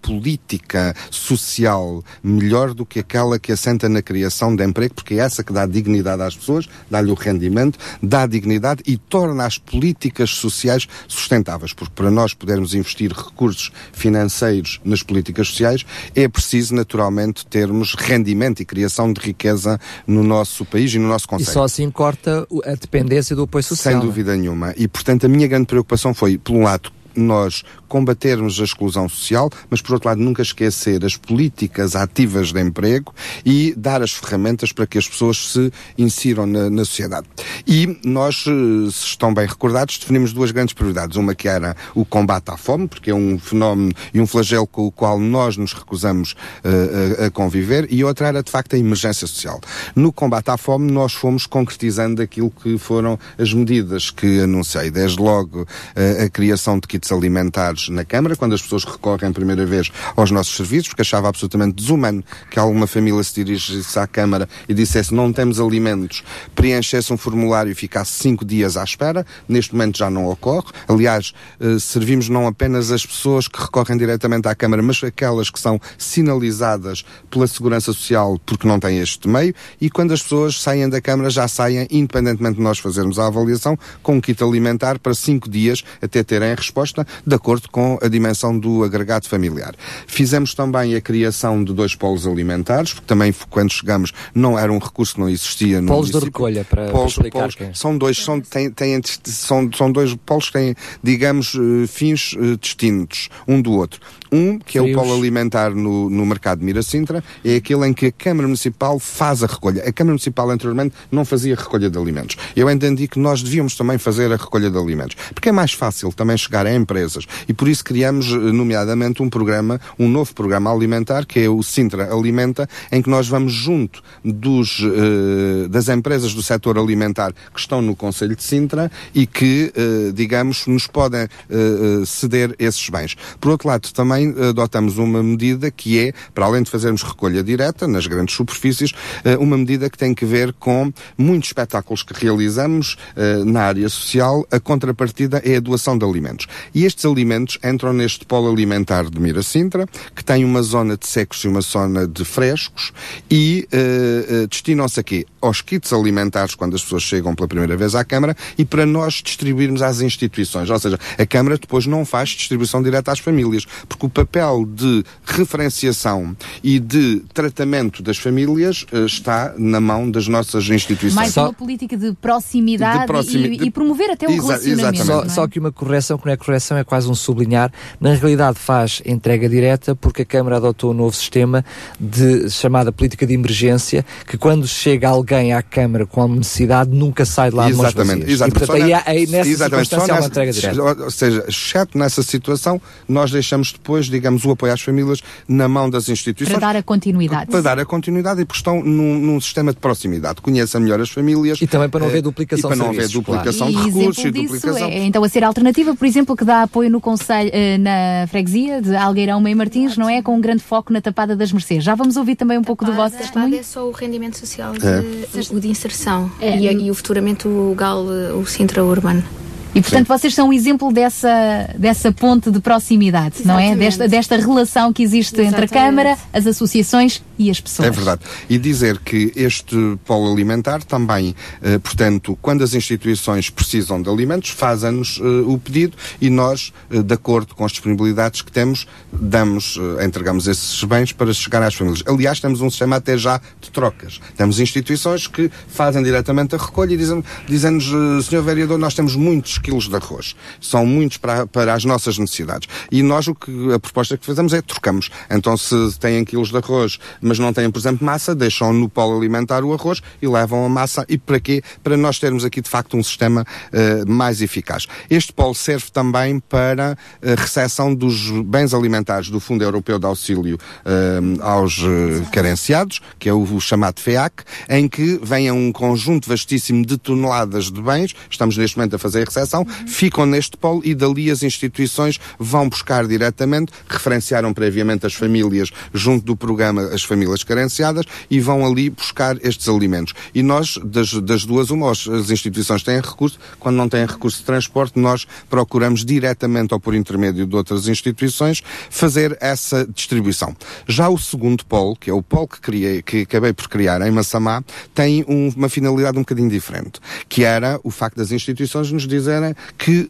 política social melhor do que aquela que assenta na criação de emprego, porque é essa que dá dignidade às pessoas, dá-lhe o rendimento, dá dignidade e torna as políticas sociais sustentáveis, porque para nós podermos investir recursos financeiros nas políticas sociais, é preciso naturalmente termos rendimento e criação de riqueza no nosso país e no nosso E conceito. só assim corta a dependência do apoio social. Sem é? dúvida nenhuma. E, portanto, a minha grande preocupação foi, por um lado, nós combatermos a exclusão social, mas por outro lado nunca esquecer as políticas ativas de emprego e dar as ferramentas para que as pessoas se insiram na, na sociedade. E nós, eh, se estão bem recordados, definimos duas grandes prioridades. Uma que era o combate à fome, porque é um fenómeno e um flagelo com o qual nós nos recusamos eh, a, a conviver, e outra era de facto a emergência social. No combate à fome nós fomos concretizando aquilo que foram as medidas que anunciei, desde logo eh, a criação de kits alimentares na Câmara, quando as pessoas recorrem a primeira vez aos nossos serviços, porque achava absolutamente desumano que alguma família se dirigisse à Câmara e dissesse não temos alimentos, preenchesse um formulário e ficasse cinco dias à espera. Neste momento já não ocorre. Aliás, eh, servimos não apenas as pessoas que recorrem diretamente à Câmara, mas aquelas que são sinalizadas pela Segurança Social porque não têm este meio e quando as pessoas saem da Câmara já saem, independentemente de nós fazermos a avaliação, com um kit alimentar para cinco dias até terem resposta de acordo com a dimensão do agregado familiar. Fizemos também a criação de dois polos alimentares, porque também quando chegamos não era um recurso que não existia no Polos de município. recolha, para- para Polos- explicar polos- quem é. são dois, são, têm, têm, são, são dois polos que têm, digamos, eh, fins eh, distintos um do outro. Um, que é o polo alimentar no, no mercado de Miracintra, é aquele em que a Câmara Municipal faz a recolha. A Câmara Municipal anteriormente não fazia recolha de alimentos. Eu entendi que nós devíamos também fazer a recolha de alimentos, porque é mais fácil também chegar a empresas. E por isso criamos, eh, nomeadamente, um programa, um novo programa alimentar, que é o Sintra Alimenta, em que nós vamos junto dos, eh, das empresas do setor alimentar que estão no Conselho de Sintra e que, eh, digamos, nos podem ceder esses bens. Por outro lado, também adotamos uma medida que é, para além de fazermos recolha direta nas grandes superfícies, uma medida que tem que ver com muitos espetáculos que realizamos na área social. A contrapartida é a doação de alimentos. E estes alimentos entram neste polo alimentar de Miracintra, que tem uma zona de secos e uma zona de frescos, e eh, eh, destinam-se aqui aos kits alimentares quando as pessoas chegam pela primeira vez à Câmara e para nós distribuirmos às instituições. Ou seja, a Câmara depois não faz distribuição direta às famílias, porque o papel de referenciação e de tratamento das famílias eh, está na mão das nossas instituições. Mais uma política de proximidade, De proximi- e, de- e promover até o Exa- relacionamento. Só, é? só que uma correção, que não é correção, é quase um sublinhar. Na realidade faz entrega direta porque a Câmara adotou um novo sistema de chamada política de emergência, que quando chega alguém à Câmara com a necessidade, nunca sai de lá de mãos Exatamente, vazias. exatamente. E, portanto, aí, aí nessa Exatamente, circunstância há uma nessa- entrega direta. Ou seja, exceto nessa situação, nós deixamos depois, digamos, o apoio às famílias na mão das instituições. Para dar a continuidade. para dar a continuidade e porque estão num, num sistema de proximidade. Conhecem melhor as famílias. E também para não eh, haver duplicação E para não de haver duplicação e de recursos e duplicação. é então a ser alternativa, por exemplo, que dá apoio no Conselho, eh, na freguesia de Algueirão Meio Martins, não é? Com um grande foco na Tapada das Mercês. Já vamos ouvir também um pouco do vosso Tapada testemunho? é só o rendimento social, de, É. o de inserção É. e, e o futuramente o GAL, o Sintra Urbano. E portanto vocês são um exemplo dessa, dessa ponte de proximidade, não é? Exatamente. Desta, desta relação que existe entre a Exatamente. Câmara, as associações e as pessoas. É verdade. E dizer que este polo alimentar também, eh, portanto, quando as instituições precisam de alimentos, fazem-nos eh, o pedido e nós, eh, de acordo com as disponibilidades que temos, damos, eh, entregamos esses bens para chegar às famílias. Aliás, temos um sistema até já de trocas. Temos instituições que fazem diretamente a recolha e dizem- dizem-nos, eh, Sr. Vereador, nós temos muitos quilos de arroz. São muitos para, para as nossas necessidades. E nós o que, a proposta que fazemos é trocamos. Então, se têm quilos de arroz, mas não têm, por exemplo, massa, deixam no polo alimentar o arroz e levam a massa. E para quê? Para nós termos aqui, de facto, um sistema eh, mais eficaz. Este polo serve também para a recepção dos bens alimentares do Fundo Europeu de Auxílio eh, aos eh, carenciados, que é o, o chamado FEAC, em que vem um conjunto vastíssimo de toneladas de bens. Estamos neste momento a fazer a recepção ficam neste polo e dali as instituições vão buscar diretamente, referenciaram previamente as famílias junto do programa As Famílias Carenciadas e vão ali buscar estes alimentos. E nós, das, das duas, uma, as instituições têm recurso, quando não têm recurso de transporte, nós procuramos diretamente ou por intermédio de outras instituições fazer essa distribuição. Já o segundo polo, que é o polo que, criei, que acabei por criar em Massamá, tem um- uma finalidade um bocadinho diferente, que era o facto das instituições nos que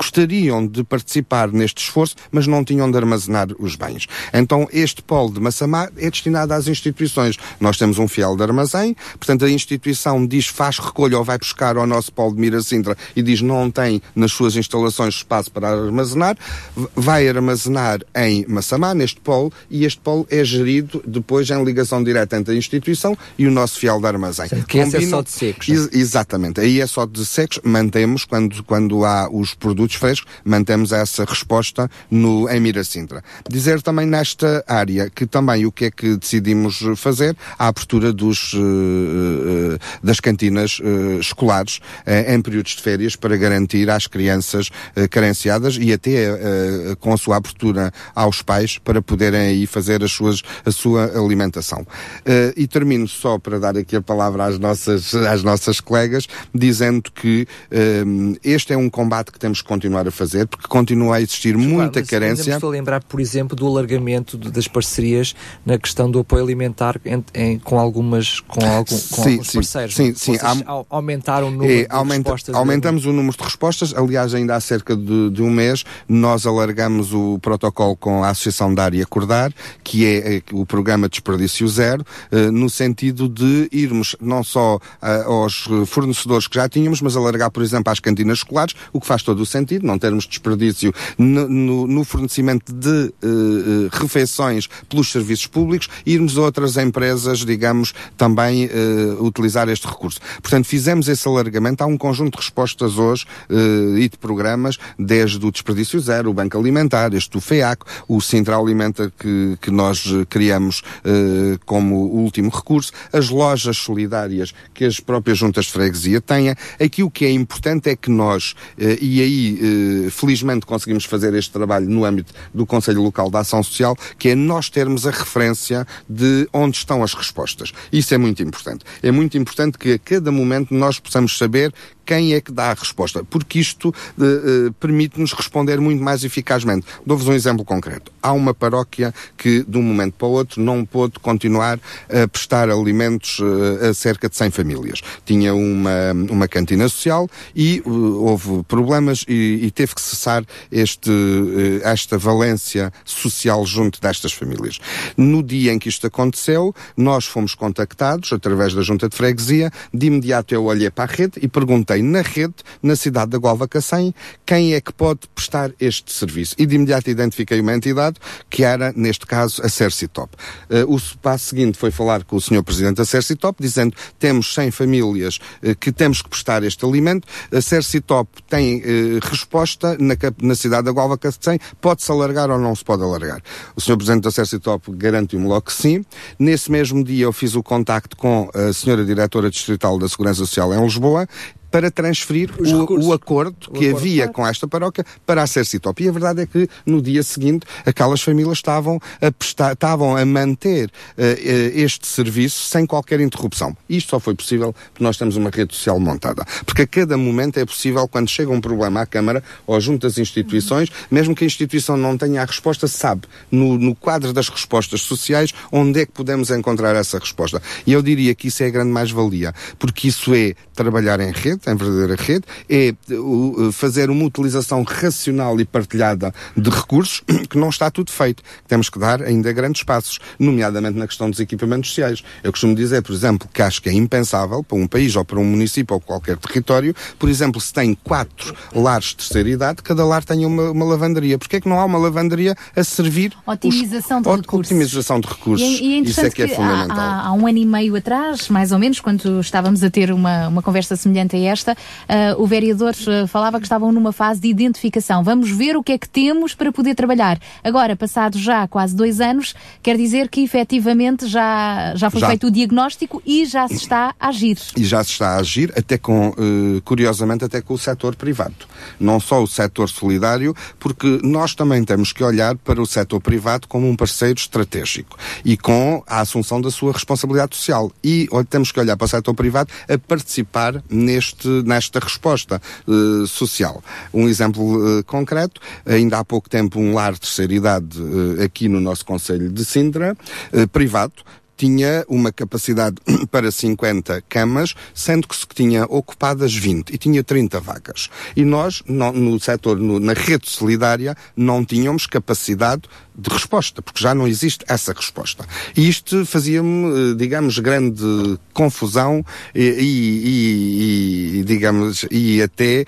gostariam de participar neste esforço, mas não tinham de armazenar os bens. Então, este polo de Massamá é destinado às instituições. Nós temos um fiel de armazém, portanto, a instituição diz, faz recolha ou vai buscar ao nosso polo de Miracintra e diz não tem nas suas instalações espaço para armazenar, vai armazenar em Massamá, neste polo, e este polo é gerido depois em ligação direta entre a instituição e o nosso fiel de armazém. que esse é só de secos, Ex- Exatamente. Aí é só de secos. Mantemos, quando, quando há os produtos frescos, mantemos essa resposta no, em Miracintra. Dizer também nesta área que também o que é que decidimos fazer? A abertura dos, eh, eh, das cantinas eh, escolares em períodos de férias para garantir às crianças carenciadas e até com a sua abertura aos pais para poderem aí fazer as suas, a sua alimentação. E termino só para dar aqui a palavra às nossas, às nossas colegas, dizendo que este é um combate que temos que continuar a fazer, porque continua a existir muita Claro, Ainda me carência. estou a lembrar, por exemplo, do alargamento de- das parcerias na questão do apoio alimentar em- em- com algumas com, algum, com Sim, alguns parceiros. sim, sim. Vocês Há- au- aumentaram o número É, de aumenta- respostas. aumentamos o número de respostas. Aliás, ainda há cerca de, de um mês, nós alargamos o protocolo com a Associação da Área Acordar, que é eh, o programa Desperdício Zero, eh, no sentido de irmos não só ah, aos eh, fornecedores que já tínhamos, mas alargar, por exemplo, às cantinas escolares, o que faz todo o sentido, não termos desperdício no, no- no fornecimento de eh, refeições pelos serviços públicos, irmos a outras empresas, digamos, também eh, utilizar este recurso. Portanto, fizemos esse alargamento. Há um conjunto de respostas hoje eh, e de programas, desde o Desperdício Zero, o Banco Alimentar, este do FEAC, o Sintra Alimenta que, que nós criamos como último recurso, as lojas solidárias que as próprias juntas de freguesia têm. Aqui o que é importante é que nós, e aí eh, felizmente conseguimos fazer este trabalho no âmbito do Conselho Local da Ação Social, que é nós termos a referência de onde estão as respostas. Isso é muito importante. É muito importante que a cada momento nós possamos saber quem é que dá a resposta, porque isto eh, eh, permite-nos responder muito mais eficazmente. Dou-vos um exemplo concreto. Há uma paróquia que, de um momento para o outro, não pôde continuar a prestar alimentos eh, a cerca de 100 famílias. Tinha uma, uma cantina social e eh, houve problemas e, e teve que cessar este, eh, esta valência social junto destas famílias. No dia em que isto aconteceu, nós fomos contactados através da Junta de Freguesia. De imediato eu olhei para a rede e perguntei na rede, na cidade da Gualva Cacém, quem é que pode prestar este serviço. E de imediato identifiquei uma entidade que era, neste caso, a Cercitop. Eh, o passo seguinte foi falar com o Sr. Presidente da Cercitop, dizendo temos 100 famílias eh, que temos que prestar este alimento. A Cercitop tem eh, resposta na, na cidade da Gualva Cacém, pode-se alargar ou não se pode alargar. O Sr. Presidente da Cercitop garantiu-me logo que sim. Nesse mesmo dia eu fiz o contacto com a Sra. Diretora Distrital da Segurança Social em Lisboa para transferir o, o acordo que acordo, havia com esta paróquia para a Cercitop. E a verdade é que no dia seguinte aquelas famílias estavam a, prestar, estavam a manter eh, este serviço sem qualquer interrupção. Isto só foi possível porque nós temos uma rede social montada. Porque a cada momento é possível, quando chega um problema à Câmara ou junto às instituições, mesmo que a instituição não tenha a resposta, sabe, no, no quadro das respostas sociais, onde é que podemos encontrar essa resposta. E eu diria que isso é a grande mais-valia, porque isso é trabalhar em rede, em verdadeira rede, é uh, fazer uma utilização racional e partilhada de recursos, que não está tudo feito. Temos que dar ainda grandes passos, nomeadamente na questão dos equipamentos sociais. Eu costumo dizer, por exemplo, que acho que é impensável para um país ou para um município ou qualquer território, por exemplo, se tem quatro lares de terceira idade, cada lar tenha uma, uma lavanderia. Porquê é que não há uma lavanderia a servir Otimização de os... recursos. Otimização de recursos. E, é- e é Isso é interessante que é fundamental. há, há um ano e meio atrás, mais ou menos, quando estávamos a ter uma, uma conversa semelhante a esta. Ah, o vereador ah, falava que estavam numa fase de identificação. Vamos ver o que é que temos para poder trabalhar. Agora, passado já quase dois anos, quer dizer que efetivamente já, já foi Já. feito o diagnóstico e já se está a agir. e já se está a agir, até com, eh, curiosamente, até com o setor privado. Não só o setor solidário, porque nós também temos que olhar para o setor privado como um parceiro estratégico e com a assunção da sua responsabilidade social. E temos que olhar para o setor privado a participar neste, nesta resposta eh, social. Um exemplo eh, concreto, ainda há pouco tempo um lar de terceira idade eh, aqui no nosso Conselho de Sintra, privado, tinha uma capacidade para 50 camas, sendo que se tinha ocupadas 20 e tinha 30 vagas. E nós, no, no setor, no- na rede solidária, não tínhamos capacidade de resposta, porque já não existe essa resposta. E isto fazia-me, eh, digamos, grande confusão e, e- e- digamos, e até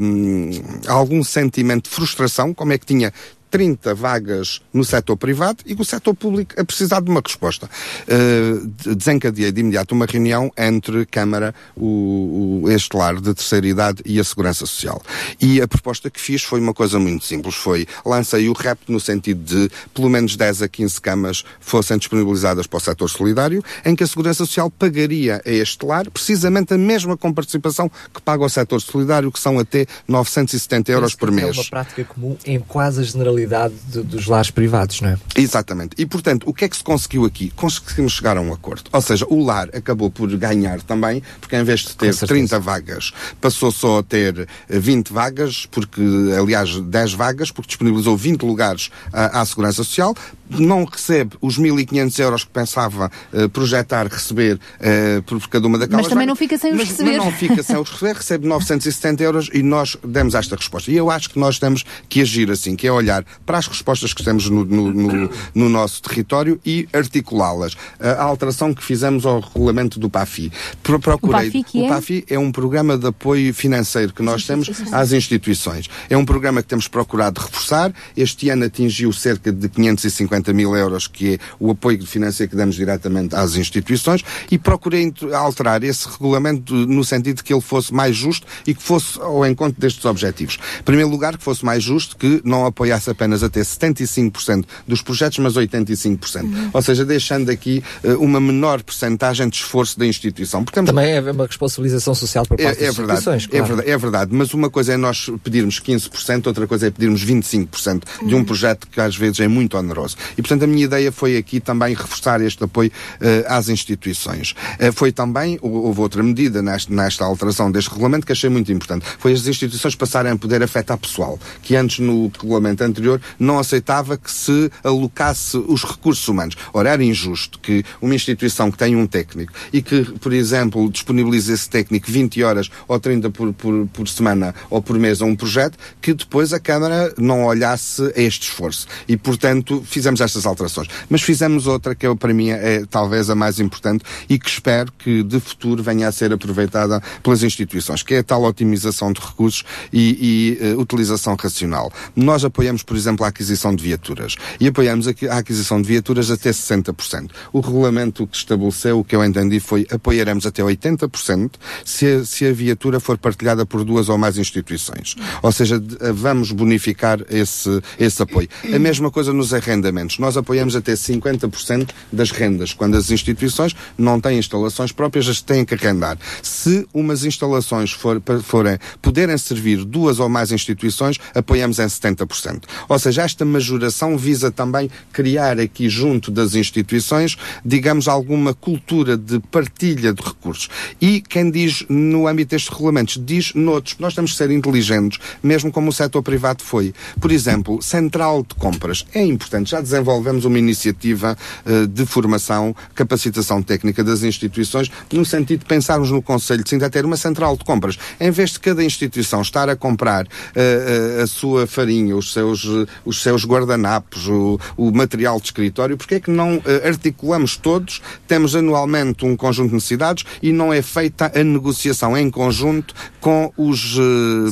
hum, algum sentimento de frustração, como é que tinha 30 vagas no setor privado e o setor público a precisar de uma resposta. Uh, de- desencadeei de imediato uma reunião entre Câmara, o, o, este lar de terceira idade e a Segurança Social. E a proposta que fiz foi uma coisa muito simples. Foi, lancei o repto no sentido de pelo menos 10 a 15 camas fossem disponibilizadas para o setor solidário, em que a Segurança Social pagaria a este lar precisamente a mesma comparticipação que paga ao setor solidário, que são até 970 euros por É mês. uma prática comum em quase a generalidade de- dos lares privados, não é? Exatamente. E, portanto, o que é que se conseguiu aqui? Conseguimos chegar a um acordo. Ou seja, o lar acabou por ganhar também, porque em vez de ter 30 vagas, passou só a ter eh, 20 vagas, porque, aliás, 10 vagas, porque disponibilizou 20 lugares à, à Segurança Social, não recebe os 1.500 euros que pensava eh, projetar receber eh, por cada uma daquelas Mas também vagas. não fica sem os Mas- receber. Mas não fica sem os receber, recebe 970 euros e nós demos esta resposta. E eu acho que nós temos que agir assim, que é olhar para as respostas que temos no, no- no- no nosso território e articulá-las. A alteração que fizemos ao regulamento do PAFI. Pro- Procurei, O PAFI que é? o PAFI é um programa de apoio financeiro que nós temos às instituições. É um programa que temos procurado reforçar. Este ano atingiu cerca de 550 mil euros, que é o apoio financeiro que damos diretamente às instituições, e procurei alterar esse regulamento no sentido de que ele fosse mais justo e que fosse ao encontro destes objetivos. Em primeiro lugar, que fosse mais justo, que não apoiasse apenas até 75% dos projetos, mas 85%. Ou seja, deixando aqui eh, uma menor percentagem de esforço da instituição. Porque Também é uma responsabilização social por parte é, é das verdade, instituições, é claro. verdade, é verdade, mas uma coisa é nós pedirmos 15%, outra coisa é pedirmos 25% de um projeto que às vezes é muito oneroso. E portanto a minha ideia foi aqui também reforçar este apoio eh, às instituições. Eh, foi também, hou- houve outra medida nesta, nesta alteração deste regulamento que achei muito importante, foi as instituições passarem a poder afetar pessoal, que antes no regulamento anterior não aceitava que se alocasse os recursos humanos. Ora, era injusto que uma instituição que tem um técnico e que, por exemplo, disponibilize esse técnico 20 horas ou 30 por, por, por semana ou por mês a um projeto, que depois a Câmara não olhasse a este esforço. E, portanto, fizemos estas alterações. Mas fizemos outra que eu, para mim é talvez a mais importante e que espero que de futuro venha a ser aproveitada pelas instituições, que é a tal otimização de recursos e, e, eh, utilização racional. Nós apoiamos, por exemplo, a aquisição de viaturas e apoiamos aqui a aquisição de viaturas até 60%. O regulamento que estabeleceu, o que eu entendi foi apoiaremos até 80% se a, se a viatura for partilhada por duas ou mais instituições. Ou seja, eh, vamos bonificar esse, esse apoio. A mesma coisa nos arrendamentos. Nós apoiamos até 50% das rendas, quando as instituições não têm instalações próprias, as têm que arrendar. Se umas instalações for, forem, puderem servir duas ou mais instituições, apoiamos em 70%. Ou seja, esta majoração visa também criar aqui junto das instituições, digamos, alguma cultura de partilha de recursos. E quem diz no âmbito destes regulamentos, diz noutros. Nós temos que ser inteligentes, mesmo como o setor privado foi. Por exemplo, central de compras. É importante. Já desenvolvemos uma iniciativa eh, de formação, capacitação técnica das instituições, no sentido de pensarmos no Conselho de Sintra ter uma central de compras. Em vez de cada instituição estar a comprar eh, eh, a sua farinha, os seus, os seus guardanapos, o, o material de escritório, porque é que não articulamos todos, temos anualmente um conjunto de necessidades e não é feita a negociação em conjunto com os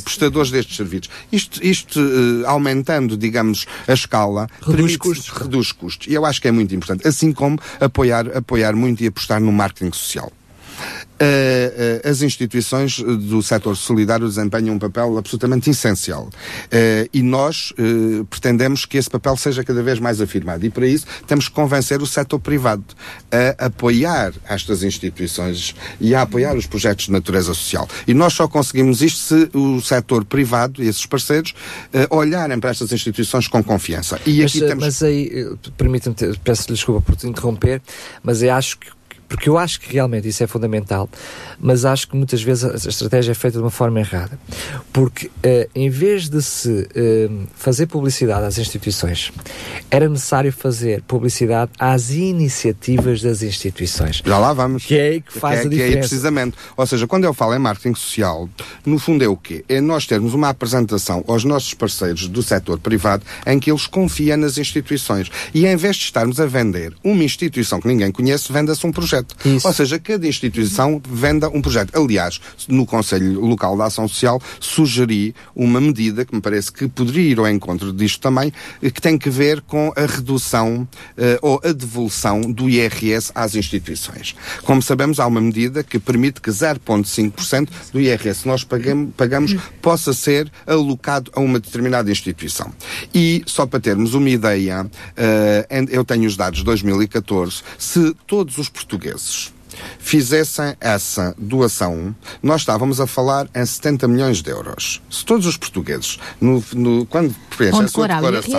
prestadores destes serviços. Isto, isto aumentando, digamos, a escala, reduz custos. Reduz custos. E eu acho que é muito importante. Assim como apoiar, apoiar muito e apostar no marketing social. Eh, as instituições do setor solidário desempenham um papel absolutamente essencial. Eh, e nós pretendemos que esse papel seja cada vez mais afirmado. E para isso temos que convencer o setor privado a apoiar estas instituições e a apoiar os projetos de natureza social. E nós só conseguimos isto se o setor privado e esses parceiros olharem para estas instituições com confiança. E mas, aqui temos... mas aí, permita-me, peço-lhe desculpa por te interromper, mas eu acho que porque eu acho que realmente isso é fundamental, mas acho que muitas vezes a estratégia é feita de uma forma errada. Porque eh, em vez de se eh, fazer publicidade às instituições, era necessário fazer publicidade às iniciativas das instituições. Já lá vamos. Que é aí que faz é, a que é aí diferença. precisamente. Ou seja, quando eu falo em marketing social, no fundo é o quê? É nós termos uma apresentação aos nossos parceiros do setor privado em que eles confiam nas instituições. E em vez de estarmos a vender uma instituição que ninguém conhece, venda-se um projeto. Ou seja, cada instituição venda um projeto. Aliás, no Conselho Local da Ação Social, sugeri uma medida que me parece que poderia ir ao encontro disto também, eh, que tem que ver com a redução eh, ou a devolução do IRS às instituições. Como sabemos, há uma medida que permite que 0,5% do IRS que nós pagam- pagamos possa ser alocado a uma determinada instituição. E, só para termos uma ideia, eh, eu tenho os dados de 2014, se todos os portugueses fizessem essa doação, nós estávamos a falar em 70 milhões de euros. Se todos os portugueses, no, no- quando preenchem a sua declaração,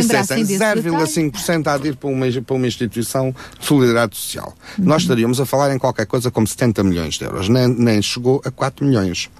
lembrassem dissessem desse 0,5% a ir para uma, para uma instituição de solidariedade social, nós estaríamos a falar em qualquer coisa como 70 milhões de euros. Nem, nem chegou a 4 milhões.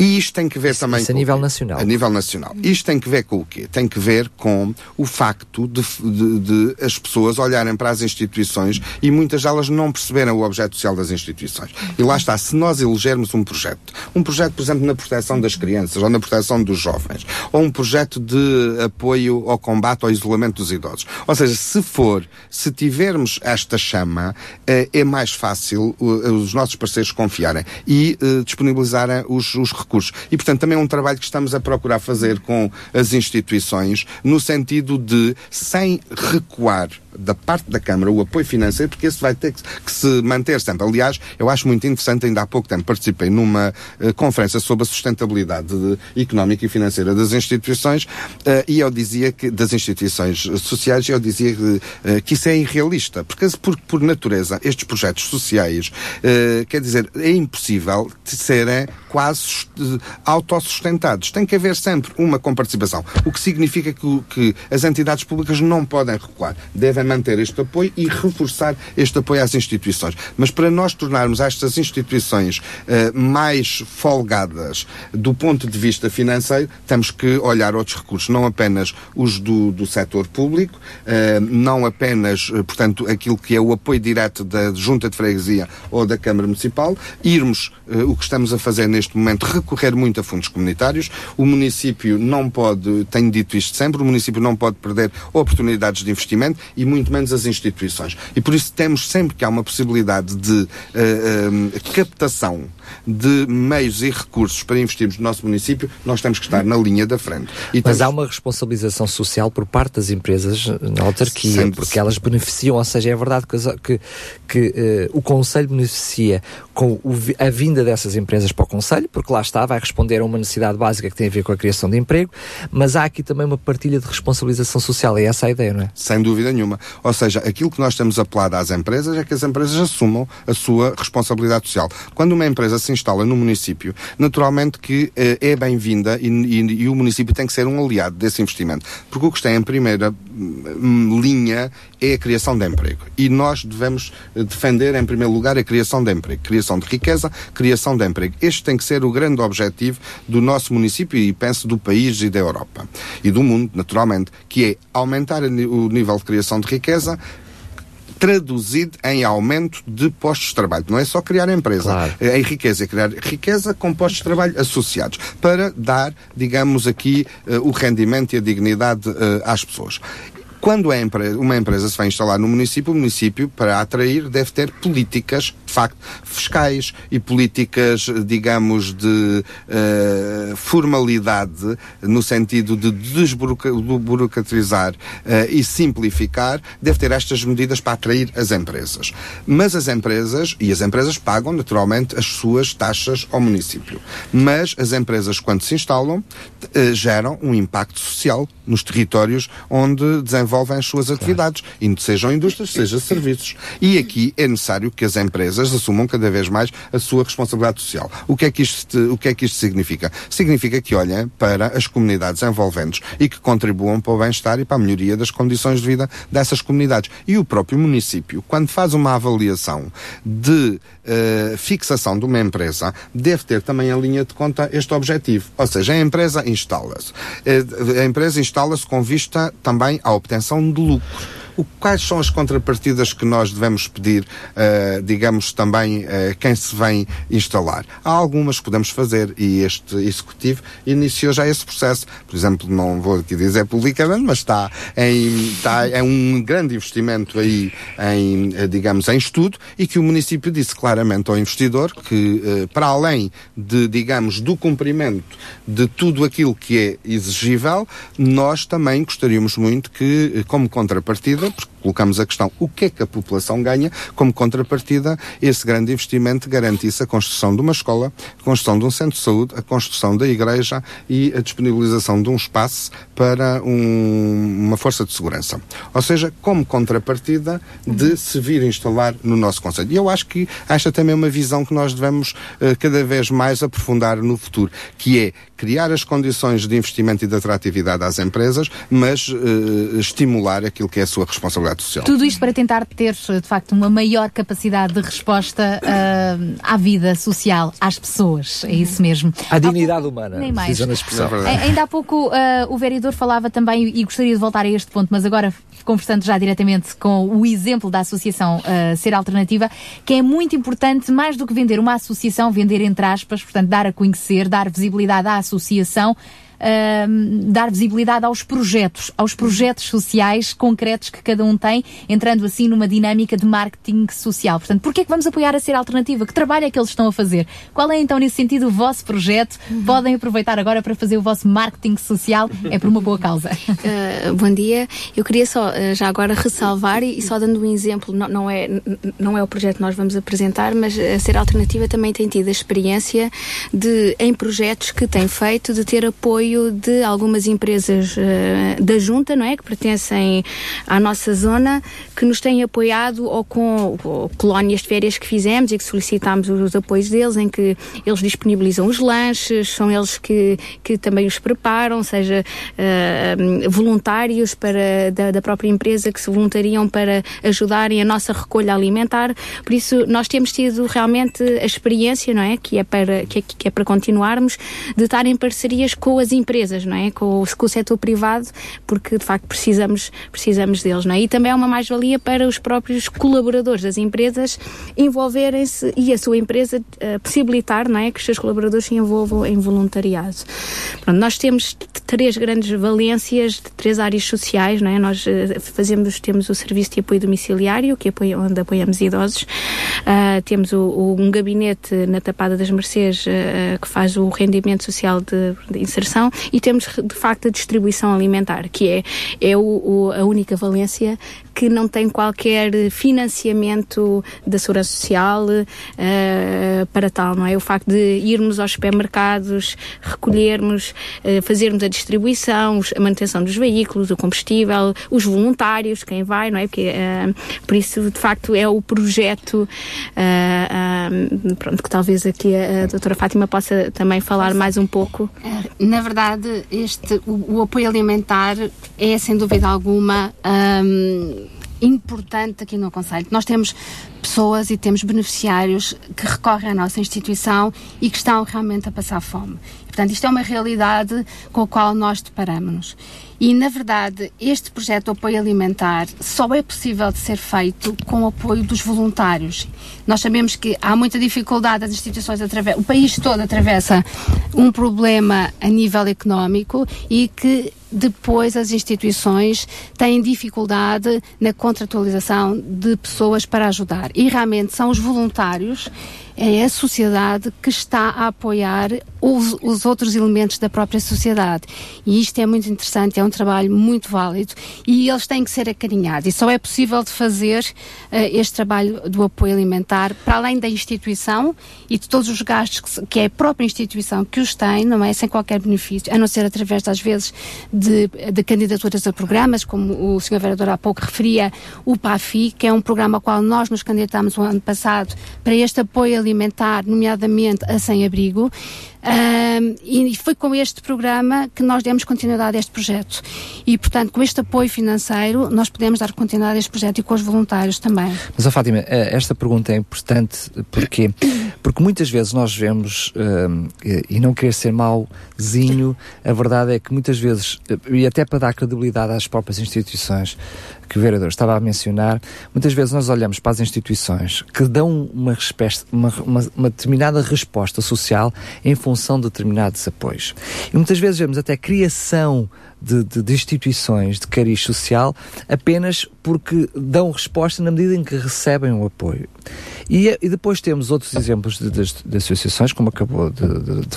E isto tem que ver também isso a nível nacional. A nível nacional. Isto tem que ver com o quê? Tem que ver com o facto de, de- de as pessoas olharem para as instituições e muitas delas não perceberem o objeto social das instituições. E lá está, se nós elegermos um projeto, um projeto, por exemplo, na proteção das crianças ou na proteção dos jovens, ou um projeto de apoio ao combate ao isolamento dos idosos. Ou seja, se for, se tivermos esta chama, eh, é mais fácil os nossos parceiros confiarem e eh, disponibilizarem os, os recursos. E, portanto, também é um trabalho que estamos a procurar fazer com as instituições, no sentido de, sem recuar da parte da Câmara o apoio financeiro, porque esse vai ter que, que se manter sempre. Aliás, eu acho muito interessante, ainda há pouco tempo participei numa eh, conferência sobre a sustentabilidade de- económica e financeira das instituições eh, e eu dizia que, das instituições sociais, eu dizia que, eh, que isso é irrealista, porque por, por natureza estes projetos sociais, eh, quer dizer, é impossível de serem quase sust- autossustentados. Tem que haver sempre uma comparticipação, o que significa que, que as entidades públicas não podem recuar, devem manter este apoio e reforçar este apoio às instituições. Mas para nós tornarmos estas instituições eh, mais folgadas do ponto de vista financeiro, temos que olhar outros recursos, não apenas os do, do setor público, eh, não apenas, eh, portanto, aquilo que é o apoio direto da Junta de Freguesia ou da Câmara Municipal, irmos, o que estamos a fazer neste momento, recorrer muito a fundos comunitários. O município não pode, tenho dito isto sempre, o município não pode perder oportunidades de investimento e muito menos as instituições. E por isso temos sempre que há uma possibilidade de eh, captação de meios e recursos para investirmos no nosso município, nós temos que estar na linha da frente. E Mas temos- há uma responsabilização social por parte das empresas na autarquia, Sempre. porque elas beneficiam, ou seja, é verdade que, que, eh, o Conselho beneficia com o a vinda dessas empresas para o Conselho, porque lá está, vai responder a uma necessidade básica que tem a ver com a criação de emprego, mas há aqui também uma partilha de responsabilização social, é essa a ideia, não é? Sem dúvida nenhuma. Ou seja, aquilo que nós temos apelado às empresas é que as empresas assumam a sua responsabilidade social. Quando uma empresa se instala no município, naturalmente que eh, é bem-vinda e, e- e o município tem que ser um aliado desse investimento. Porque o que está em primeira hum, linha é a criação de emprego. E nós devemos eh, defender, em primeiro lugar, a criação de emprego. Criação de riqueza, criação de emprego. Este tem que ser o grande objetivo do nosso município e penso do país e da Europa. E do mundo, naturalmente, que é aumentar o nível de criação de riqueza, traduzido em aumento de postos de trabalho. Não é só criar empresa, é em riqueza, é criar riqueza com postos de trabalho associados, para dar, digamos aqui, eh, o rendimento e a dignidade eh, às pessoas. Quando uma empresa se vai instalar no município, o município, para atrair, deve ter políticas de facto, fiscais e políticas, digamos, de uh, formalidade, no sentido de desburocratizar uh, e simplificar, deve ter estas medidas para atrair as empresas. Mas as empresas, e as empresas pagam naturalmente as suas taxas ao município, mas as empresas, quando se instalam, uh, geram um impacto social nos territórios onde desenvolvem as suas atividades, claro. sejam indústrias, seja serviços. E aqui é necessário que as empresas assumam cada vez mais a sua responsabilidade social. O que é que isto, o que é que isto significa? Significa que olhem para as comunidades envolventes e que contribuam para o bem-estar e para a melhoria das condições de vida dessas comunidades. E o próprio município, quando faz uma avaliação de uh, fixação de uma empresa, deve ter também em linha de conta este objetivo. Ou seja, a empresa instala-se. Uh, a empresa instala-se com vista também à obtenção de lucro o, quais são as contrapartidas que nós devemos pedir, uh, digamos, também uh, quem se vem instalar? Há algumas que podemos fazer e este Executivo iniciou já esse processo. Por exemplo, não vou aqui dizer publicamente, mas está em, está, é um grande investimento aí em, eh, digamos, em estudo e que o município disse claramente ao investidor que, uh, para além de, digamos, do cumprimento de tudo aquilo que é exigível, nós também gostaríamos muito que, como contrapartida, porque colocamos a questão o que é que a população ganha, como contrapartida, esse grande investimento garantisse a construção de uma escola, a construção de um centro de saúde, a construção da igreja e a disponibilização de um espaço para um, uma força de segurança. Ou seja, como contrapartida de se vir instalar no nosso Conselho. E eu acho que esta também é uma visão que nós devemos uh, cada vez mais aprofundar no futuro, que é criar as condições de investimento e de atratividade às empresas, mas uh, estimular aquilo que é a sua responsabilidade social. Tudo isto para tentar ter, de facto, uma maior capacidade de resposta uh, à vida social, às pessoas. É isso mesmo. À dignidade humana. Nem mais. expressão. É ainda há pouco uh, o vereador falava também, e gostaria de voltar a este ponto, mas agora conversando já diretamente com o exemplo da associação uh, Ser Alternativa, que é muito importante, mais do que vender uma associação, vender entre aspas, portanto, dar a conhecer, dar visibilidade à associação associação dar visibilidade aos projetos, aos projetos sociais concretos que cada um tem, entrando assim numa dinâmica de marketing social. Portanto, porquê é que vamos apoiar a Ser Alternativa? Que trabalho é que eles estão a fazer? Qual é então, nesse sentido, o vosso projeto? Uhum. Podem aproveitar agora para fazer o vosso marketing social, é por uma boa causa. Uh, bom dia. Eu queria só, uh, já agora, ressalvar e, e, só dando um exemplo, não, não, é, não é o projeto que nós vamos apresentar, mas a Ser Alternativa também tem tido a experiência de, em projetos que tem feito, de ter apoio apoio de algumas empresas uh, da Junta, não é? Que pertencem à nossa zona, que nos têm apoiado ou com ou colónias de férias que fizemos e que solicitámos os, apoios deles, em que eles disponibilizam os lanches, são eles que, que também os preparam, seja uh, voluntários para, da, da própria empresa que se voluntariam para ajudarem a nossa recolha alimentar. Por isso, nós temos tido realmente a experiência, não é? Que é para, que é, que é para continuarmos, de estar em parcerias com as empresas, não é? Com, com o setor privado, porque de facto precisamos, precisamos deles, não é? E também é uma mais-valia para os próprios colaboradores das empresas envolverem-se e a sua empresa uh, possibilitar, não é? Que os seus colaboradores se envolvam em voluntariado. Pronto, nós temos três grandes valências de três áreas sociais, não é? Nós uh, fazemos, temos o serviço de apoio domiciliário, que apoia, onde apoiamos idosos, uh, temos o, o, um gabinete na Tapada das Mercês que faz o rendimento social de, de inserção e temos de facto a distribuição alimentar, que é, é o, o, a única valência que não tem qualquer financiamento da Segurança Social uh, para tal, não é? O facto de irmos aos supermercados, recolhermos, uh, fazermos a distribuição, a manutenção dos veículos, o combustível, os voluntários, quem vai, não é? Porque, uh, por isso, de facto, é o projeto, pronto, que talvez aqui a, a doutora Fátima possa também falar mais um pouco. Na verdade, este, o, o apoio alimentar é, sem dúvida alguma, um, importante aqui no Conselho. Nós temos pessoas e temos beneficiários que recorrem à nossa instituição e que estão realmente a passar fome. Portanto, isto é uma realidade com a qual nós deparamos-nos. E, na verdade, este projeto de apoio alimentar só é possível de ser feito com o apoio dos voluntários. Nós sabemos que há muita dificuldade, as instituições o país todo atravessa um problema a nível económico e que depois as instituições têm dificuldade na contratualização de pessoas para ajudar. E realmente são os voluntários, é a sociedade que está a apoiar os, os outros elementos da própria sociedade. E isto é muito interessante, é um trabalho muito válido e eles têm que ser acarinhados. E só é possível de fazer eh, este trabalho do apoio alimentar para além da instituição e de todos os gastos que, que é a própria instituição que os tem, não é? Sem qualquer benefício, a não ser através, às vezes, de, de candidaturas a programas, como o Sr. Vereador há pouco referia, o PAFI, que é um programa ao qual nós nos candidatámos o ano passado para este apoio alimentar, nomeadamente a sem-abrigo. Ahm, e foi com este programa que nós demos continuidade a este projeto. E, portanto, com este apoio financeiro, nós podemos dar continuidade a este projeto e com os voluntários também. Mas, ó Fátima, eh, esta pergunta é importante porque, porque muitas vezes nós vemos, hum, e não querer ser mauzinho, a verdade é que muitas vezes, eh, e até para dar credibilidade às próprias instituições que o vereador estava a mencionar, muitas vezes nós olhamos para as instituições que dão uma, uma, uma, uma determinada resposta social em função de determinados apoios. E muitas vezes vemos até criação de, de- de instituições de cariz social apenas porque dão resposta na medida em que recebem o apoio. E, e depois temos outros exemplos de, de- associações, como acabou de,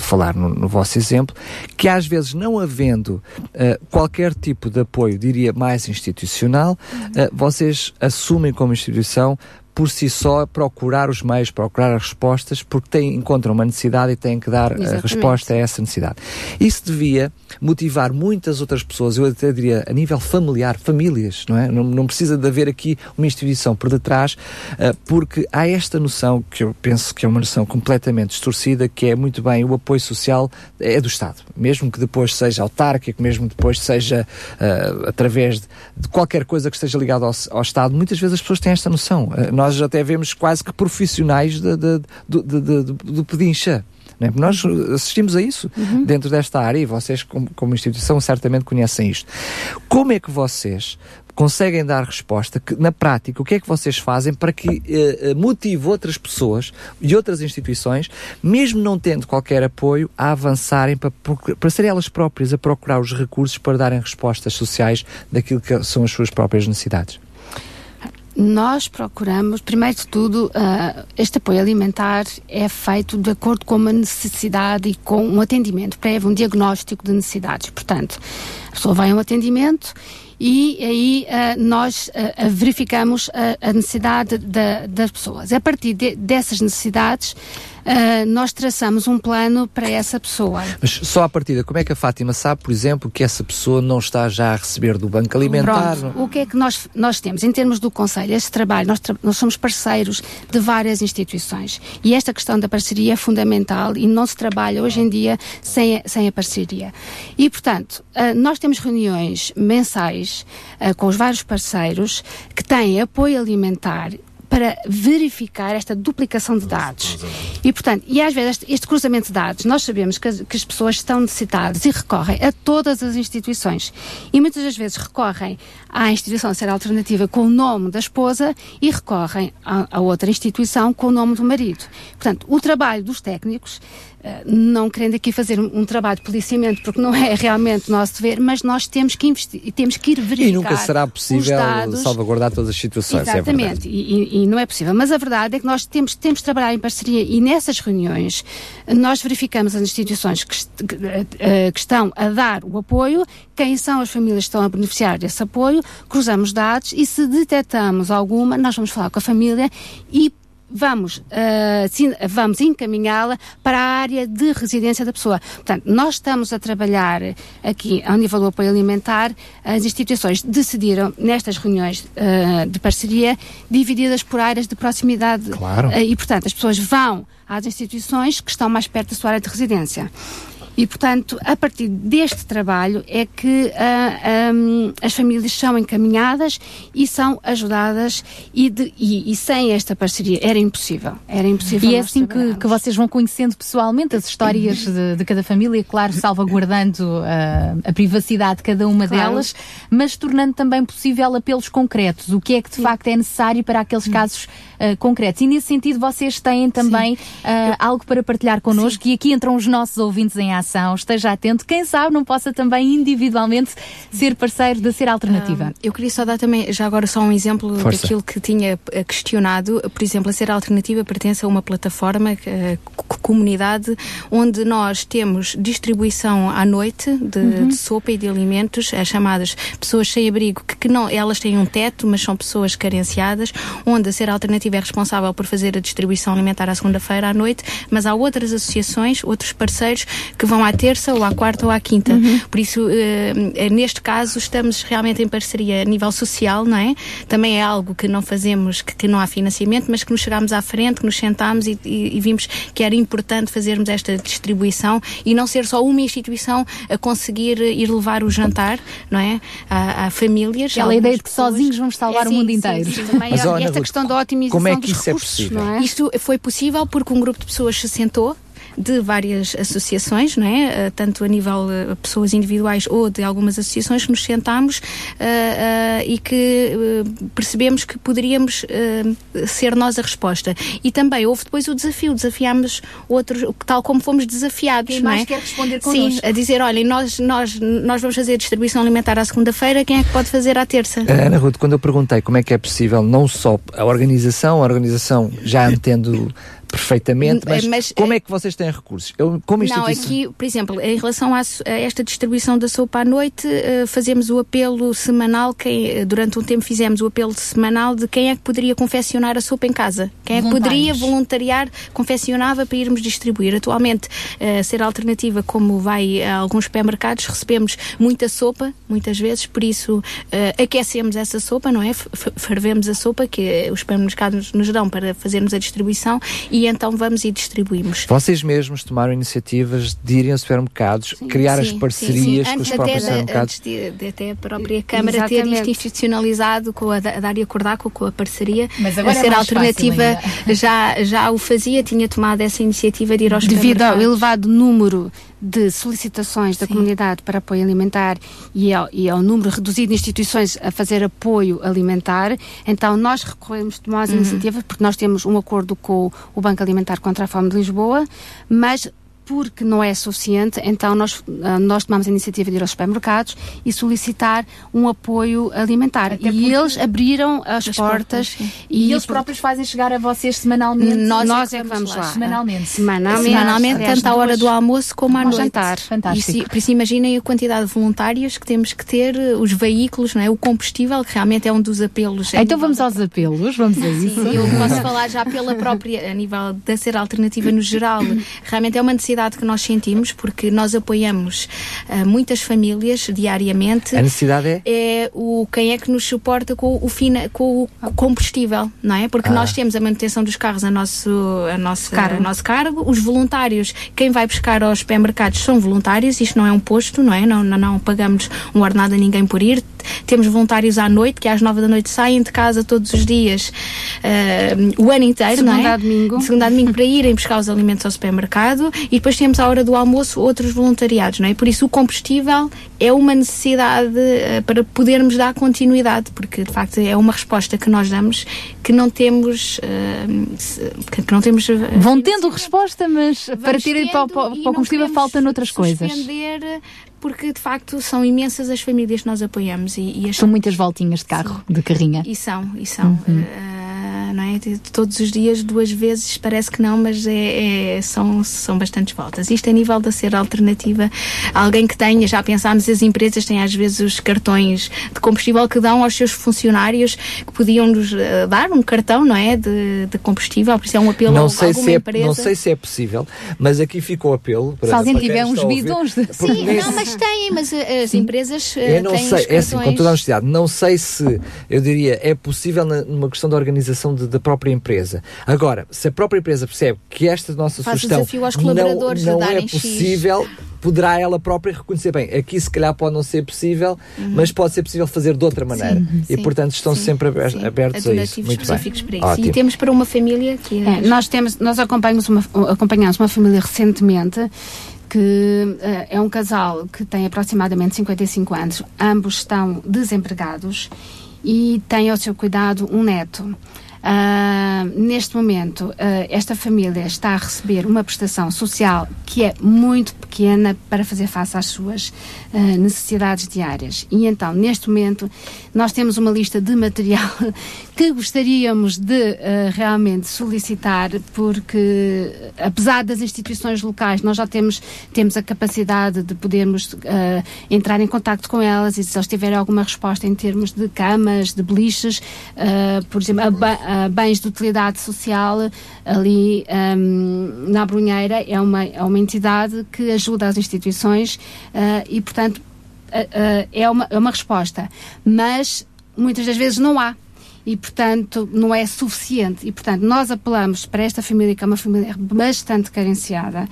falar no, no vosso exemplo, que às vezes não havendo eh, qualquer tipo de apoio, diria mais institucional, eh, vocês assumem como instituição por si só procurar os meios, procurar as respostas, porque têm, encontram uma necessidade e têm que dar a Exatamente. resposta a essa necessidade. Isso devia motivar muitas outras pessoas, eu até diria a nível familiar, famílias, não é? Não, não precisa de haver aqui uma instituição por detrás, ah, porque há esta noção que eu penso que é uma noção completamente distorcida, que é muito bem o apoio social é do Estado, mesmo que depois seja autárquico, mesmo depois seja ah, através de, de qualquer coisa que esteja ligada ao, ao Estado, muitas vezes as pessoas têm esta noção. Ah, nós até vemos quase que profissionais de, de, do, de, de, do pedincha. é? Nós assistimos a isso dentro desta área e vocês, como, como instituição, certamente conhecem isto. Como é que vocês conseguem dar resposta, que, na prática, o que é que vocês fazem para que eh, eh, motive outras pessoas e outras instituições, mesmo não tendo qualquer apoio, a avançarem para, para serem elas próprias a procurar os recursos para darem respostas sociais daquilo que são as suas próprias necessidades? Nós procuramos, primeiro de tudo, ah, este apoio alimentar é feito de acordo com uma necessidade e com um atendimento prévio, um diagnóstico de necessidades. Portanto, a pessoa vai a um atendimento e aí ah, nós ah, verificamos a, a necessidade da- das pessoas. A partir de- dessas necessidades, ah, nós traçamos um plano para essa pessoa. Mas só à partida, como é que a Fátima sabe, por exemplo, que essa pessoa não está já a receber do Banco Alimentar? Pronto, o que é que nós, nós temos em termos do Conselho? Este trabalho, nós, tra- nós somos parceiros de várias instituições e esta questão da parceria é fundamental e não se trabalha hoje em dia sem, a- sem a parceria. E, portanto, ah, nós temos reuniões mensais ah, com os vários parceiros que têm apoio alimentar para verificar esta duplicação de dados. E, portanto, e às vezes este, este cruzamento de dados, nós sabemos que as, que as pessoas estão necessitadas e recorrem a todas as instituições. E muitas das vezes recorrem à instituição a ser alternativa com o nome da esposa e recorrem a, a outra instituição com o nome do marido. Portanto, o trabalho dos técnicos, não querendo aqui fazer um, trabalho de policiamento, porque não é realmente o nosso dever, mas nós temos que investir, temos que ir verificar E nunca será os possível dados salvaguardar todas as situações, é. Exatamente, e, e- e não é possível. Mas a verdade é que nós temos, temos de trabalhar em parceria e nessas reuniões nós verificamos as instituições que, que, eh, eh, que estão a dar o apoio, quem são as famílias que estão a beneficiar desse apoio, cruzamos dados e se detectamos alguma, nós vamos falar com a família e vamos, sim, vamos encaminhá-la para a área de residência da pessoa. Portanto, nós estamos a trabalhar aqui ao nível do apoio alimentar, as instituições decidiram nestas reuniões eh, de parceria divididas por áreas de proximidade. Claro. Eh, e, portanto, as pessoas vão às instituições que estão mais perto da sua área de residência. E, portanto, a partir deste trabalho é que ah, ahm, as famílias são encaminhadas e são ajudadas e, de- e- e sem esta parceria era impossível. Era impossível. E é assim que, que vocês vão conhecendo pessoalmente as histórias de, de cada família, claro, salvaguardando ah, a privacidade de cada uma Claro. delas, mas tornando também possível apelos concretos. O que é que de facto é necessário para aqueles casos ah, concretos. E nesse sentido vocês têm também algo para partilhar connosco e aqui entram os nossos ouvintes em ação. Ação, esteja atento, quem sabe não possa também individualmente ser parceiro da Ser Alternativa. Ah, eu queria só dar também, já agora, só um exemplo Força. daquilo que tinha eh, questionado. Por exemplo, a Ser Alternativa pertence a uma plataforma, eh, co- comunidade, onde nós temos distribuição à noite de, Uhum. de sopa e de alimentos, as chamadas pessoas sem abrigo, que, que não, elas têm um teto, mas são pessoas carenciadas, onde a Ser Alternativa é responsável por fazer a distribuição alimentar à segunda-feira à noite, mas há outras associações, outros parceiros que vão à terça ou à quarta ou à quinta. Por isso, eh, eh, neste caso, estamos realmente em parceria a nível social, não é? Também é algo que não fazemos, que, que não há financiamento, mas que nos chegámos à frente, que nos sentámos e, e- e vimos que era importante fazermos esta distribuição e não ser só uma instituição a conseguir ir levar o jantar, não é? A, a famílias. Aquela algumas ideia de que pessoas. sozinhos vamos salvar É, o mundo sim, inteiro. sim, sim. Mas, é- e esta questão da otimização como é que dos isso é recursos, possível? não é? Isto foi possível porque um grupo de pessoas se sentou de várias associações, não é? Eh, tanto a nível eh, pessoas individuais ou de algumas associações que nos sentámos eh, e que percebemos que poderíamos ser nós a resposta. E também houve depois o desafio, desafiámos outros, tal como fomos desafiados, Quem não é? quer responder Sim, connosco? a dizer, olhem, nós, nós, nós vamos fazer a distribuição alimentar à segunda-feira, quem é que pode fazer à terça? Ana Ruth, quando eu perguntei como é que é possível, não só a organização, a organização já entendo perfeitamente, mas, Mas, como é que vocês têm recursos? Eu, como Não, instituição... aqui, por exemplo, em relação à su- a, esta distribuição da sopa à noite, eh, fazemos o apelo semanal, quem, eh, durante um tempo fizemos o apelo semanal de quem é que poderia confeccionar a sopa em casa. Quem é que poderia voluntariar, confeccionava para irmos distribuir. Atualmente, eh, ser alternativa, como vai a alguns supermercados, recebemos muita sopa, muitas vezes, por isso eh, aquecemos essa sopa, não é? Fervemos a sopa que os supermercados nos dão para fazermos a distribuição e então vamos e distribuímos. Vocês mesmos tomaram iniciativas de irem aos supermercados, criar as Sim, parcerias sim, sim. com os próprios até da- supermercados. Antes de, de até a própria Câmara ter Exatamente. isto institucionalizado com a, da- a Dária Cordaco, com a parceria, Mas agora a é ser mais alternativa fácil já, já o fazia, tinha tomado essa iniciativa de ir aos Devido ao supermercados. elevado número de solicitações da comunidade para apoio alimentar e ao, e ao número reduzido de instituições a fazer apoio alimentar, então nós recorremos, tomamos a Uhum. iniciativa, porque nós temos um acordo com o Banco Alimentar contra a Fome de Lisboa, mas porque não é suficiente, então nós, ah, nós tomamos a iniciativa de ir aos supermercados e solicitar um apoio alimentar. e eles abriram as, portas, E, eles próprios fazem chegar a vocês semanalmente. Nós, nós é que vamos lá. Semanalmente. Semanalmente. Semanalmente, Às tanto à hora do almoço como à noite. jantar. Isso, por isso imaginem a quantidade de voluntários que temos que ter, os veículos, não é? o combustível, que realmente é um dos apelos. Então vamos aos apelos, vamos a isso. Sim, eu posso falar já pela própria, a nível da ser alternativa no geral. Realmente é uma necessidade que nós sentimos, porque nós apoiamos ah, muitas famílias diariamente. A necessidade é? É o quem é que nos suporta com o, fina, com o combustível, não é? Porque Ah. nós temos a manutenção dos carros a nosso, a nosso, Cargo. a nosso cargo. Os voluntários, quem vai buscar aos supermercados são voluntários, isto não é um posto, não é? Não, não, não pagamos um ordenado a ninguém por ir. Temos voluntários à noite, que às nove da noite saem de casa todos os dias, ah, o ano inteiro, não é? Segunda a domingo. De segunda a domingo para irem buscar os alimentos ao supermercado e depois temos à hora do almoço outros voluntariados, não é? Por isso o combustível é uma necessidade eh, para podermos dar continuidade, porque de facto é uma resposta que nós damos que não temos se- que não temos eh, Vão tendo resposta, mas para terem para, o- para, para o combustível falta noutras coisas. porque de facto são imensas as famílias que nós apoiamos e, e as São muitas voltinhas de carro, de carrinha. e são, e são. Uhum. Ah, não é? Todos os dias, duas vezes, parece que não, mas é, é- são, são bastantes voltas. Isto a nível da ser alternativa, alguém que tenha, já pensámos, as empresas têm às vezes os cartões de combustível que dão aos seus funcionários que podiam nos ah, dar um cartão, não é? De, de combustível, por isso é um apelo Não a sei, alguma se é, empresa. não sei se é possível, mas aqui ficou o apelo. para- Se alguém tiver uns a bidões de- Sim, nesse- não, mas têm, mas ah, as empresas ah, Eu não têm sei, os é assim, com cartões. toda a honestidade, não sei se, eu diria, é possível na- numa questão da organização de- da própria empresa. Agora, se a própria empresa percebe que esta nossa Faz o sugestão não, não é possível, poderá ela própria reconhecer, bem, aqui se calhar pode não ser possível, mas pode ser possível fazer de outra maneira. e, Uhum. sim, portanto, estão sempre aber- Sim, abertos a isso. Muito específicos bem. para isso. E temos para uma família que É, nós temos, nós acompanhamos uma, acompanhamos uma família recentemente que eh, é um casal que tem aproximadamente 55 anos, ambos estão desempregados e têm ao seu cuidado um neto. Ah, neste momento, ah, esta família está a receber uma prestação social que é muito pequena para fazer face às suas ah, necessidades diárias. E então, neste momento, nós temos uma lista de material que gostaríamos de realmente solicitar, porque apesar das instituições locais, nós já temos, temos a capacidade de podermos entrar em contato com elas e se eles tiverem alguma resposta em termos de camas, de beliches, por exemplo, a, ba- a bens de utilidade social, ali ahm, na Brunheira é uma, é uma entidade que ajuda as instituições ah, e, portanto, ah, ah, é, uma, é uma resposta. Mas muitas das vezes não há. E, portanto, não é suficiente. E, portanto, nós apelamos para esta família, que é uma família bastante carenciada,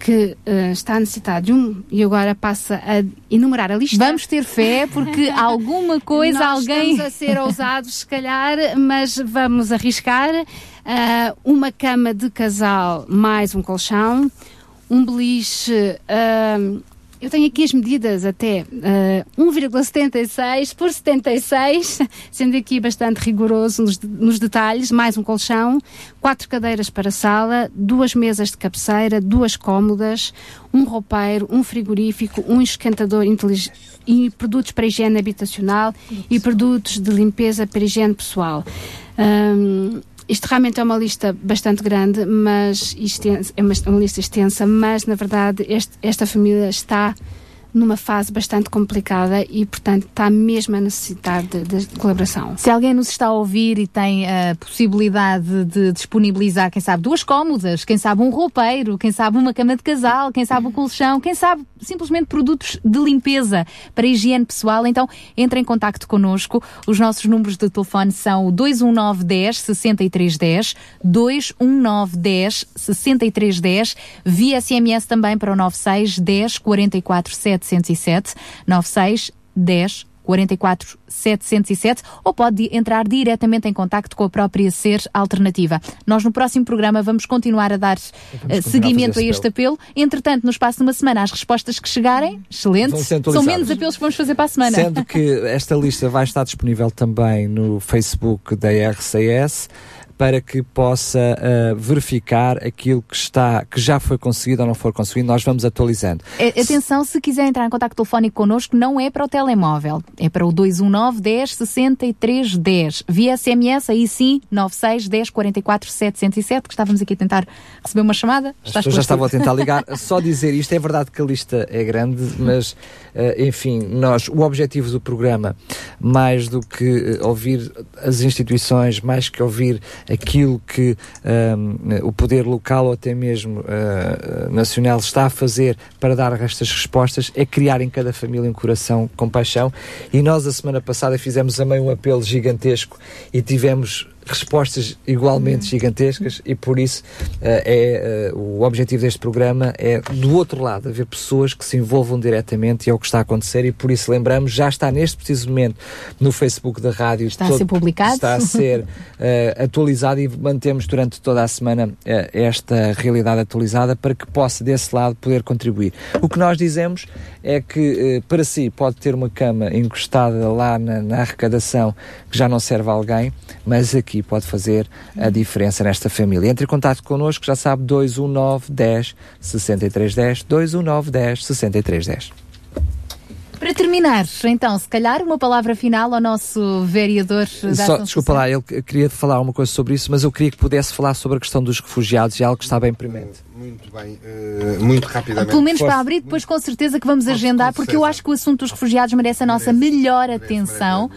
que eh, está a necessitar de um. E agora passa a enumerar a lista. Vamos ter fé, porque alguma coisa, Nós alguém. Estamos a ser ousados, se calhar, mas vamos arriscar. Ah, uma cama de casal mais um colchão, um beliche. ah, eu tenho aqui as medidas até ah, 1,76 por 76, sendo aqui bastante rigoroso nos, nos detalhes, mais um colchão, quatro cadeiras para sala, duas mesas de cabeceira, duas cômodas, um roupeiro, um frigorífico, um esquentador inteligente e produtos para higiene habitacional e produtos de limpeza para higiene pessoal. Hum, isto realmente é uma lista bastante grande, mas extensa, é uma, lista extensa, mas na verdade este- esta família está numa fase bastante complicada e, portanto, está mesmo a necessitar de, de colaboração. Se alguém nos está a ouvir e tem a possibilidade de disponibilizar, quem sabe, duas cómodas, quem sabe um roupeiro, quem sabe uma cama de casal, quem sabe um colchão, quem sabe simplesmente produtos de limpeza para higiene pessoal, então entre em contacto connosco. Os nossos números de telefone são o 21910 6310, 21910 6310, via SMS também para o 96 10 44 707, 96 10 44 707 ou pode entrar diretamente em contacto com a própria Ser Alternativa. Nós no próximo programa vamos continuar a dar a seguimento a esse este apelo. Entretanto, no espaço de uma semana, as respostas que chegarem, excelente. Vão ser São menos apelos que vamos fazer para a semana. Sendo que esta lista vai estar disponível também no Facebook da RCS para que possa uh, verificar aquilo que está, que já foi conseguido ou não for conseguido, nós vamos atualizando. Atenção, se quiser entrar em contato telefónico connosco, não é para o telemóvel, é para o 219 10 63 10. Via SMS, aí sim, 96 10 44 707, que estávamos aqui a tentar receber uma chamada. As pessoas já estavam a tentar ligar. Só dizer isto, é verdade que a lista é grande, mas, eh, enfim, nós, o objetivo do programa, mais do que eh, ouvir as instituições, mais que ouvir aquilo que ehm, o poder local ou até mesmo eh, nacional está a fazer para dar estas respostas, é criar em cada família um coração com paixão. E nós, a semana passada, fizemos também um apelo gigantesco e tivemos respostas igualmente gigantescas e por isso eh, é eh, o objetivo deste programa é do outro lado haver pessoas que se envolvam diretamente e é o que está a acontecer e por isso lembramos já está neste preciso momento no Facebook da rádio Está a ser publicado. está a ser eh, atualizado e mantemos durante toda a semana esta realidade atualizada para que possa desse lado poder contribuir o que nós dizemos é que para si pode ter uma cama encostada lá na, na arrecadação que já não serve a alguém mas aqui pode fazer a diferença nesta família. Entre em contato connosco, já sabe, 219 10 63 10, 219 10 63 10. Para terminar, então, se calhar uma palavra final ao nosso vereador da Só, desculpa lá, ele que- queria falar uma coisa sobre isso, mas eu queria que pudesse falar sobre a questão dos refugiados e algo que está bem premente. Muito bem, eh, muito rapidamente. Pelo menos para abrir, depois com certeza que vamos agendar, porque eu acho que o assunto dos refugiados merece a nossa melhor atenção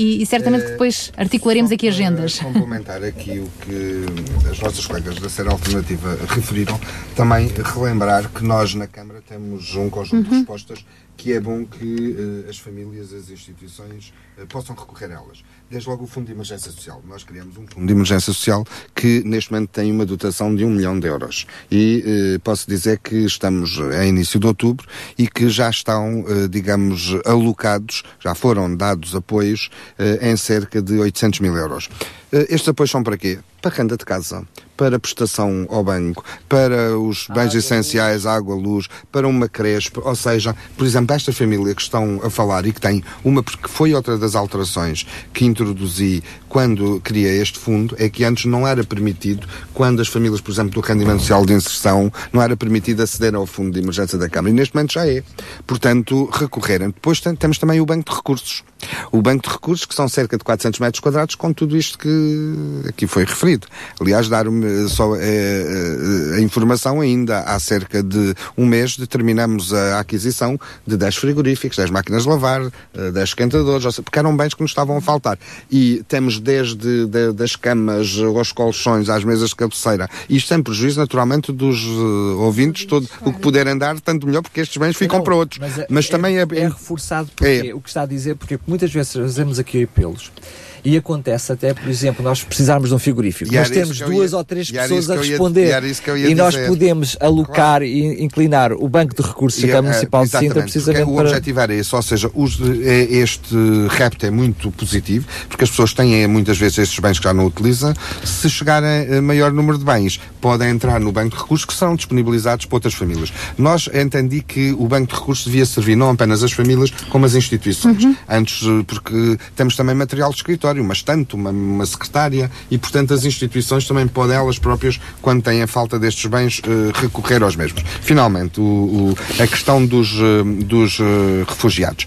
e, e certamente que depois articularemos aqui agendas. complementar aqui o que as nossas colegas da Ser Alternativa referiram, também relembrar que nós na Câmara temos um conjunto de Uhum. respostas que é bom que eh, as famílias, as instituições eh, possam recorrer a elas. Desde logo o Fundo de Emergência Social. Nós criamos um Fundo de Emergência Social que neste momento tem uma dotação de um milhão de euros. E eh, posso dizer que estamos a início de outubro e que já estão, eh, digamos, alocados, já foram dados apoios eh, em cerca de 800 mil euros. Eh, estes apoios são para quê? para renda de casa, para prestação ao banco, para os bens essenciais, água, luz, para uma creche, ou seja, por exemplo, esta família que estão a falar e que tem uma, porque foi outra das alterações que introduzi quando criei este fundo, é que antes não era permitido, quando as famílias, por exemplo, do rendimento social de inserção, não era permitido aceder ao fundo de emergência da Câmara. E neste momento já é. Portanto, recorrerem. Depois tem- temos também o Banco de Recursos. O Banco de Recursos, que são cerca de 400 metros quadrados, com tudo isto que aqui foi referido. Aliás, dar-me só eh, eh, a informação ainda há cerca de um mês determinamos a aquisição de 10 frigoríficos, 10 máquinas de lavar, eh, 10 esquentadores, ou seja, porque eram bens que nos estavam a faltar. E temos desde de- das camas aos colchões, às mesas de cabeceira, isto sem prejuízo naturalmente dos eh, ouvintes, todo o que puderem dar, tanto melhor, porque estes bens ficam Não, para outros. Mas, é- também é, é reforçado porque o que está a dizer, porque muitas vezes fazemos aqui apelos e acontece até, por exemplo, nós precisarmos de um frigorífico, nós temos duas ia- ou três pessoas a eu ia- responder e e nós podemos alocar e inclinar o banco de recursos da Câmara eh, Municipal de Sintra precisamente porque para... O objetivo era esse, ou seja, os- é- este repto é muito positivo, porque as pessoas têm eh, muitas vezes estes bens que já não utilizam. Se chegarem a maior número de bens, podem entrar no banco de recursos que serão disponibilizados para outras famílias. Nós entendi que o banco de recursos devia servir não apenas as famílias, como as instituições. Antes, eh, porque temos também material de escritório, uma estante, uma, uma secretária, e portanto as instituições também podem elas próprias, quando têm a falta destes bens, eh, recorrer aos mesmos. Finalmente, o- o- a questão dos, eh, dos eh, refugiados.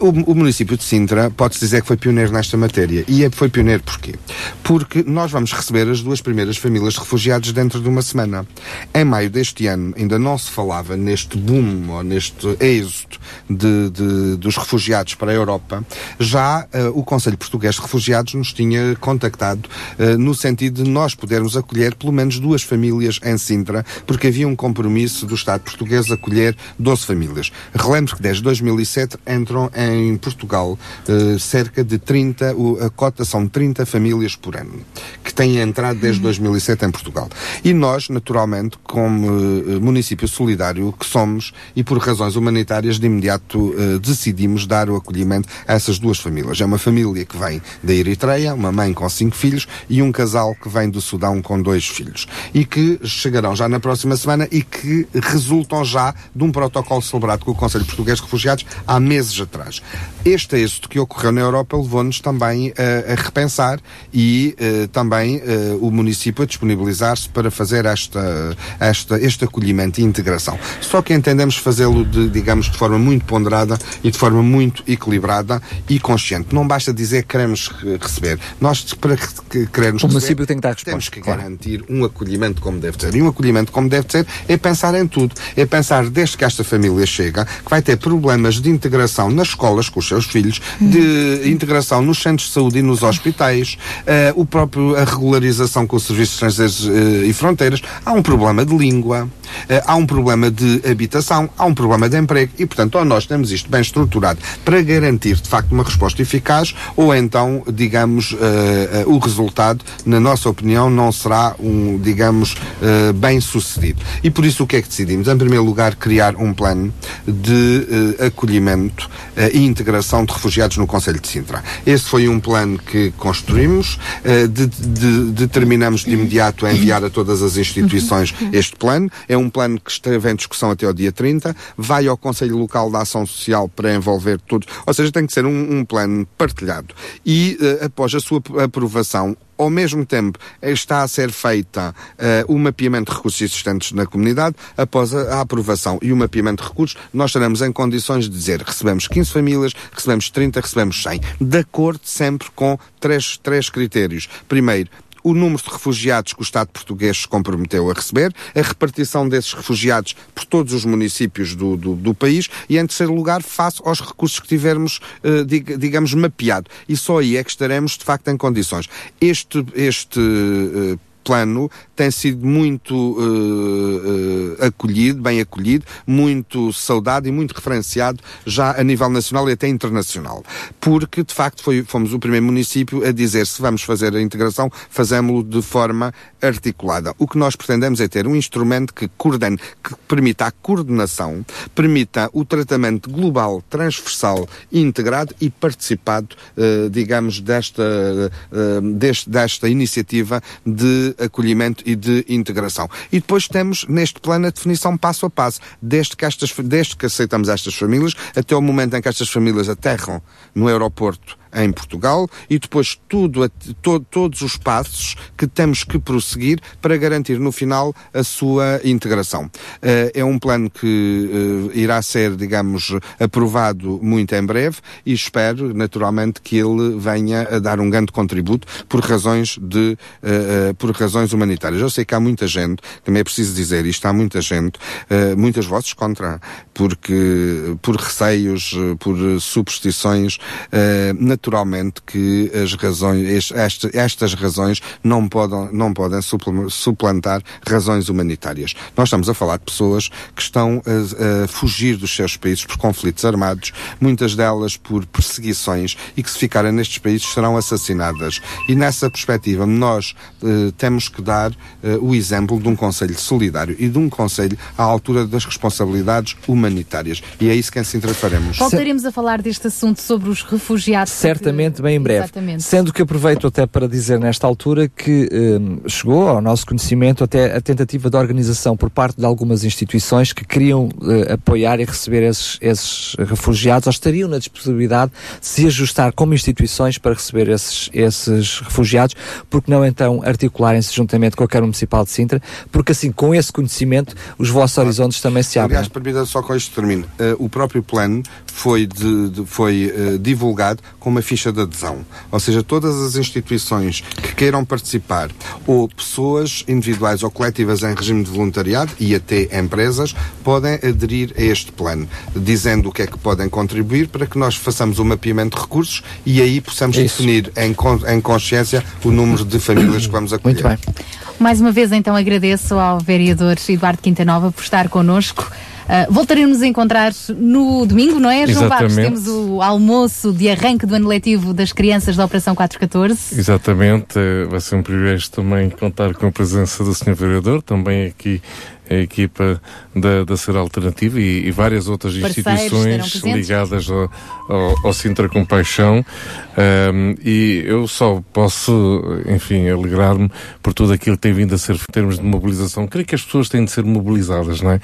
O, o município de Sintra pode-se dizer que foi pioneiro nesta matéria. E é- foi pioneiro porquê? Porque nós vamos receber as duas primeiras famílias de refugiados dentro de uma semana. Em maio deste ano ainda não se falava neste boom ou neste êxodo de, de- dos refugiados para a Europa. Já eh, o Conselho Português de Refugiados nos tinha contactado eh, no sentido de nós podermos acolher pelo menos duas famílias em Sintra, porque havia um compromisso do Estado português acolher 12 famílias. Relembro que desde 2007 entram em Portugal eh, cerca de 30, o- a cota são 30 famílias por ano, que têm entrado desde 2007 em Portugal. E nós, naturalmente, como eh, município solidário que somos, e por razões humanitárias, de imediato decidimos dar o acolhimento a essas duas famílias. É uma família que vem da Eritreia, uma mãe com cinco filhos, e um casal que vem do Sudão com dois filhos. E que chegarão já na próxima semana e que resultam já de um protocolo celebrado com o Conselho Português de Refugiados há meses atrás. Este êxito que ocorreu na Europa levou-nos também a, a repensar e eh, também eh, o município a disponibilizar-se para fazer esta, esta, este acolhimento e integração. Só que entendemos fazê-lo, de, digamos, de forma muito ponderada e de forma muito equilibrada e consciente. Não basta dizer que queremos re- receber. Nós, para que- que queremos O receber, município tem que dar resposta, temos que claro. garantir um acolhimento como deve ser. E um acolhimento como deve ser é pensar em tudo. É pensar, desde que esta família chega, que vai ter problemas de integração nas escolas com os seus filhos, de integração nos centros de saúde e nos hospitais, eh, o próprio, a regularização com os serviços estrangeiros eh, e fronteiras. Há um problema de língua, há um problema de habitação, há um problema de emprego e, portanto, ou nós temos isto bem estruturado para garantir, de facto, uma resposta eficaz, ou então, digamos, eh, eh, o resultado, na nossa opinião, não será um, digamos, eh, bem sucedido. E por isso o que é que decidimos? Em primeiro lugar, criar um plano de eh, acolhimento eh, e integração de refugiados no Conselho de Sintra. Esse foi um plano que construímos, eh, de- de- determinamos de imediato a enviar a todas as instituições este plano. Um plano que esteve em discussão até ao dia 30, vai ao Conselho Local da Ação Social para envolver todos, ou seja, tem que ser um, um plano partilhado. E eh, após a sua aprovação, ao mesmo tempo está a ser feita eh, o mapeamento de recursos existentes na comunidade, após a, a aprovação e o mapeamento de recursos, nós estaremos em condições de dizer recebemos 15 famílias, recebemos 30, recebemos 100, de acordo sempre com três, três critérios. Primeiro, o número de refugiados que o Estado português se comprometeu a receber, a repartição desses refugiados por todos os municípios do, do, do país e, em terceiro lugar, face aos recursos que tivermos, eh, dig- digamos, mapeado. E só aí é que estaremos, de facto, em condições. Este, este eh, plano tem sido muito uh, uh, acolhido, bem acolhido, muito saudado e muito referenciado já a nível nacional e até internacional. Porque, de facto, foi, fomos o primeiro município a dizer se vamos fazer a integração, fazemos-lo de forma articulada. O que nós pretendemos é ter um instrumento que coordene, que permita a coordenação, permita o tratamento global, transversal, integrado e participado, uh, digamos, desta, deste, desta iniciativa de acolhimento e de integração. E depois temos neste plano a definição passo a passo, desde que, estas, desde que aceitamos estas famílias até o momento em que estas famílias aterram no aeroporto em Portugal e depois tudo, to, todos os passos que temos que prosseguir para garantir no final a sua integração. Uh, é um plano que uh, irá ser, digamos, aprovado muito em breve e espero, naturalmente, que ele venha a dar um grande contributo por razões de, uh, por razões humanitárias. Eu sei que há muita gente, também é preciso dizer isto, há muita gente, muitas vozes contra, porque por receios, por superstições, naturalmente que as razões, este, estas razões não podem, não podem suplantar razões humanitárias. Nós estamos a falar de pessoas que estão a, a fugir dos seus países por conflitos armados, muitas delas por perseguições e que se ficarem nestes países serão assassinadas. E nessa perspectiva nós uh, temos que dar uh, o exemplo de um Conselho solidário e de um Conselho à altura das responsabilidades humanitárias. E é isso que em Sintra faremos. Voltaremos a falar deste assunto sobre os refugiados certamente bem em breve. Exatamente. Sendo que aproveito até para dizer nesta altura que um, chegou ao nosso conhecimento até a tentativa de organização por parte de algumas instituições que queriam uh, apoiar e receber esses, esses refugiados ou estariam na disponibilidade de se ajustar como instituições para receber esses, esses refugiados, porque não então articularem-se juntamente com a Câmara Municipal de Sintra, porque assim com esse conhecimento os vossos horizontes também se abrem. Aliás, permita só com isto termino. Uh, o próprio plano foi, de, de, foi uh, divulgado com uma ficha de adesão. Ou seja, todas as instituições que queiram participar, ou pessoas individuais ou coletivas em regime de voluntariado e até empresas, podem aderir a este plano, dizendo o que é que podem contribuir para que nós façamos um mapeamento de recursos e aí possamos Isso. definir em, em consciência o número de famílias que vamos acolher. Muito bem. Mais uma vez, então, agradeço ao vereador Eduardo Quintanova por estar connosco. Uh, voltaremos a encontrar no domingo, não é, João Barros? Temos o almoço de arranque do ano letivo das crianças da Operação 414. Exatamente, eh, vai ser um privilégio também contar com a presença do Sr. Vereador, também aqui a equipa da, da Ser Alternativa e, e várias outras instituições ligadas ao, ao, ao Sintra Compaixão. Um, e eu só posso, enfim, alegrar-me por tudo aquilo que tem vindo a ser em termos de mobilização. Creio que as pessoas têm de ser mobilizadas, não é?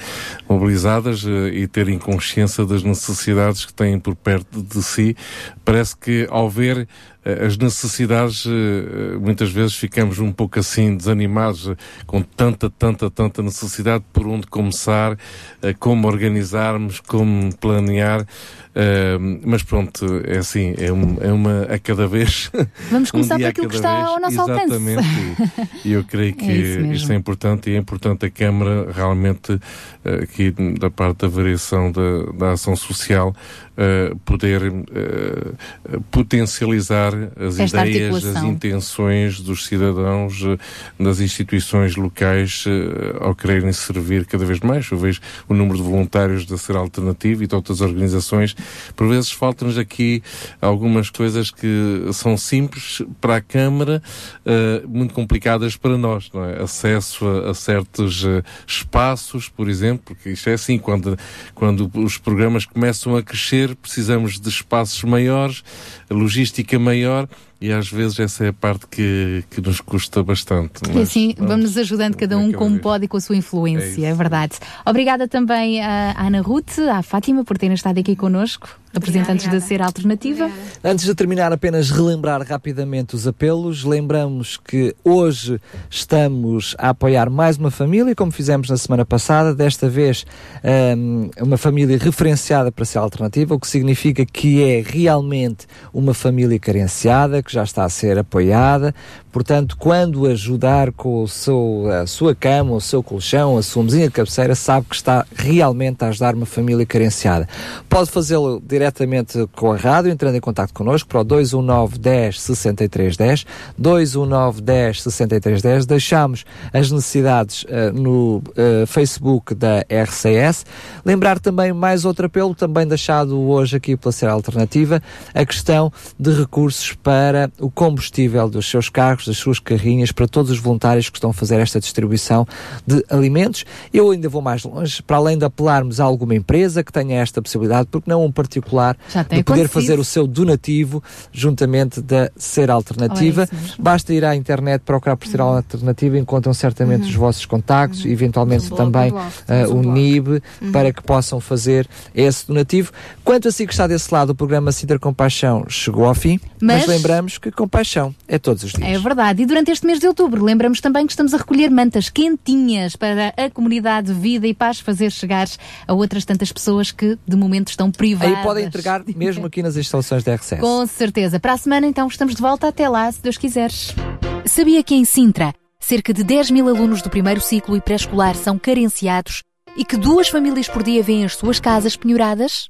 Mobilizadas uh, e terem consciência das necessidades que têm por perto de si. Parece que ao ver as necessidades, muitas vezes ficamos um pouco assim desanimados com tanta, tanta, tanta necessidade por onde começar, como organizarmos, como planear. Mas pronto, é assim, é, um, é, uma a cada vez. Vamos começar um por aquilo que está vez. ao nosso Exatamente. alcance. E eu creio que É isto é importante e é importante a Câmara realmente, uh, aqui da parte da variação da, da ação social, uh, poder potencializar as Esta ideias, as intenções dos cidadãos, das instituições locais, ao quererem servir cada vez mais. Eu vejo o número de voluntários da Ser Alternativa e de outras organizações por vezes faltam-nos aqui algumas coisas que são simples para a Câmara, uh, muito complicadas para nós, não é? Acesso a, a certos uh, espaços, por exemplo, porque isto é assim, quando, quando os programas começam a crescer, precisamos de espaços maiores, logística maior, e às vezes essa é a parte que, que nos custa bastante. E assim, vamos nos ajudando cada um como pode e com a sua influência, é, verdade. Obrigada também à Ana Ruth, à Fátima, por terem estado aqui connosco, representantes da Ser Alternativa. Antes de terminar, apenas relembrar rapidamente os apelos. Lembramos que hoje estamos a apoiar mais uma família, como fizemos na semana passada, desta vez um, uma família referenciada para ser alternativa, o que significa que é realmente uma família carenciada, que que já está a ser apoiada. Portanto, quando ajudar com o seu, a sua cama, o seu colchão, a sua mesinha de cabeceira, sabe que está realmente a ajudar uma família carenciada. Pode fazê-lo diretamente com a rádio, entrando em contato connosco para o 219 10 63 10, 219 10 63 10. Deixamos as necessidades uh, no uh, Facebook da RCS. Lembrar também mais outro apelo, também deixado hoje aqui pela Ser Alternativa, a questão de recursos para o combustível dos seus carros, das suas carrinhas, para todos os voluntários que estão a fazer esta distribuição de alimentos. Eu ainda vou mais longe, para além de apelarmos a alguma empresa que tenha esta possibilidade, porque não um particular, de poder fazer o seu donativo juntamente da Ser Alternativa. Basta ir à internet, procurar por Ser Alternativa, encontram certamente os vossos contactos, eventualmente também uh, o NIB, para que possam fazer esse donativo. Quanto a si que está desse lado, o programa Sinter Compaixão chegou ao fim, mas, Mas- lembramos que compaixão é todos os dias. É verdade. E durante este mês de outubro, lembramos também que estamos a recolher mantas quentinhas para a comunidade Vida e Paz fazer chegar a outras tantas pessoas que de momento estão privadas. Aí podem entregar mesmo aqui nas instalações da RCS. Com certeza. Para a semana, então, estamos de volta. Até lá, se Deus quiseres. Sabia que em Sintra, cerca de 10 mil alunos do primeiro ciclo e pré-escolar são carenciados e que duas famílias por dia vêm as suas casas penhoradas?